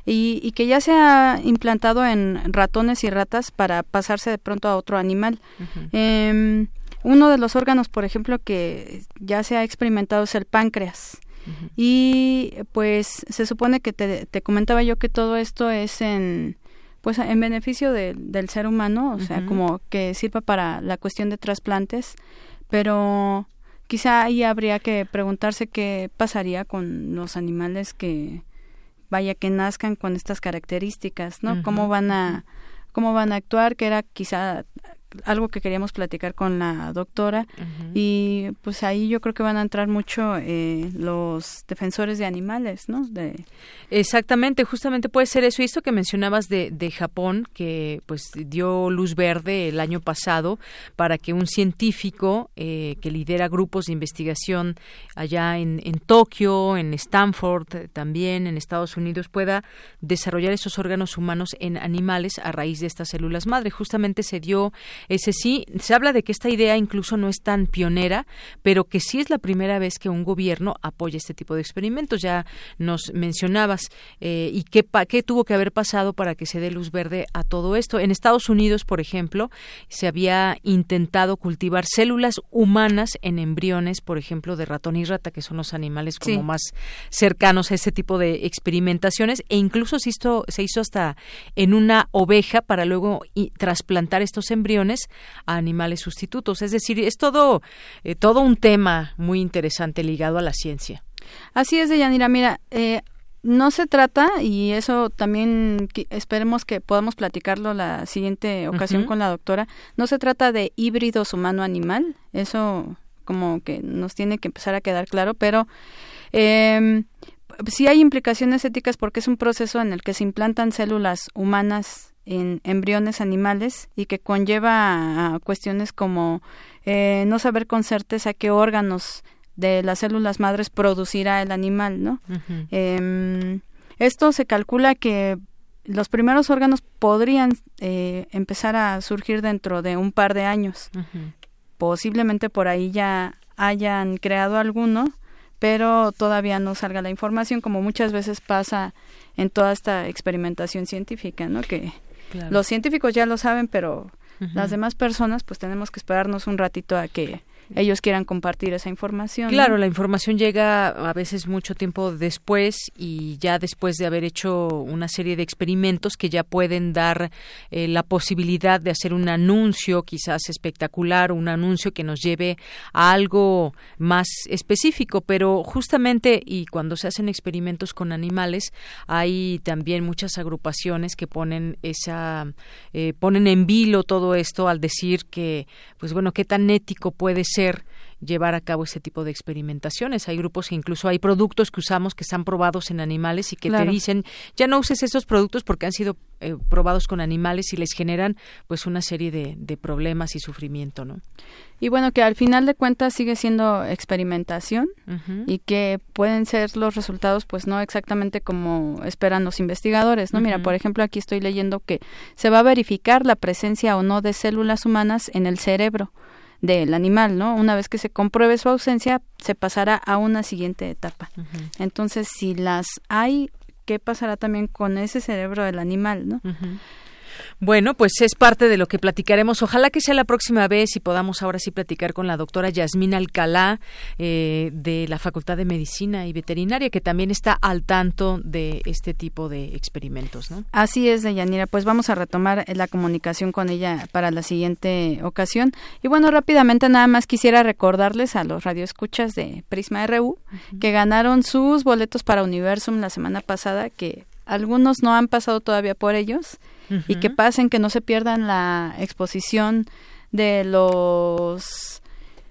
y, que ya se ha implantado en ratones y ratas para pasarse de pronto a otro animal. Em, uno de los órganos, por ejemplo, que ya se ha experimentado es el páncreas. Y pues se supone que te, te, comentaba yo que todo esto es en pues en beneficio del ser humano, o sea, como que sirva para la cuestión de trasplantes, pero quizá ahí habría que preguntarse qué pasaría con los animales que vaya que nazcan con estas características, ¿no? Cómo van a cómo van a actuar, que era quizá algo que queríamos platicar con la doctora y pues ahí yo creo que van a entrar mucho eh, los defensores de animales, ¿no? De... Exactamente, justamente puede ser eso. Y esto que mencionabas de, de Japón, que pues dio luz verde el año pasado para que un científico eh, que lidera grupos de investigación allá en, en Tokio, en Stanford, también en Estados Unidos, pueda desarrollar esos órganos humanos en animales a raíz de estas células madre. Justamente se dio ese sí, se habla de que esta idea incluso no es tan pionera, pero que sí es la primera vez que un gobierno apoya este tipo de experimentos. Ya nos mencionabas eh, y qué, qué tuvo que haber pasado para que se dé luz verde a todo esto. En Estados Unidos, por ejemplo, se había intentado cultivar células humanas en embriones, por ejemplo, de ratón y rata, que son los animales como más cercanos a ese tipo de experimentaciones, e incluso se hizo, se hizo hasta en una oveja para luego trasplantar estos embriones a animales sustitutos. Es decir, es todo, eh, todo un tema muy interesante ligado a la ciencia. Así es, Deyanira. Mira, eh, no se trata, y eso también esperemos que podamos platicarlo la siguiente ocasión con la doctora, no se trata de híbridos humano-animal, eso como que nos tiene que empezar a quedar claro, pero eh, sí hay implicaciones éticas porque es un proceso en el que se implantan células humanas en embriones animales y que conlleva a cuestiones como eh, no saber con certeza qué órganos de las células madres producirá el animal, ¿no? Em, esto se calcula que los primeros órganos podrían eh, empezar a surgir dentro de un par de años. Posiblemente por ahí ya hayan creado alguno, pero todavía no salga la información, como muchas veces pasa en toda esta experimentación científica, ¿no? Que los científicos ya lo saben, pero las demás personas pues tenemos que esperarnos un ratito a que ellos quieran compartir esa información. Claro, la información llega a veces mucho tiempo después y ya después de haber hecho una serie de experimentos que ya pueden dar eh, la posibilidad de hacer un anuncio quizás espectacular, un anuncio que nos lleve a algo más específico, pero justamente y cuando se hacen experimentos con animales hay también muchas agrupaciones que ponen esa eh, ponen en vilo todo esto al decir que pues bueno qué tan ético puede ser llevar a cabo ese tipo de experimentaciones. Hay grupos que incluso hay productos que usamos que están probados en animales y que te dicen ya no uses esos productos porque han sido eh, probados con animales y les generan pues una serie de, problemas y sufrimiento, ¿no? Y bueno, que al final de cuentas sigue siendo experimentación y que pueden ser los resultados pues no exactamente como esperan los investigadores, ¿no? Mira, por ejemplo, aquí estoy leyendo que se va a verificar la presencia o no de células humanas en el cerebro del animal, ¿no? Una vez que se compruebe su ausencia, se pasará a una siguiente etapa. Entonces, si las hay, ¿qué pasará también con ese cerebro del animal, ¿no? Bueno, pues es parte de lo que platicaremos. Ojalá que sea la próxima vez y podamos ahora sí platicar con la doctora Yasmina Alcalá eh, de la Facultad de Medicina y Veterinaria, que también está al tanto de este tipo de experimentos, ¿no? Así es, Deyanira. Pues vamos a retomar la comunicación con ella para la siguiente ocasión. Y bueno, rápidamente nada más quisiera recordarles a los radioescuchas de Prisma RU que ganaron sus boletos para Universum la semana pasada, que algunos no han pasado todavía por ellos y que pasen, que no se pierdan la exposición de los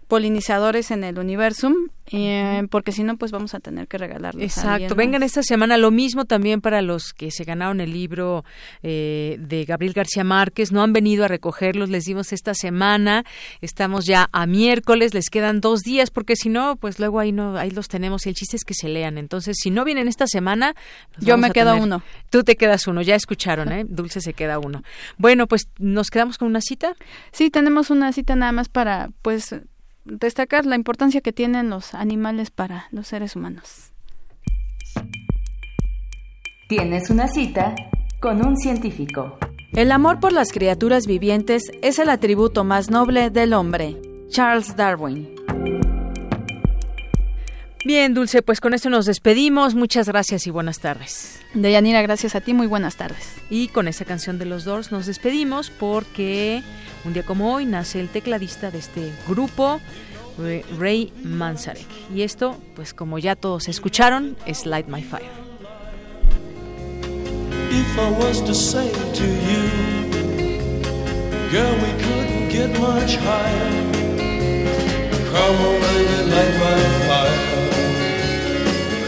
polinizadores en el universum eh, porque si no pues vamos a tener que regalarlos exacto. vengan esta semana lo mismo también para los que se ganaron el libro eh, de Gabriel García Márquez no han venido a recogerlos les dimos esta semana estamos ya a miércoles les quedan dos días porque si no pues luego ahí no ahí los tenemos y el chiste es que se lean. Entonces si no vienen esta semana yo me quedo uno. Tú te quedas uno ya escucharon eh Dulce se queda uno. Bueno pues nos quedamos con una cita sí tenemos una cita nada más para pues destacar la importancia que tienen los animales para los seres humanos. Tienes una cita con un científico. El amor por las criaturas vivientes es el atributo más noble del hombre. Charles Darwin. Bien, Dulce, pues con esto nos despedimos. Muchas gracias y buenas tardes. Deyanira, gracias a ti. Muy buenas tardes. Y con esa canción de los Doors nos despedimos porque un día como hoy nace el tecladista de este grupo, Ray Manzarek. Y esto, pues como ya todos escucharon, es Light My Fire. If I was to say to you, girl, we couldn't get much higher. Come on, baby, light my fire.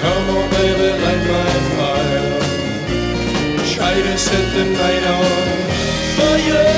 Come on, baby, light my fire. Try to set the night on fire.